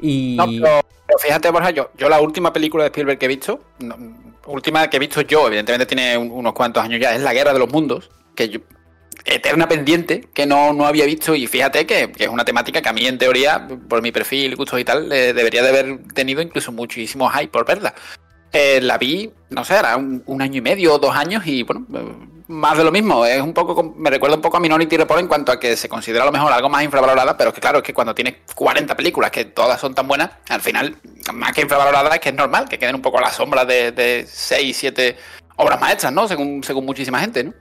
Y... pero, fíjate, Borja, yo, yo la última película de Spielberg que he visto, última que he visto yo, evidentemente tiene unos cuantos años ya, es La Guerra de los Mundos, que yo, eterna pendiente que no, no había visto y fíjate que, es una temática que a mí en teoría, por mi perfil, gustos y tal, debería de haber tenido incluso muchísimo hype por verla. Eh, la vi, no sé, era un, año y medio o dos años y bueno, más de lo mismo. Es un poco, me recuerda un poco a Minority Report en cuanto a que se considera a lo mejor algo más infravalorada, pero es que claro, es que cuando tienes 40 películas que todas son tan buenas, al final, más que infravalorada es que es normal que queden un poco a la sombra de, de 6, 7 obras maestras, ¿no? Según, según muchísima gente, ¿no?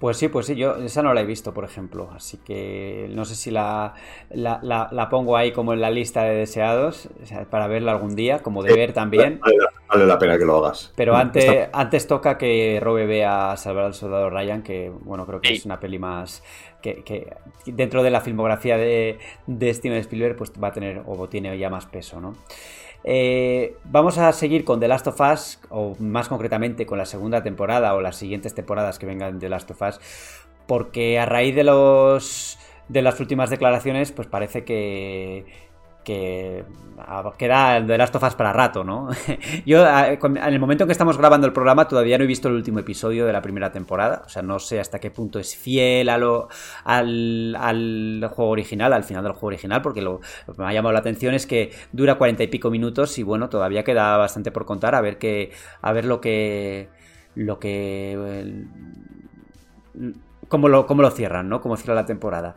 Pues sí, pues sí, yo esa no la he visto, por ejemplo, así que no sé si la, la, pongo ahí como en la lista de deseados para verla algún día, como de ver también. Vale, la pena que lo hagas. Pero antes, antes toca que Robe vea Salvar al Soldado Ryan, que bueno, creo que es una peli más que, dentro de la filmografía de, de Steven Spielberg pues va a tener o tiene ya más peso, ¿no? Eh, vamos a seguir con The Last of Us, o más concretamente con la segunda temporada o las siguientes temporadas que vengan de The Last of Us, porque a raíz de los de las últimas declaraciones, pues parece que que queda The Last of Us para rato, ¿no? Yo, en el momento en que estamos grabando el programa, todavía no he visto el último episodio de la primera temporada. O sea, no sé hasta qué punto es fiel a lo, al, juego original, al final del juego original, porque lo, que me ha llamado la atención es que dura cuarenta y pico minutos y bueno, todavía queda bastante por contar, a ver qué, a ver lo que, lo que, cómo lo, cómo lo cierran, ¿no? Cómo cierra la temporada.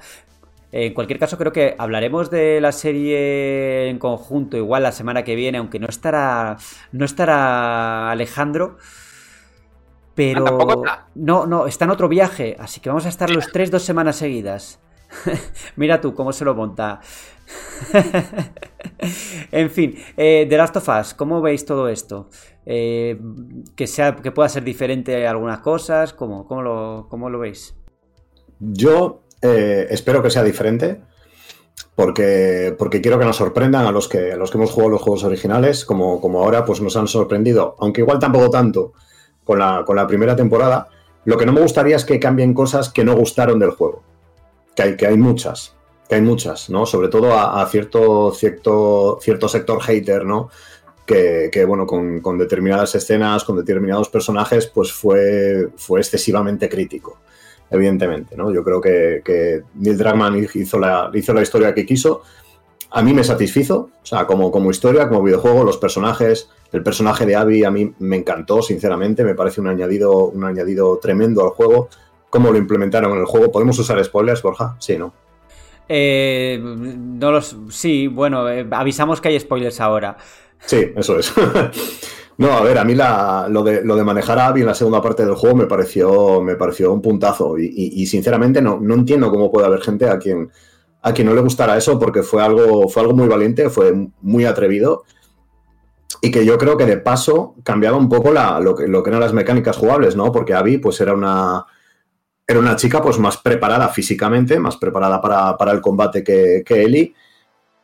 En cualquier caso, creo que hablaremos de la serie en conjunto, igual la semana que viene, aunque no estará. No estará Alejandro. Pero. No, no, está en otro viaje. Así que vamos a estar los tres dos semanas seguidas. Mira tú cómo se lo monta. en fin, eh, The Last of Us, ¿cómo veis todo esto? Eh, que, sea, que pueda ser diferente algunas cosas, ¿cómo, cómo, lo, cómo lo veis? Yo eh, espero que sea diferente. Porque, porque quiero que nos sorprendan a los que, a los que hemos jugado los juegos originales, como, como ahora pues nos han sorprendido, aunque igual tampoco tanto con la, con la primera temporada. Lo que no me gustaría es que cambien cosas que no gustaron del juego. Que hay, que hay muchas, que hay muchas, ¿no? Sobre todo a, cierto, cierto, cierto sector hater, ¿no? Que, bueno, con, con, determinadas escenas, con determinados personajes, pues fue, fue excesivamente crítico evidentemente. ¿no? Yo creo que, Neil Druckmann hizo la, hizo la historia que quiso. A mí me satisfizo, o sea, como, como historia, como videojuego, los personajes, el personaje de Abby a mí me encantó, sinceramente, me parece un añadido, un añadido tremendo al juego. ¿Cómo lo implementaron en el juego? ¿Podemos usar spoilers, Borja? Sí, ¿no? Eh, no los. Sí, bueno, eh, avisamos que hay spoilers ahora. Sí, eso es. No, a ver, a mí lo, de, lo de manejar a Abby en la segunda parte del juego me pareció, me pareció un puntazo. Y, sinceramente no, no, entiendo cómo puede haber gente a quien, a quien no le gustara eso porque fue algo, fue algo muy valiente, fue muy atrevido. Y que yo creo que de paso cambiaba un poco lo, que, lo que eran las mecánicas jugables, ¿no? Porque Abby pues era una, era una chica pues más preparada físicamente, más preparada para, el combate que, que Ellie.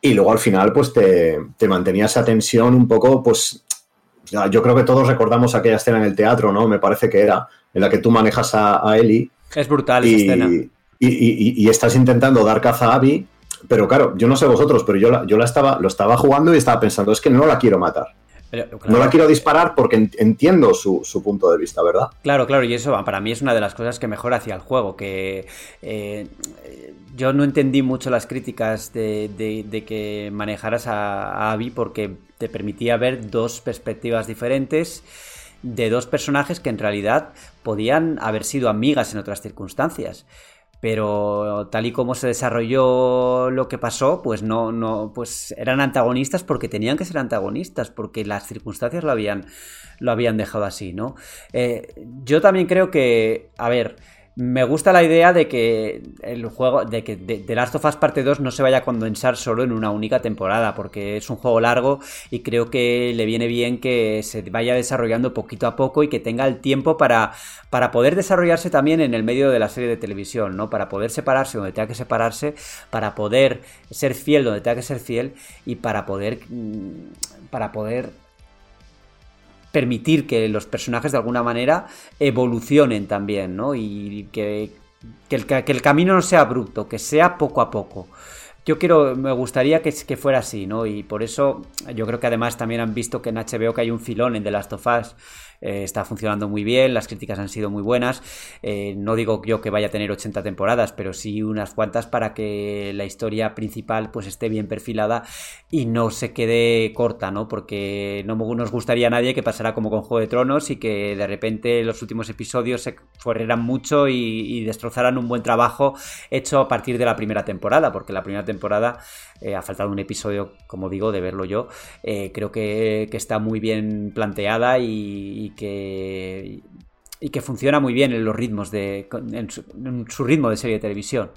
Y luego al final pues te, te mantenía esa tensión un poco pues yo creo que todos recordamos aquella escena en el teatro, ¿no? Me parece que era, en la que tú manejas a, a Ellie. Es brutal esa escena. Y, estás intentando dar caza a Abby, pero claro, yo no sé vosotros, pero yo, la, yo la estaba, lo estaba jugando y estaba pensando, es que no la quiero matar. No la quiero disparar porque entiendo su, punto de vista, ¿verdad? Claro, claro, y eso para mí es una de las cosas que mejor hacía el juego, que eh, yo no entendí mucho las críticas de, que manejaras a, Abby porque te permitía ver dos perspectivas diferentes de dos personajes que en realidad podían haber sido amigas en otras circunstancias pero tal y como se desarrolló lo que pasó, pues no, no, pues eran antagonistas porque tenían que ser antagonistas, porque las circunstancias lo habían, lo habían dejado así, ¿no? Eh, yo también creo que, a ver, me gusta la idea de que el juego, de que The Last of Us Parte 2 no se vaya a condensar solo en una única temporada, porque es un juego largo y creo que le viene bien que se vaya desarrollando poquito a poco y que tenga el tiempo para, para poder desarrollarse también en el medio de la serie de televisión, ¿no? Para poder separarse donde tenga que separarse, para poder ser fiel donde tenga que ser fiel y para poder mm, para poder permitir que los personajes de alguna manera evolucionen también, ¿no? Y que, el, que el camino no sea abrupto, que sea poco a poco yo quiero, me gustaría que, que, fuera así, ¿no? Y por eso yo creo que además también han visto que en HBO que hay un filón en The Last of Us eh, está funcionando muy bien, las críticas han sido muy buenas. Eh, no digo yo que vaya a tener 80 temporadas, pero sí unas cuantas para que la historia principal pues esté bien perfilada y no se quede corta, ¿no? Porque no nos gustaría a nadie que pasara como con Juego de Tronos y que de repente los últimos episodios se corrieran mucho y, destrozaran un buen trabajo hecho a partir de la primera temporada, porque la primera temporada eh, ha faltado un episodio, como digo, de verlo yo. creo que, está muy bien planteada y y que, y que funciona muy bien en los ritmos de en su, ritmo de serie de televisión.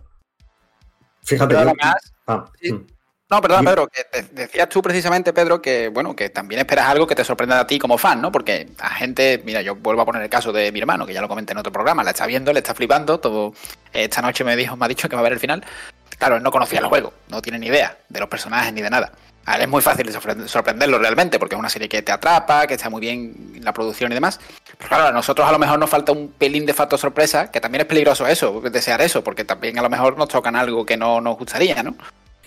Fíjate. Ah, mm. No, perdón, Pedro, que decías tú precisamente, Pedro, que bueno, que también esperas algo que te sorprenda a ti como fan, ¿no? Porque a gente, mira, yo vuelvo a poner el caso de mi hermano, que ya lo comenté en otro programa, la está viendo, le está flipando, todo esta noche me dijo, me ha dicho que va a ver el final. Claro, él no conocía el juego, no tiene ni idea de los personajes ni de nada. A él es muy fácil sorprenderlo realmente, porque es una serie que te atrapa, que está muy bien la producción y demás. Pero claro, a nosotros a lo mejor nos falta un pelín de factor sorpresa, que también es peligroso eso, desear eso, porque también a lo mejor nos tocan algo que no nos gustaría, ¿no?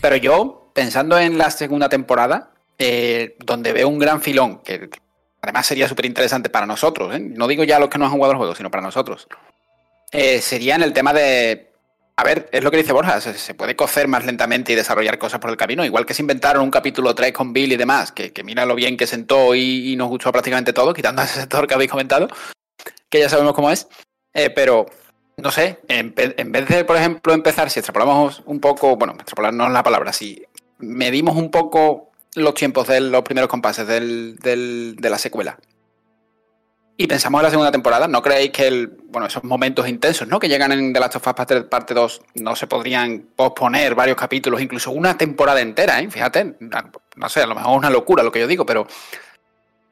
Pero yo, pensando en la segunda temporada, eh, donde veo un gran filón, que además sería súper interesante para nosotros, ¿eh? no digo ya los que no han jugado el juego, sino para nosotros, eh, sería en el tema de a ver, es lo que dice Borja, se, puede cocer más lentamente y desarrollar cosas por el camino. Igual que se inventaron un capítulo 3 con Bill y demás, que, mira lo bien que sentó y, nos gustó prácticamente todo, quitando ese sector que habéis comentado, que ya sabemos cómo es. Eh, pero, no sé, en, vez de, por ejemplo, empezar, si extrapolamos un poco, bueno, extrapolarnos la palabra, si medimos un poco los tiempos de los primeros compases de la secuela y pensamos en la segunda temporada, ¿no creéis que el, bueno, esos momentos intensos ¿no? que llegan en The Last of Us parte, 2 no se podrían posponer varios capítulos, incluso una temporada entera? ¿eh? Fíjate, no sé, a lo mejor es una locura lo que yo digo, pero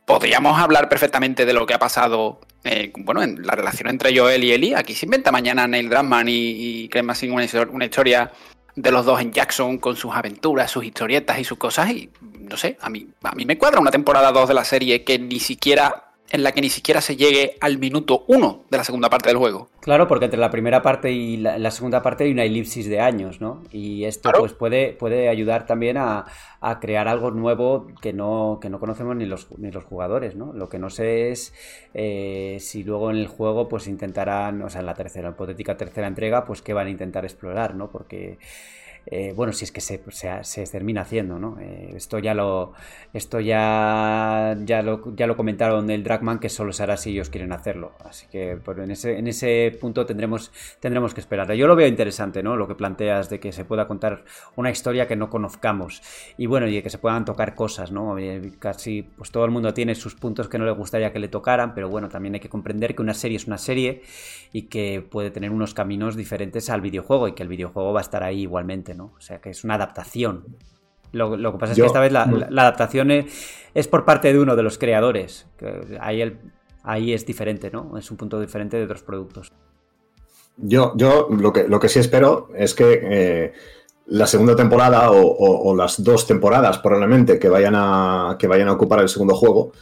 podríamos hablar perfectamente de lo que ha pasado eh, bueno, en la relación entre Joel y Ellie. Aquí se inventa mañana Neil Druckmann y, y más una, una historia de los dos en Jackson con sus aventuras, sus historietas y sus cosas. Y no sé, a mí, a mí me cuadra una temporada 2 de la serie que ni siquiera en la que ni siquiera se llegue al minuto uno de la segunda parte del juego. Claro, porque entre la primera parte y la, segunda parte hay una elipsis de años, ¿no? Y esto pues puede, puede ayudar también a, crear algo nuevo que no, que no conocemos ni los, ni los jugadores, ¿no? Lo que no sé es eh, si luego en el juego pues intentarán, o sea, en la tercera, hipotética tercera entrega, pues qué van a intentar explorar, ¿no? Porque... Eh, bueno, si es que se, se, termina haciendo, ¿no? Eh, esto ya lo esto ya, ya, lo, ya lo comentaron el Dragman que solo se hará si ellos quieren hacerlo. Así que pues, en, ese, en ese punto tendremos, tendremos que esperar. Yo lo veo interesante, ¿no? Lo que planteas de que se pueda contar una historia que no conozcamos. Y bueno, y que se puedan tocar cosas, ¿no? Eh, casi pues todo el mundo tiene sus puntos que no le gustaría que le tocaran, pero bueno, también hay que comprender que una serie es una serie y que puede tener unos caminos diferentes al videojuego y que el videojuego va a estar ahí igualmente. O sea que es una adaptación. Lo, que pasa es que esta vez la, adaptación es, por parte de uno de los creadores. ahí, el, ahí es diferente, ¿no? Es un punto diferente de otros productos. Yo, yo lo, que, lo que sí espero es que eh, la segunda temporada o, las dos temporadas probablemente que vayan a, que vayan a ocupar el segundo juego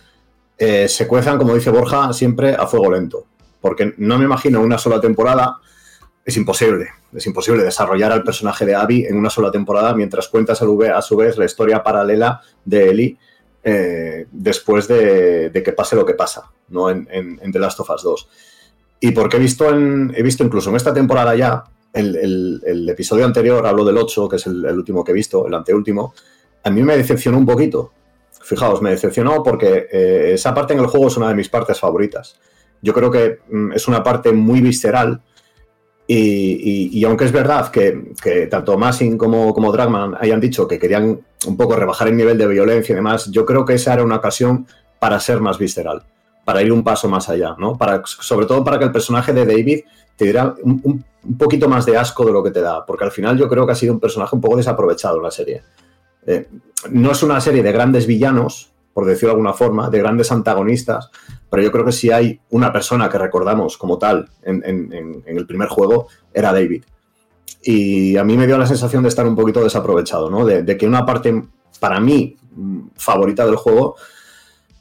eh, se cuezan, como dice Borja, siempre a fuego lento. Porque no me imagino una sola temporada es imposible. Es imposible desarrollar al personaje de Abby en una sola temporada mientras cuentas a su vez la historia paralela de Ellie eh, después de, que pase lo que pasa, ¿no? En, The Last of Us 2. Y porque he visto, he visto incluso en esta temporada ya, el, episodio anterior, hablo del 8, que es el, último que he visto, el anteúltimo, a mí me decepcionó un poquito. Fijaos, me decepcionó porque eh, esa parte en el juego es una de mis partes favoritas. Yo creo que mm, es una parte muy visceral y, aunque es verdad que, tanto Massing como, como Dragman hayan dicho que querían un poco rebajar el nivel de violencia y demás, yo creo que esa era una ocasión para ser más visceral, para ir un paso más allá, ¿no? Para, sobre todo para que el personaje de David te diera un, poquito más de asco de lo que te da, porque al final yo creo que ha sido un personaje un poco desaprovechado en la serie. Eh, no es una serie de grandes villanos, por decirlo de alguna forma, de grandes antagonistas, pero yo creo que si hay una persona que recordamos como tal en, el primer juego, era David. Y a mí me dio la sensación de estar un poquito desaprovechado, ¿no? De, que una parte, para mí, favorita del juego,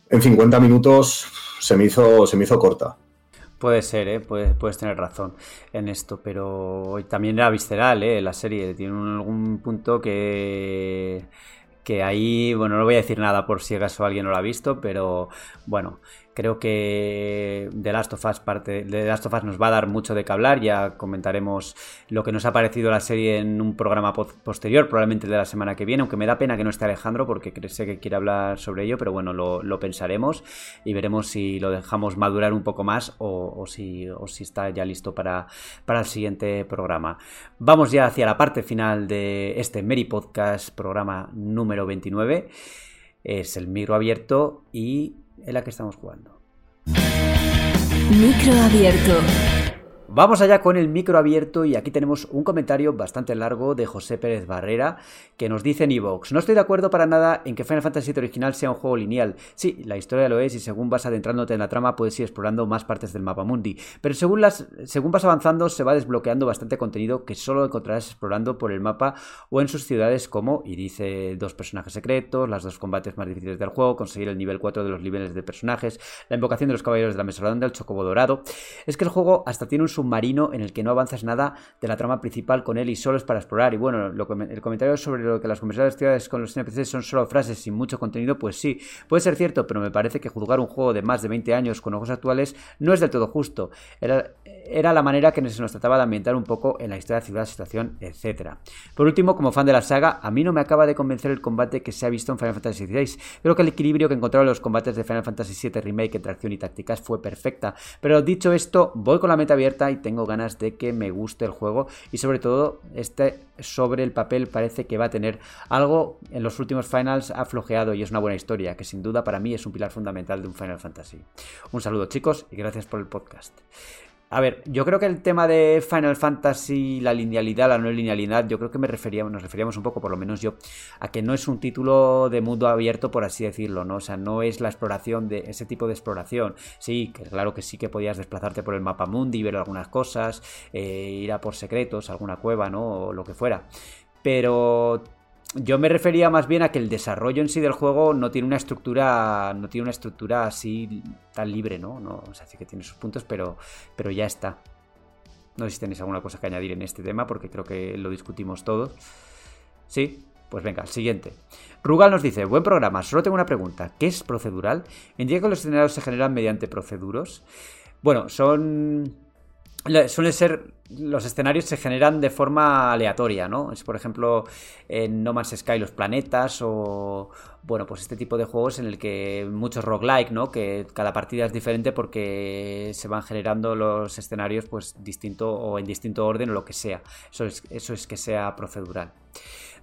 en 50 minutos se me hizo, se me hizo corta. Puede ser, ¿eh? puedes, puedes tener razón en esto, pero también era visceral, ¿eh? la serie. Tiene algún punto que que ahí, bueno, no voy a decir nada por si acaso alguien no lo ha visto, pero bueno, Creo que The Last of Us parte, The Last nos va a dar mucho de qué hablar. Ya comentaremos lo que nos ha parecido la serie en un programa posterior, probablemente de la semana que viene. Aunque me da pena que no esté Alejandro porque sé que quiere hablar sobre ello, pero bueno, lo, pensaremos y veremos si lo dejamos madurar un poco más o, si, está ya listo para, el siguiente programa. Vamos ya hacia la parte final de este Mary Podcast, programa número 29. Es el micro abierto y en la que estamos jugando. Micro abierto. Vamos allá con el micro abierto y aquí tenemos un comentario bastante largo de José Pérez Barrera que nos dice en Evox, no estoy de acuerdo para nada en que Final Fantasy VII original sea un juego lineal. Sí, la historia lo es y según vas adentrándote en la trama puedes ir explorando más partes del mapa mundi, pero según, las, según vas avanzando se va desbloqueando bastante contenido que solo encontrarás explorando por el mapa o en sus ciudades como, y dice dos personajes secretos, las dos combates más difíciles del juego, conseguir el nivel 4 de los niveles de personajes, la invocación de los caballeros de la mesa redonda, el chocobo dorado. Es que el juego hasta tiene un submarino en el que no avanzas nada de la trama principal con él y solo es para explorar. Y bueno, el comentario sobre lo que las conversaciones con los NPCs son solo frases sin mucho contenido, pues sí, puede ser cierto, pero me parece que juzgar un juego de más de 20 años con ojos actuales no es del todo justo. Era, era la manera que se nos trataba de ambientar un poco en la historia, ciudad, situación, etc. Por último, como fan de la saga, a mí no me acaba de convencer el combate que se ha visto en Final Fantasy XVI. Creo que el equilibrio que encontraron los combates de Final Fantasy VII Remake entre acción y tácticas fue perfecta. Pero dicho esto, voy con la meta abierta y tengo ganas de que me guste el juego y sobre todo este sobre el papel parece que va a tener algo en los últimos finals ha flojeado y es una buena historia que sin duda para mí es un pilar fundamental de un Final Fantasy. Un saludo chicos y gracias por el podcast. A ver, yo creo que el tema de Final Fantasy, la linealidad, la no linealidad, yo creo que me referíamos, nos referíamos un poco, por lo menos yo, a que no es un título de mundo abierto, por así decirlo, ¿no? O sea, no es la exploración de ese tipo de exploración. Sí, que claro que sí que podías desplazarte por el mapa mundi, ver algunas cosas, eh, ir a por secretos, alguna cueva, ¿no? O lo que fuera. Pero yo me refería más bien a que el desarrollo en sí del juego no tiene una estructura, no tiene una estructura así tan libre, ¿no? no o sea, sí que tiene sus puntos, pero, pero ya está. No sé si tenéis alguna cosa que añadir en este tema, porque creo que lo discutimos todos. Sí, pues venga, siguiente. Rugal nos dice, buen programa, solo tengo una pregunta. ¿Qué es procedural? ¿Indica que los escenarios se generan mediante proceduros? Bueno, son suele ser los escenarios se generan de forma aleatoria, ¿no? Es por ejemplo en No Man's Sky los planetas o bueno, pues este tipo de juegos en el que muchos roguelike, ¿no? Que cada partida es diferente porque se van generando los escenarios pues distinto o en distinto orden o lo que sea. Eso es, eso es que sea procedural.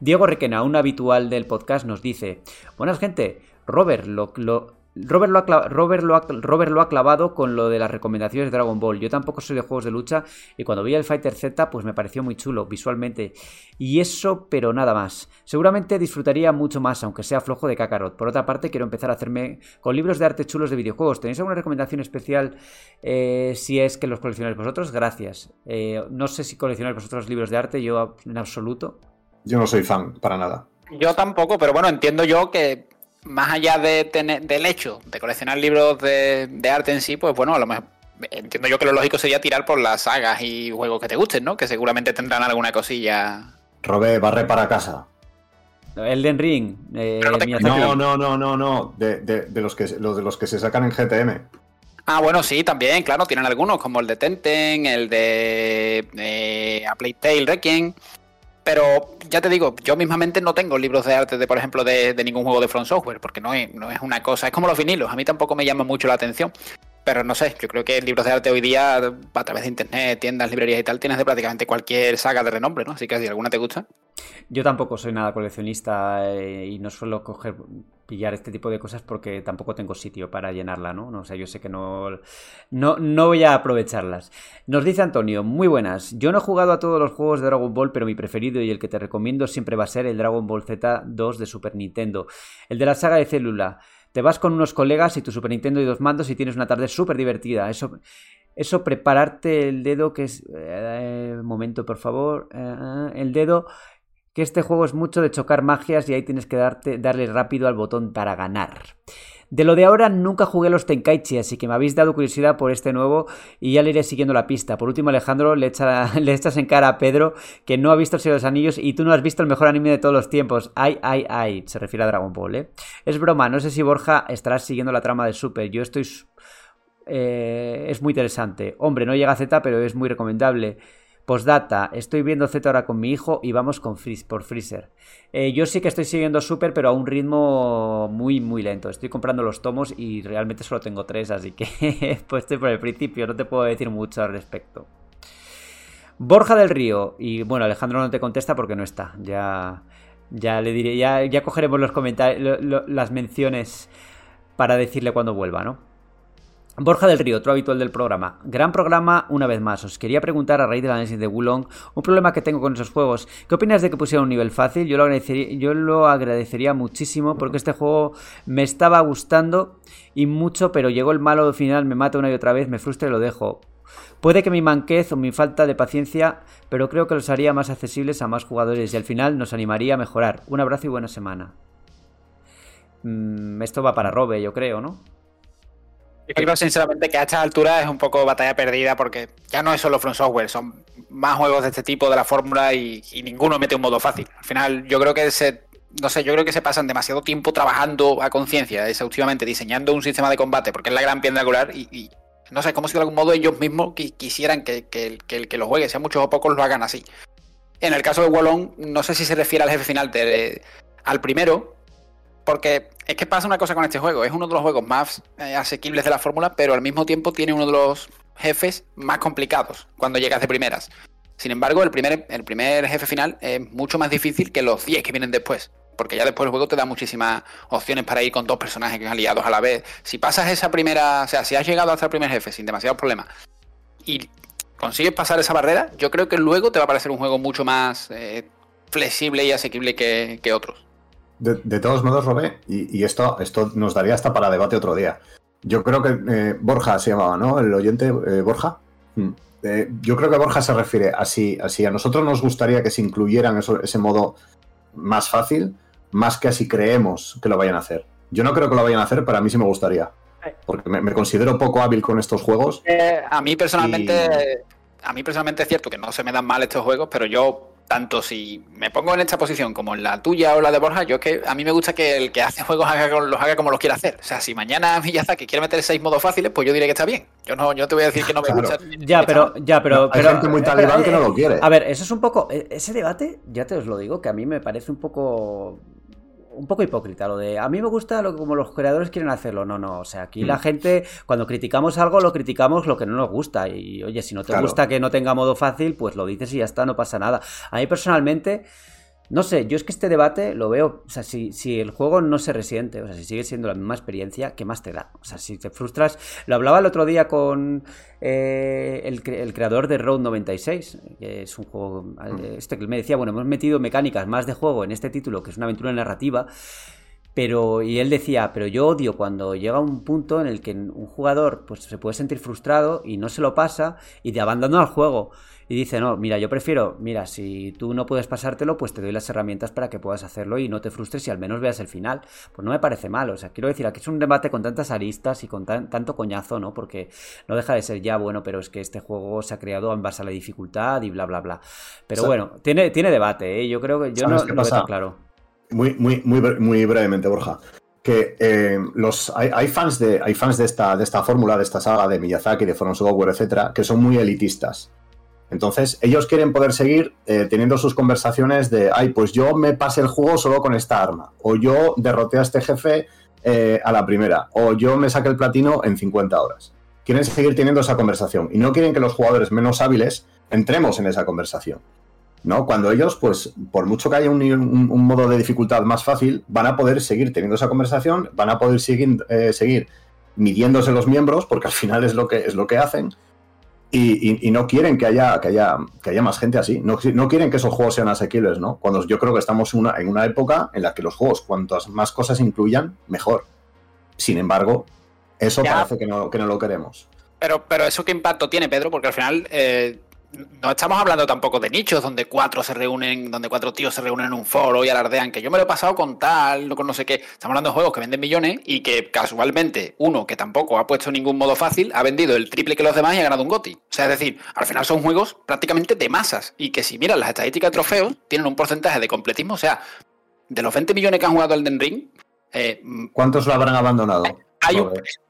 Diego Requena, un habitual del podcast, nos dice, buenas gente, Robert, lo, lo Robert lo, ha Robert, lo Robert lo ha clavado con lo de las recomendaciones de Dragon Ball. Yo tampoco soy de juegos de lucha y cuando vi el Fighter Z pues me pareció muy chulo visualmente. Y eso, pero nada más. Seguramente disfrutaría mucho más, aunque sea flojo de Kakarot. Por otra parte, quiero empezar a hacerme con libros de arte chulos de videojuegos. ¿Tenéis alguna recomendación especial eh, si es que los coleccionáis vosotros? Gracias. Eh, no sé si coleccionáis vosotros libros de arte, yo en absoluto. Yo no soy fan, para nada. Yo tampoco, pero bueno, entiendo yo que más allá de tener, del hecho de coleccionar libros de, arte en sí, pues bueno, a lo mejor entiendo yo que lo lógico sería tirar por las sagas y juegos que te gusten, ¿no? Que seguramente tendrán alguna cosilla. Robé, barre para casa. Elden Ring. eh, te-. No, no, no, no, no. De, de- de los que, los de los que se sacan en GTM. Ah, bueno, sí, también, claro, tienen algunos, como el de Tenten, el de eh, A Plague Tale Requiem. Pero ya te digo, yo mismamente no tengo libros de arte de, por ejemplo, de, ningún juego de From Software, porque no es, no es una cosa, es como los vinilos, a mí tampoco me llama mucho la atención. Pero no sé, yo creo que libros de arte hoy día, a través de internet, tiendas, librerías y tal, tienes de prácticamente cualquier saga de renombre, ¿no? Así que si alguna te gusta. Yo tampoco soy nada coleccionista eh, y no suelo coger pillar este tipo de cosas porque tampoco tengo sitio para llenarla, ¿no? O sea, yo sé que no, no, no voy a aprovecharlas. Nos dice Antonio, muy buenas. Yo no he jugado a todos los juegos de Dragon Ball, pero mi preferido y el que te recomiendo siempre va a ser el Dragon Ball Z 2 de Super Nintendo. El de la saga de célula. Te vas con unos colegas y tu Super Nintendo y dos mandos y tienes una tarde súper divertida. Eso, eso, prepararte el dedo, que es... eh, momento, por favor. Eh, el dedo que este juego es mucho de chocar magias y ahí tienes que darte, darle rápido al botón para ganar. De lo de ahora nunca jugué los Tenkaichi, así que me habéis dado curiosidad por este nuevo y ya le iré siguiendo la pista. Por último, Alejandro, le, echa- le echas en cara a Pedro que no ha visto el Señor de los Anillos y tú no has visto el mejor anime de todos los tiempos. Ay, ay, ay, se refiere a Dragon Ball, ¿eh? Es broma, no sé si Borja estará siguiendo la trama de Super. Yo estoy... eh, es muy interesante. Hombre, no llega a Z, pero es muy recomendable. Postdata, estoy viendo Z ahora con mi hijo y vamos con Freeze, por Freezer. Eh, yo sí que estoy siguiendo Super, pero a un ritmo muy, muy lento. Estoy comprando los tomos y realmente solo tengo tres, así que pues estoy por el principio, no te puedo decir mucho al respecto. Borja del Río, y bueno, Alejandro no te contesta porque no está. Ya, ya le diré, ya, ya cogeremos los comentarios, las menciones para decirle cuando vuelva, ¿no? Borja del Río, otro habitual del programa. Gran programa una vez más. Os quería preguntar a raíz del análisis de Wulong un problema que tengo con esos juegos. ¿Qué opinas de que pusieran un nivel fácil? Yo lo agradecería, yo lo agradecería muchísimo porque este juego me estaba gustando y mucho, pero llegó el malo final, me mata una y otra vez, me frustra y lo dejo. Puede que mi manquez o mi falta de paciencia, pero creo que los haría más accesibles a más jugadores y al final nos animaría a mejorar. Un abrazo y buena semana. Mm, esto va para Robe, yo creo, ¿no? Yo creo sinceramente que a estas alturas es un poco batalla perdida porque ya no es solo From Software, son más juegos de este tipo de la fórmula y, ninguno mete un modo fácil. Al final yo creo que se, no sé, yo creo que se pasan demasiado tiempo trabajando a conciencia, exhaustivamente, diseñando un sistema de combate porque es la gran piedra angular y, no sé, como si de algún modo ellos mismos qui- quisieran que, que el, que lo juegue, sea muchos o pocos, lo hagan así. En el caso de Wallon, no sé si se refiere al jefe final al primero, porque es que pasa una cosa con este juego. Es uno de los juegos más eh, asequibles de la fórmula, pero al mismo tiempo tiene uno de los jefes más complicados cuando llegas de primeras. Sin embargo, el primer, el primer jefe final es mucho más difícil que los 10 que vienen después. Porque ya después el juego te da muchísimas opciones para ir con dos personajes aliados a la vez. Si pasas esa primera, o sea, si has llegado hasta el primer jefe sin demasiados problemas y consigues pasar esa barrera, yo creo que luego te va a parecer un juego mucho más eh, flexible y asequible que, que otros. De, de todos modos, Robé, y, y esto, esto nos daría hasta para debate otro día. Yo creo que eh, Borja se llamaba, ¿no? El oyente eh, Borja. Mm. Eh, yo creo que Borja se refiere a si, a nosotros nos gustaría que se incluyeran eso- ese modo más fácil, más que a si creemos que lo vayan a hacer. Yo no creo que lo vayan a hacer, pero a mí sí me gustaría. Porque me, me considero poco hábil con estos juegos. A mí personalmente, a mí personalmente es cierto que no se me dan mal estos juegos, pero yo tanto si me pongo en esta posición como en la tuya o la de Borja, yo es que a mí me gusta que el que hace juegos haga, con- los haga como los quiera hacer. O sea, si mañana Miyazaki quiere meter seis modos fáciles, pues yo diré que está bien. Yo no, yo no te voy a decir que no me Claro. gusta. Ya, pero, ya, pero, Hay pero- gente muy eh, talibán pero, que no eh, lo quiere. A ver, eso es un poco. eh, Ese debate, ya te os lo digo, que a mí me parece un poco. Un poco hipócrita lo de a mí me gusta lo que como los creadores quieren hacerlo. No, no. O sea, aquí la Mm. gente, cuando criticamos algo, lo criticamos lo que no nos gusta. Y oye, si no te Claro. gusta que no tenga modo fácil, pues lo dices y ya está, no pasa nada. A mí personalmente. No sé, yo es que este debate lo veo, o sea, si, si el juego no se resiente, o sea, si sigue siendo la misma experiencia, ¿qué más te da? O sea, si te frustras, lo hablaba el otro día con eh, el, el creador de Road 96, que es un juego, eh, este que me decía, bueno, hemos metido mecánicas más de juego en este título, que es una aventura narrativa, pero, y él decía, pero yo odio cuando llega un punto en el que un jugador pues, se puede sentir frustrado y no se lo pasa y te abandona el juego. Y dice, no, mira, yo prefiero, mira, si tú no puedes pasártelo, pues te doy las herramientas para que puedas hacerlo y no te frustres y al menos veas el final. Pues no me parece mal, o sea, quiero decir, aquí es un debate con tantas aristas y con tan- tanto coñazo, ¿no? Porque no deja de ser ya, bueno, pero es que este juego se ha creado en base a la dificultad y bla, bla, bla. Pero bueno, tiene, tiene debate, ¿eh? Yo creo que yo no, ¿Sabes qué lo veo pasa? tan claro. Muy, muy, muy, muy brevemente, Borja. Que eh, los, hay, fans de, hay fans de esta, de esta fórmula, de esta saga de Miyazaki, de From Software, etcétera, que son muy elitistas. Entonces, ellos quieren poder seguir eh, teniendo sus conversaciones de, ay, pues yo me pasé el juego solo con esta arma, o yo derroté a este jefe eh, a la primera, o yo me saqué el platino en 50 horas. Quieren seguir teniendo esa conversación y no quieren que los jugadores menos hábiles entremos en esa conversación. ¿no? Cuando ellos, pues, por mucho que haya un, modo de dificultad más fácil, van a poder seguir teniendo esa conversación, van a poder seguir, eh, seguir midiéndose los miembros, porque al final es lo que, es lo que hacen, y, no quieren que haya, que haya, que haya más gente así. No, no, quieren que esos juegos sean asequibles, ¿no? Cuando yo creo que estamos una, en una época en la que los juegos, cuantas más cosas incluyan, mejor. Sin embargo, eso parece que no, que no lo queremos. Pero, pero eso qué impacto tiene, Pedro, porque al final eh, no estamos hablando tampoco de nichos donde cuatro se reúnen, donde cuatro tíos se reúnen en un foro y alardean que yo me lo he pasado con tal, con no sé qué. Estamos hablando de juegos que venden millones y que casualmente uno que tampoco ha puesto ningún modo fácil ha vendido el triple que los demás y ha ganado un GOTI. O sea, es decir, al final son juegos prácticamente de masas y que si miran las estadísticas de trofeos tienen un porcentaje de completismo. O sea, de los 20 millones que han jugado Den Ring, eh, ¿cuántos lo habrán abandonado?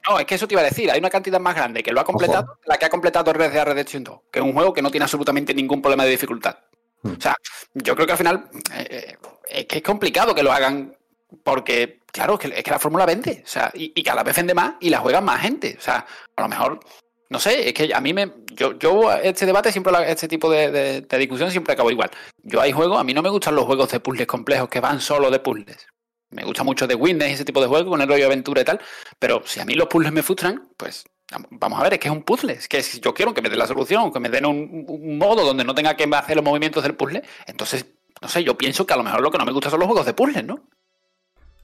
No, es que eso te iba a decir. Hay una cantidad más grande que lo ha completado, la que ha completado Red Dead Redemption 2, que es un juego que no tiene absolutamente ningún problema de dificultad. Hmm. O sea, yo creo que al final eh, es que es complicado que lo hagan porque, claro, es que, es que la fórmula vende. O sea, y, cada vez vende más y la juegan más gente. O sea, a lo mejor, no sé, es que a mí me. Yo, yo este debate siempre, este tipo de, de discusión siempre acabo igual. Yo hay juegos, a mí no me gustan los juegos de puzzles complejos que van solo de puzzles. Me gusta mucho de Witness y ese tipo de juego, con el rollo de aventura y tal. Pero si a mí los puzzles me frustran, pues vamos a ver, es que es un puzzle. Es que si yo quiero que me den la solución, que me den un, modo donde no tenga que hacer los movimientos del puzzle, entonces, no sé, yo pienso que a lo mejor lo que no me gusta son los juegos de puzzles, ¿no?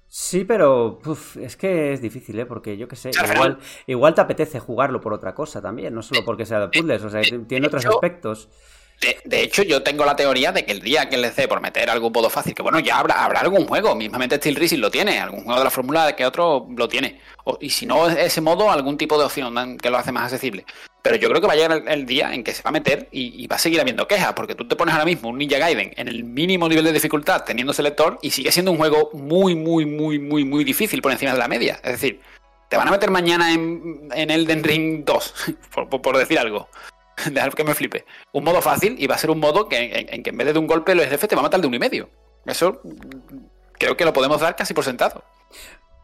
Sí, pero es que es difícil, ¿eh? Porque yo qué sé, igual, igual te apetece jugarlo por otra cosa también, no solo porque sea de puzzles, o sea, tiene otros aspectos. De, hecho, yo tengo la teoría de que el día que le dé por meter algún modo fácil, que bueno, ya habrá, habrá algún juego, mismamente Steel Racing lo tiene, algún juego de la fórmula que otro lo tiene. y si no ese modo, algún tipo de opción que lo hace más accesible. Pero yo creo que va a llegar el, día en que se va a meter y, va a seguir habiendo quejas, porque tú te pones ahora mismo un Ninja Gaiden en el mínimo nivel de dificultad teniendo selector y sigue siendo un juego muy, muy, muy, muy, muy difícil por encima de la media. Es decir, te van a meter mañana en, en Elden Ring 2, por decir algo. Dejar que me flipe. Un modo fácil y va a ser un modo que, en, que en vez de un golpe el jefe te va a matar de uno y medio. Eso creo que lo podemos dar casi por sentado.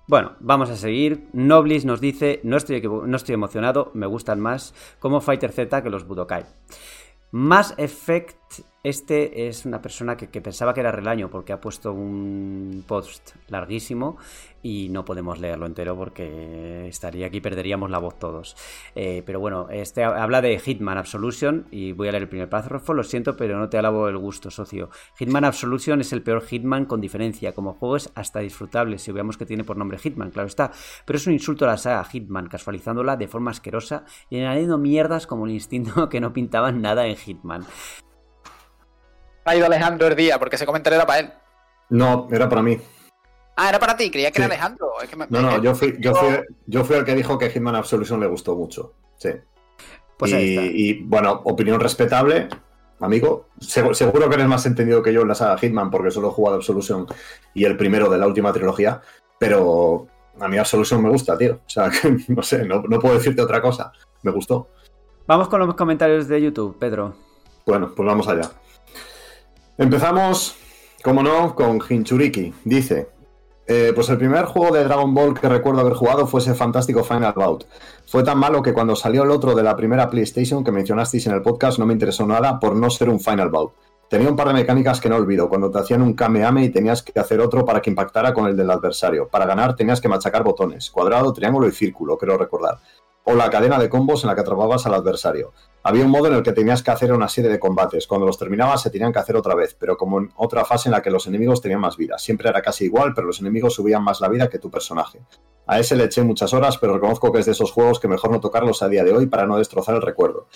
Bueno, vamos a seguir. Noblis nos dice, no estoy, no estoy emocionado, me gustan más como Fighter Z que los Budokai. Más Effect este es una persona que, pensaba que era Relaño porque ha puesto un post larguísimo y no podemos leerlo entero porque estaría aquí, perderíamos la voz todos. Eh, pero bueno, este habla de Hitman Absolution y voy a leer el primer párrafo. Lo siento, pero no te alabo el gusto, socio. Hitman Absolution es el peor Hitman con diferencia. Como juego es hasta disfrutable si veamos que tiene por nombre Hitman, claro está. Pero es un insulto a la saga Hitman, casualizándola de forma asquerosa y añadiendo mierdas como el instinto que no pintaban nada en Hitman ha ido Alejandro el día, porque ese comentario era para él. No, era para mí. Ah, era para ti, creía que era Alejandro. no, no, yo fui, yo, fui, el que dijo que Hitman Absolution le gustó mucho. Sí. Pues y, bueno, opinión respetable, amigo. Seguro, que eres más entendido que yo en la saga Hitman, porque solo he jugado Absolution y el primero de la última trilogía. Pero a mí Absolution me gusta, tío. O sea, no sé, no, no puedo decirte otra cosa. Me gustó. Vamos con los comentarios de YouTube, Pedro. Bueno, pues vamos allá. Empezamos, como no, con Hinchuriki. Dice, eh, pues el primer juego de Dragon Ball que recuerdo haber jugado fue ese fantástico Final Bout. Fue tan malo que cuando salió el otro de la primera PlayStation que mencionasteis en el podcast no me interesó nada por no ser un Final Bout. Tenía un par de mecánicas que no olvido, cuando te hacían un Kameame y tenías que hacer otro para que impactara con el del adversario. Para ganar tenías que machacar botones, cuadrado, triángulo y círculo, creo recordar o la cadena de combos en la que atrapabas al adversario. Había un modo en el que tenías que hacer una serie de combates. Cuando los terminabas se tenían que hacer otra vez, pero como en otra fase en la que los enemigos tenían más vida. Siempre era casi igual, pero los enemigos subían más la vida que tu personaje. A ese le eché muchas horas, pero reconozco que es de esos juegos que mejor no tocarlos a día de hoy para no destrozar el recuerdo.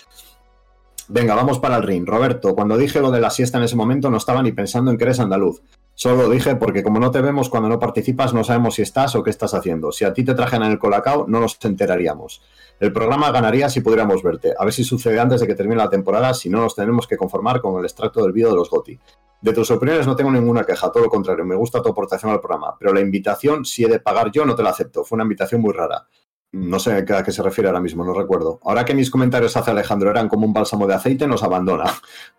Venga, vamos para el ring. Roberto, cuando dije lo de la siesta en ese momento no estaba ni pensando en que eres andaluz. Solo lo dije porque como no te vemos cuando no participas, no sabemos si estás o qué estás haciendo. Si a ti te trajen en el colacao, no nos enteraríamos. El programa ganaría si pudiéramos verte. A ver si sucede antes de que termine la temporada, si no nos tenemos que conformar con el extracto del vídeo de los GOTI. De tus opiniones no tengo ninguna queja, todo lo contrario, me gusta tu aportación al programa, pero la invitación, si he de pagar yo, no te la acepto. Fue una invitación muy rara. No sé a qué se refiere ahora mismo, no recuerdo. Ahora que mis comentarios hacia Alejandro eran como un bálsamo de aceite, nos abandona.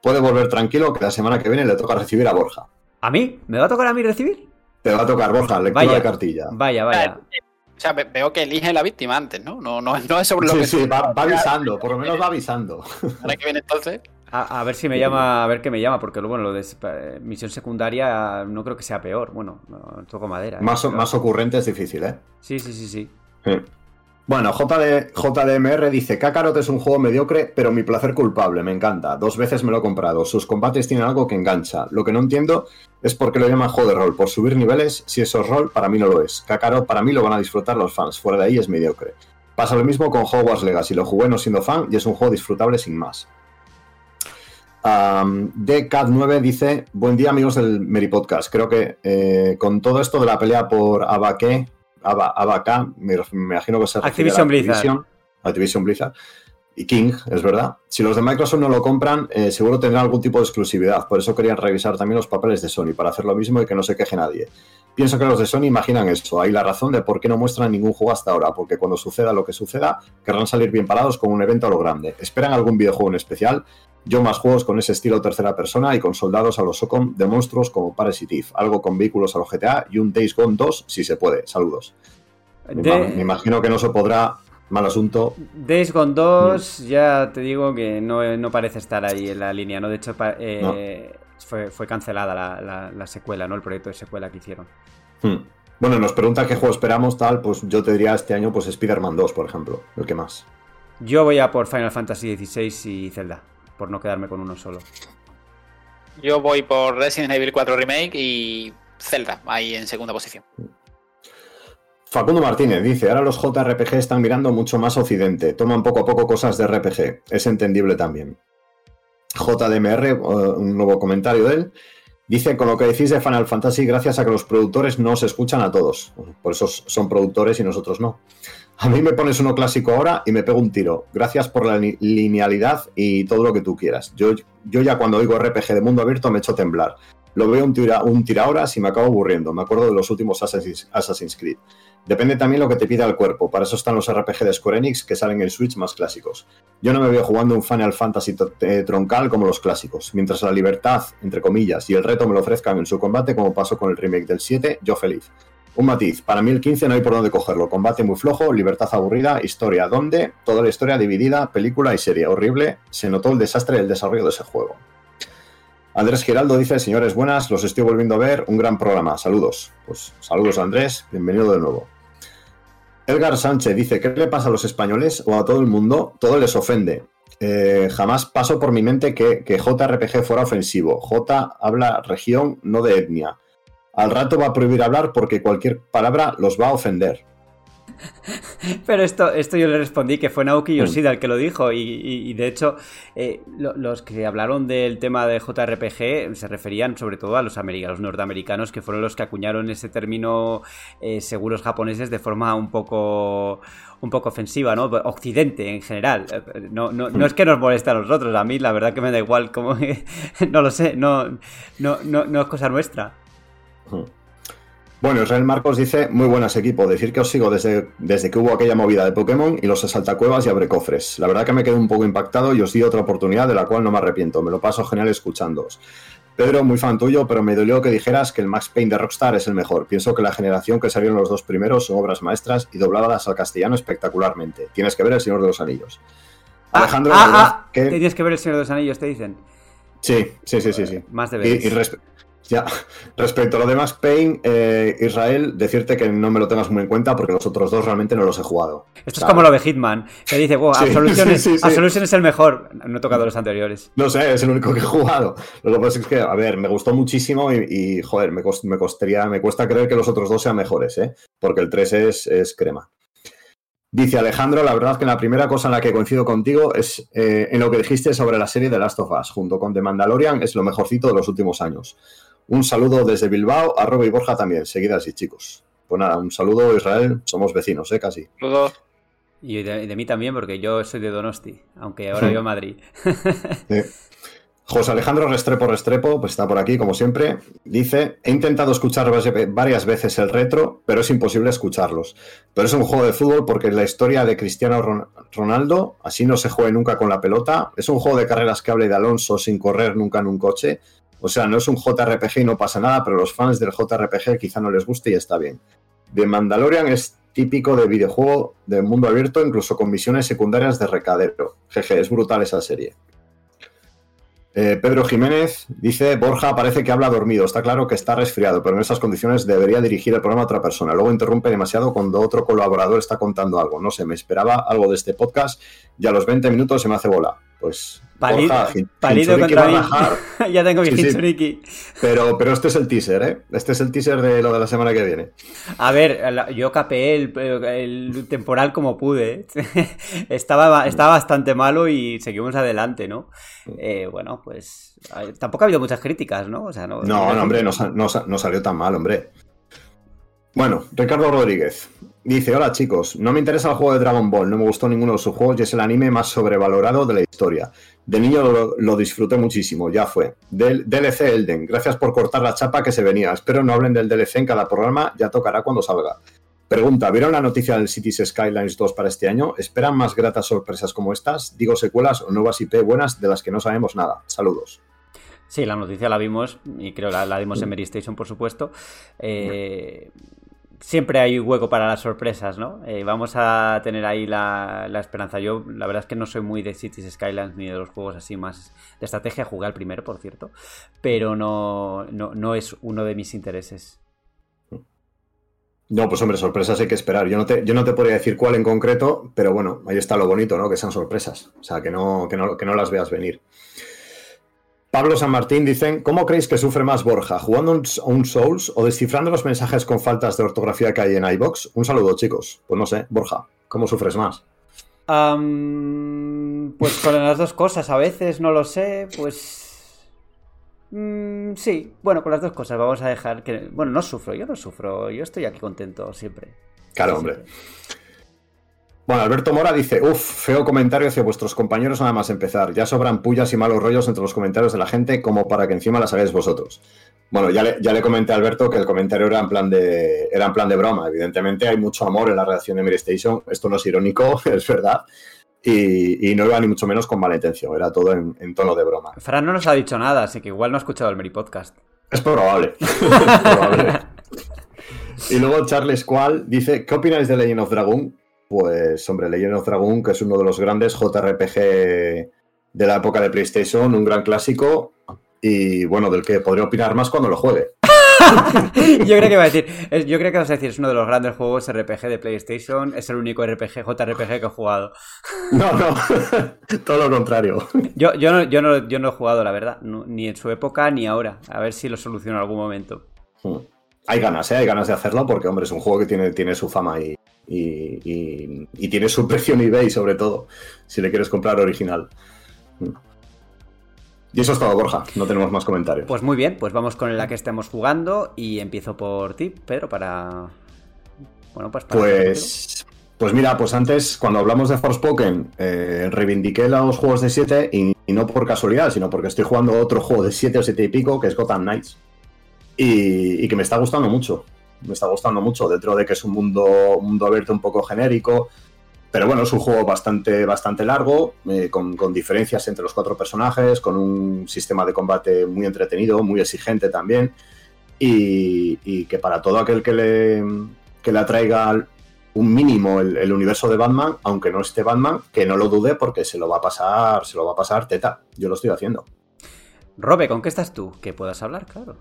Puede volver tranquilo que la semana que viene le toca recibir a Borja. ¿A mí? ¿Me va a tocar a mí recibir? Te va a tocar, Borja, lectura Vaya. de cartilla. Vaya, vaya. O sea, ve- veo que elige la víctima antes, ¿no? No, no, no es sobre lo Sí, que sí, va, va avisando, por lo menos va avisando. Ahora que viene entonces. A, a ver si me llama, a ver qué me llama, porque bueno, lo de eh, misión secundaria no creo que sea peor. Bueno, no, toco madera. ¿eh? Más, más ocurrente es difícil, ¿eh? Sí, sí, sí, sí. Sí. Bueno, JD, JDMR dice, Kakarot es un juego mediocre, pero mi placer culpable, me encanta. Dos veces me lo he comprado. Sus combates tienen algo que engancha. Lo que no entiendo es por qué lo llaman juego de rol. Por subir niveles, si eso es rol, para mí no lo es. Kakarot para mí lo van a disfrutar los fans. Fuera de ahí es mediocre. Pasa lo mismo con Hogwarts Legacy. Lo jugué no siendo fan y es un juego disfrutable sin más. Um, DCAT9 dice, buen día amigos del Meri Podcast. Creo que eh, con todo esto de la pelea por Abaque, Aba, Abaca, me, me imagino que se Activision Blizzard. Activision, Activision Blizzard y King, es verdad. Si los de Microsoft no lo compran, eh, seguro tendrán algún tipo de exclusividad. Por eso querían revisar también los papeles de Sony, para hacer lo mismo y que no se queje nadie. Pienso que los de Sony imaginan eso. Hay la razón de por qué no muestran ningún juego hasta ahora, porque cuando suceda lo que suceda, querrán salir bien parados con un evento a lo grande. ¿Esperan algún videojuego en especial? Yo más juegos con ese estilo tercera persona y con soldados a los SOCOM de monstruos como Parasitive, algo con vehículos a los GTA y un Days Gone 2 si se puede. Saludos. Me De- ima- Me imagino que no se podrá. Mal asunto. Days Gone 2, ya te digo que no, no parece estar ahí en la línea, ¿no? De hecho, eh, fue, fue cancelada la, la- la secuela, ¿no? El proyecto de secuela que hicieron. Hmm. Bueno, nos pregunta qué juego esperamos, tal, pues yo te diría este año, pues Spider-Man 2, por ejemplo, el que más. Yo voy a por Final Fantasy XVI y Zelda, por no quedarme con uno solo. Yo voy por Resident Evil 4 Remake y Zelda, ahí en segunda posición. Facundo Martínez dice, ahora los JRPG están mirando mucho más Occidente, toman poco a poco cosas de RPG, es entendible también. JDMR, eh, un nuevo comentario de él, dice, con lo que decís de Final Fantasy, gracias a que los productores no se escuchan a todos, por eso son productores y nosotros no. A mí me pones uno clásico ahora y me pego un tiro. Gracias por la li- linealidad y todo lo que tú quieras. Yo, yo ya cuando oigo RPG de mundo abierto me echo temblar. Lo veo un tira, un tira horas y me acabo aburriendo. Me acuerdo de los últimos Assassin's, Assassin's Creed. Depende también lo que te pida el cuerpo. Para eso están los RPG de Square Enix que salen en Switch más clásicos. Yo no me veo jugando un Final Fantasy eh, troncal como los clásicos. Mientras la libertad, entre comillas, y el reto me lo ofrezcan en su combate, como pasó con el remake del 7, yo feliz. Un matiz, para mí el 15 no hay por dónde cogerlo. Combate muy flojo, libertad aburrida, historia ¿dónde? Toda la historia dividida, película y serie. Horrible, se notó el desastre del desarrollo de ese juego. Andrés Giraldo dice, señores buenas, los estoy volviendo a ver, un gran programa, saludos. Pues saludos Andrés, bienvenido de nuevo. Edgar Sánchez dice, ¿qué le pasa a los españoles o a todo el mundo? Todo les ofende. Eh, jamás pasó por mi mente que, que JRPG fuera ofensivo. J habla región, no de etnia. Al rato va a prohibir hablar porque cualquier palabra los va a ofender. Pero esto, esto yo le respondí que fue Naoki Mm. Yoshida el que lo dijo y, y- y de hecho eh, lo- los que hablaron del tema de JRPG se referían sobre todo a los americanos, los norteamericanos que fueron los que acuñaron ese término eh, seguros japoneses de forma un poco un poco ofensiva, ¿no? Occidente en general. Eh, No, no, no es que nos moleste a nosotros, a mí la verdad que me da igual como no lo sé, no, no, no, no es cosa nuestra. Bueno, Israel Marcos dice, muy buenas equipo, decir que os sigo desde, desde que hubo aquella movida de Pokémon y los asaltacuevas y abre cofres. La verdad que me quedé un poco impactado y os di otra oportunidad de la cual no me arrepiento, me lo paso genial escuchándoos. Pedro, muy fan tuyo, pero me dolió que dijeras que el Max Payne de Rockstar es el mejor. Pienso que la generación que salieron los dos primeros son obras maestras y dobladas al castellano espectacularmente. Tienes que ver El Señor de los Anillos. Ah, Alejandro, ah, ah, que- tienes que ver el Señor de los Anillos, te dicen. Sí, sí, sí, sí, sí. Más de Y, veces. y respe- ya, respecto a lo de Max Payne, eh, Israel, decirte que no me lo tengas muy en cuenta porque los otros dos realmente no los he jugado. Esto es como lo de Hitman, que dice, wow, Sí, Absolution, es, sí, sí, sí. Absolution es el mejor. No he tocado los anteriores. No sé, es el único que he jugado. Lo que pasa es que, a ver, me gustó muchísimo y, y, joder, me, cost- me costaría, me cuesta creer que los otros dos sean mejores, ¿eh? Porque el 3 es, es crema. Dice Alejandro, la verdad que la primera cosa en la que coincido contigo es eh, en lo que dijiste sobre la serie de Last of Us, junto con The Mandalorian, es lo mejorcito de los últimos años. Un saludo desde Bilbao, a Robo y Borja también, seguidas y chicos. Pues nada, un saludo Israel, somos vecinos, ¿eh? Casi. Saludos. Y de, de mí también, porque yo soy de Donosti, aunque ahora vivo en Madrid. José Alejandro Restrepo Restrepo, pues está por aquí, como siempre. Dice: He intentado escuchar varias veces el retro, pero es imposible escucharlos. Pero es un juego de fútbol porque la historia de Cristiano Ronaldo, así no se juegue nunca con la pelota. Es un juego de carreras que hable de Alonso sin correr nunca en un coche. O sea, no es un JRPG y no pasa nada, pero los fans del JRPG quizá no les guste y está bien. The Mandalorian es típico de videojuego de mundo abierto, incluso con misiones secundarias de recadero. Jeje, es brutal esa serie. Eh, Pedro Jiménez dice, Borja parece que habla dormido, está claro que está resfriado, pero en esas condiciones debería dirigir el programa a otra persona. Luego interrumpe demasiado cuando otro colaborador está contando algo. No sé, me esperaba algo de este podcast y a los 20 minutos se me hace bola. Pues Palido, contra mí. ya tengo mi sí, Pero, pero este es el teaser, ¿eh? Este es el teaser de lo de la semana que viene. A ver, yo capeé el, temporal como pude. ¿eh? estaba, estaba bastante malo y seguimos adelante, ¿no? Eh, bueno, pues tampoco ha habido muchas críticas, ¿no? no, no, hombre, no, no salió tan mal, hombre. Bueno, Ricardo Rodríguez. Dice, hola chicos, no me interesa el juego de Dragon Ball, no me gustó ninguno de sus juegos y es el anime más sobrevalorado de la historia. De niño lo, disfruté muchísimo, ya fue. Del DLC Elden, gracias por cortar la chapa que se venía. Espero no hablen del DLC en cada programa, ya tocará cuando salga. Pregunta, ¿vieron la noticia del Cities Skylines 2 para este año? ¿Esperan más gratas sorpresas como estas? Digo secuelas o nuevas IP buenas de las que no sabemos nada. Saludos. Sí, la noticia la vimos y creo la, la dimos en Mary Station, por supuesto. Eh, siempre hay hueco para las sorpresas, ¿no? Eh, vamos a tener ahí la, esperanza. Yo, la verdad es que no soy muy de Cities Skylines ni de los juegos así más de estrategia. Jugué al primero, por cierto, pero no, no, es uno de mis intereses. No, pues hombre, sorpresas hay que esperar. Yo no, te, yo no te podría decir cuál en concreto, pero bueno, ahí está lo bonito, ¿no? Que sean sorpresas. O sea, que no, que no, que no las veas venir. Pablo San Martín dicen, ¿cómo creéis que sufre más Borja? ¿Jugando un, Souls o descifrando los mensajes con faltas de ortografía que hay en iBox? Un saludo, chicos. Pues no sé, Borja, ¿cómo sufres más? pues con las dos cosas, a veces no lo sé, pues... Mm, sí, bueno, con las dos cosas vamos a dejar que... Bueno, no sufro, yo no sufro, yo estoy aquí contento siempre. Claro, hombre. Bueno, Alberto Mora dice, uff, feo comentario hacia vuestros compañeros nada más empezar. Ya sobran pullas y malos rollos entre los comentarios de la gente como para que encima las hagáis vosotros. Bueno, ya le, ya le comenté a Alberto que el comentario era en plan de, era en plan de broma. Evidentemente hay mucho amor en la redacción de Mary Station. Esto no es irónico, es verdad. Y, no iba ni mucho menos con mala intención, era todo en, tono de broma. Fran no nos ha dicho nada, así que igual no ha escuchado el Mary Podcast. Es probable. es probable. Y luego Charles Qual dice, ¿qué opináis de Legend of Dragon? Pues, hombre, Legend of Dragon, que es uno de los grandes JRPG de la época de PlayStation, un gran clásico y, bueno, del que podría opinar más cuando lo juegue. yo creo que va a decir, yo creo que vas a decir, es uno de los grandes juegos RPG de PlayStation, es el único RPG, JRPG que he jugado. No, no, todo lo contrario. Yo, yo, no, yo, no, yo no he jugado, la verdad, ni en su época ni ahora. A ver si lo soluciono en algún momento. Hmm. Hay ganas, ¿eh? hay ganas de hacerlo porque, hombre, es un juego que tiene, tiene su fama y, y, tiene su precio en eBay, sobre todo, si le quieres comprar original. Y eso es todo, Borja. No tenemos más comentarios. Pues muy bien, pues vamos con la que estemos jugando y empiezo por ti, Pedro, para. Bueno, pues. pues. Pues mira, pues antes, cuando hablamos de Forspoken, eh, reivindiqué los juegos de 7 y, no por casualidad, sino porque estoy jugando otro juego de 7 o 7 y pico, que es Gotham Knights. y que me está gustando mucho me está gustando mucho, dentro de que es un mundo, mundo abierto un poco genérico. Pero bueno, es un juego bastante, bastante largo, eh, con, diferencias entre los cuatro personajes, con un sistema de combate muy entretenido, muy exigente también. Y, que para todo aquel que le, que le atraiga un mínimo el, universo de Batman, aunque no esté Batman, que no lo dude porque se lo va a pasar, se lo va a pasar teta. Yo lo estoy haciendo. Robe, ¿con qué estás tú? Que puedas hablar, claro.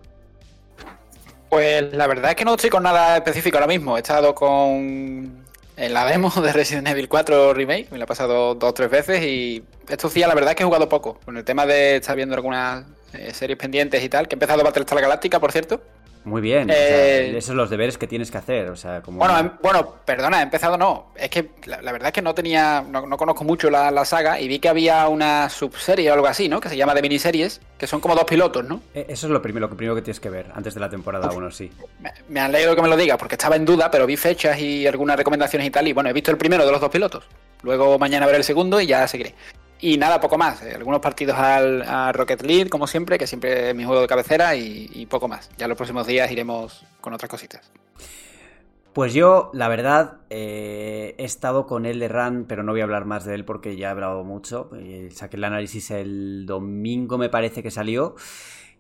Pues la verdad es que no estoy con nada específico ahora mismo. He estado con la demo de Resident Evil 4 Remake, me la he pasado dos o tres veces y esto sí, la verdad es que he jugado poco. Con el tema de estar viendo algunas eh, series pendientes y tal, que he empezado Battlestar Galáctica, por cierto. Muy bien, eh, esos son los deberes que tienes que hacer, o sea, como... Bueno, em, bueno, perdona, he empezado no, es que la, verdad es que no tenía, no, conozco mucho la, saga y vi que había una subserie o algo así, ¿no? Que se llama de miniseries, que son como dos pilotos, ¿no? E, eso es lo primero, lo primero que tienes que ver, antes de la temporada 1, sí. Me, me han leído que me lo digas, porque estaba en duda, pero vi fechas y algunas recomendaciones y tal, y bueno, he visto el primero de los dos pilotos. Luego mañana veré el segundo y ya seguiré. Y nada, poco más. Eh, algunos partidos al, Rocket League, como siempre, que siempre es mi juego de cabecera, y, poco más. Ya los próximos días iremos con otras cositas. Pues yo, la verdad, eh, he estado con él de Run, pero no voy a hablar más de él porque ya he hablado mucho. Eh, saqué el análisis el domingo, me parece que salió.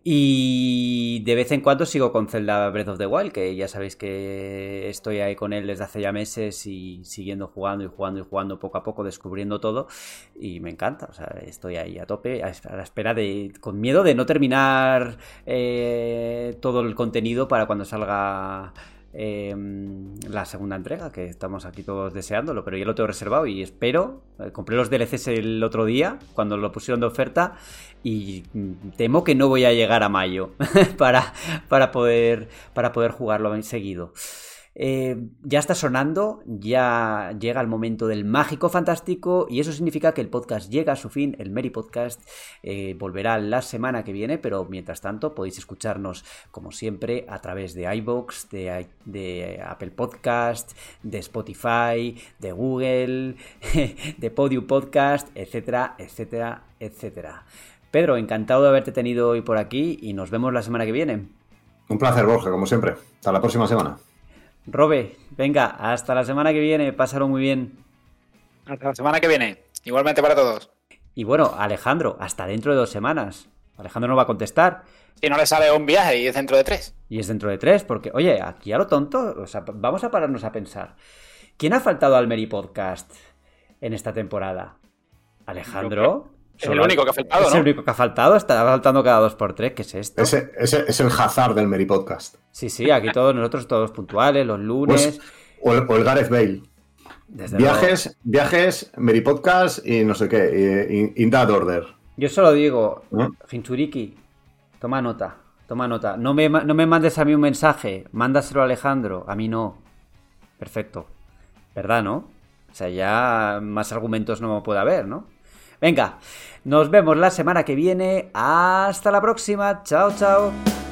Y de vez en cuando sigo con Zelda Breath of the Wild, que ya sabéis que estoy ahí con él desde hace ya meses y siguiendo jugando y jugando y jugando poco a poco, descubriendo todo. Y me encanta, o sea, estoy ahí a tope, a la espera de, con miedo de no terminar eh, todo el contenido para cuando salga Em, la segunda entrega, que estamos aquí todos deseándolo, pero ya lo tengo reservado y espero. Eh, compré los DLCs el otro día, cuando lo pusieron de oferta, y temo que no voy a llegar a mayo para, para, poder, para poder jugarlo seguido. Eh, ya está sonando, ya llega el momento del mágico fantástico y eso significa que el podcast llega a su fin, el Merry Podcast eh, volverá la semana que viene, pero mientras tanto podéis escucharnos como siempre a través de iBox, de, de Apple Podcast, de Spotify, de Google, de Podium Podcast, etcétera, etcétera, etcétera. Pedro, encantado de haberte tenido hoy por aquí y nos vemos la semana que viene. Un placer, Borja, como siempre. Hasta la próxima semana. Robe, venga, hasta la semana que viene, pásalo muy bien. Hasta la semana que viene, igualmente para todos. Y bueno, Alejandro, hasta dentro de dos semanas. Alejandro no va a contestar. Si no le sale un viaje y es dentro de tres. Y es dentro de tres, porque, oye, aquí a lo tonto, o sea, vamos a pararnos a pensar. ¿Quién ha faltado al Meri Podcast en esta temporada? ¿Alejandro? Es el único que ha faltado, ¿no? Es el único que ha faltado, está faltando cada dos por tres. ¿Qué es esto? Ese, es el hazard del Meri Podcast. Sí, sí, aquí todos nosotros, todos puntuales, los lunes. Pues, o, el, Gareth Bale. viajes, viajes, Meri Podcast y no sé qué, in, that order. Yo solo digo, Finchuriki, toma nota, toma nota. No me, no me mandes a mí un mensaje, mándaselo a Alejandro, a mí no. Perfecto. ¿Verdad, no? O sea, ya más argumentos no puede haber, ¿no? Venga, nos vemos la semana que viene. Hasta la próxima. Chao, chao.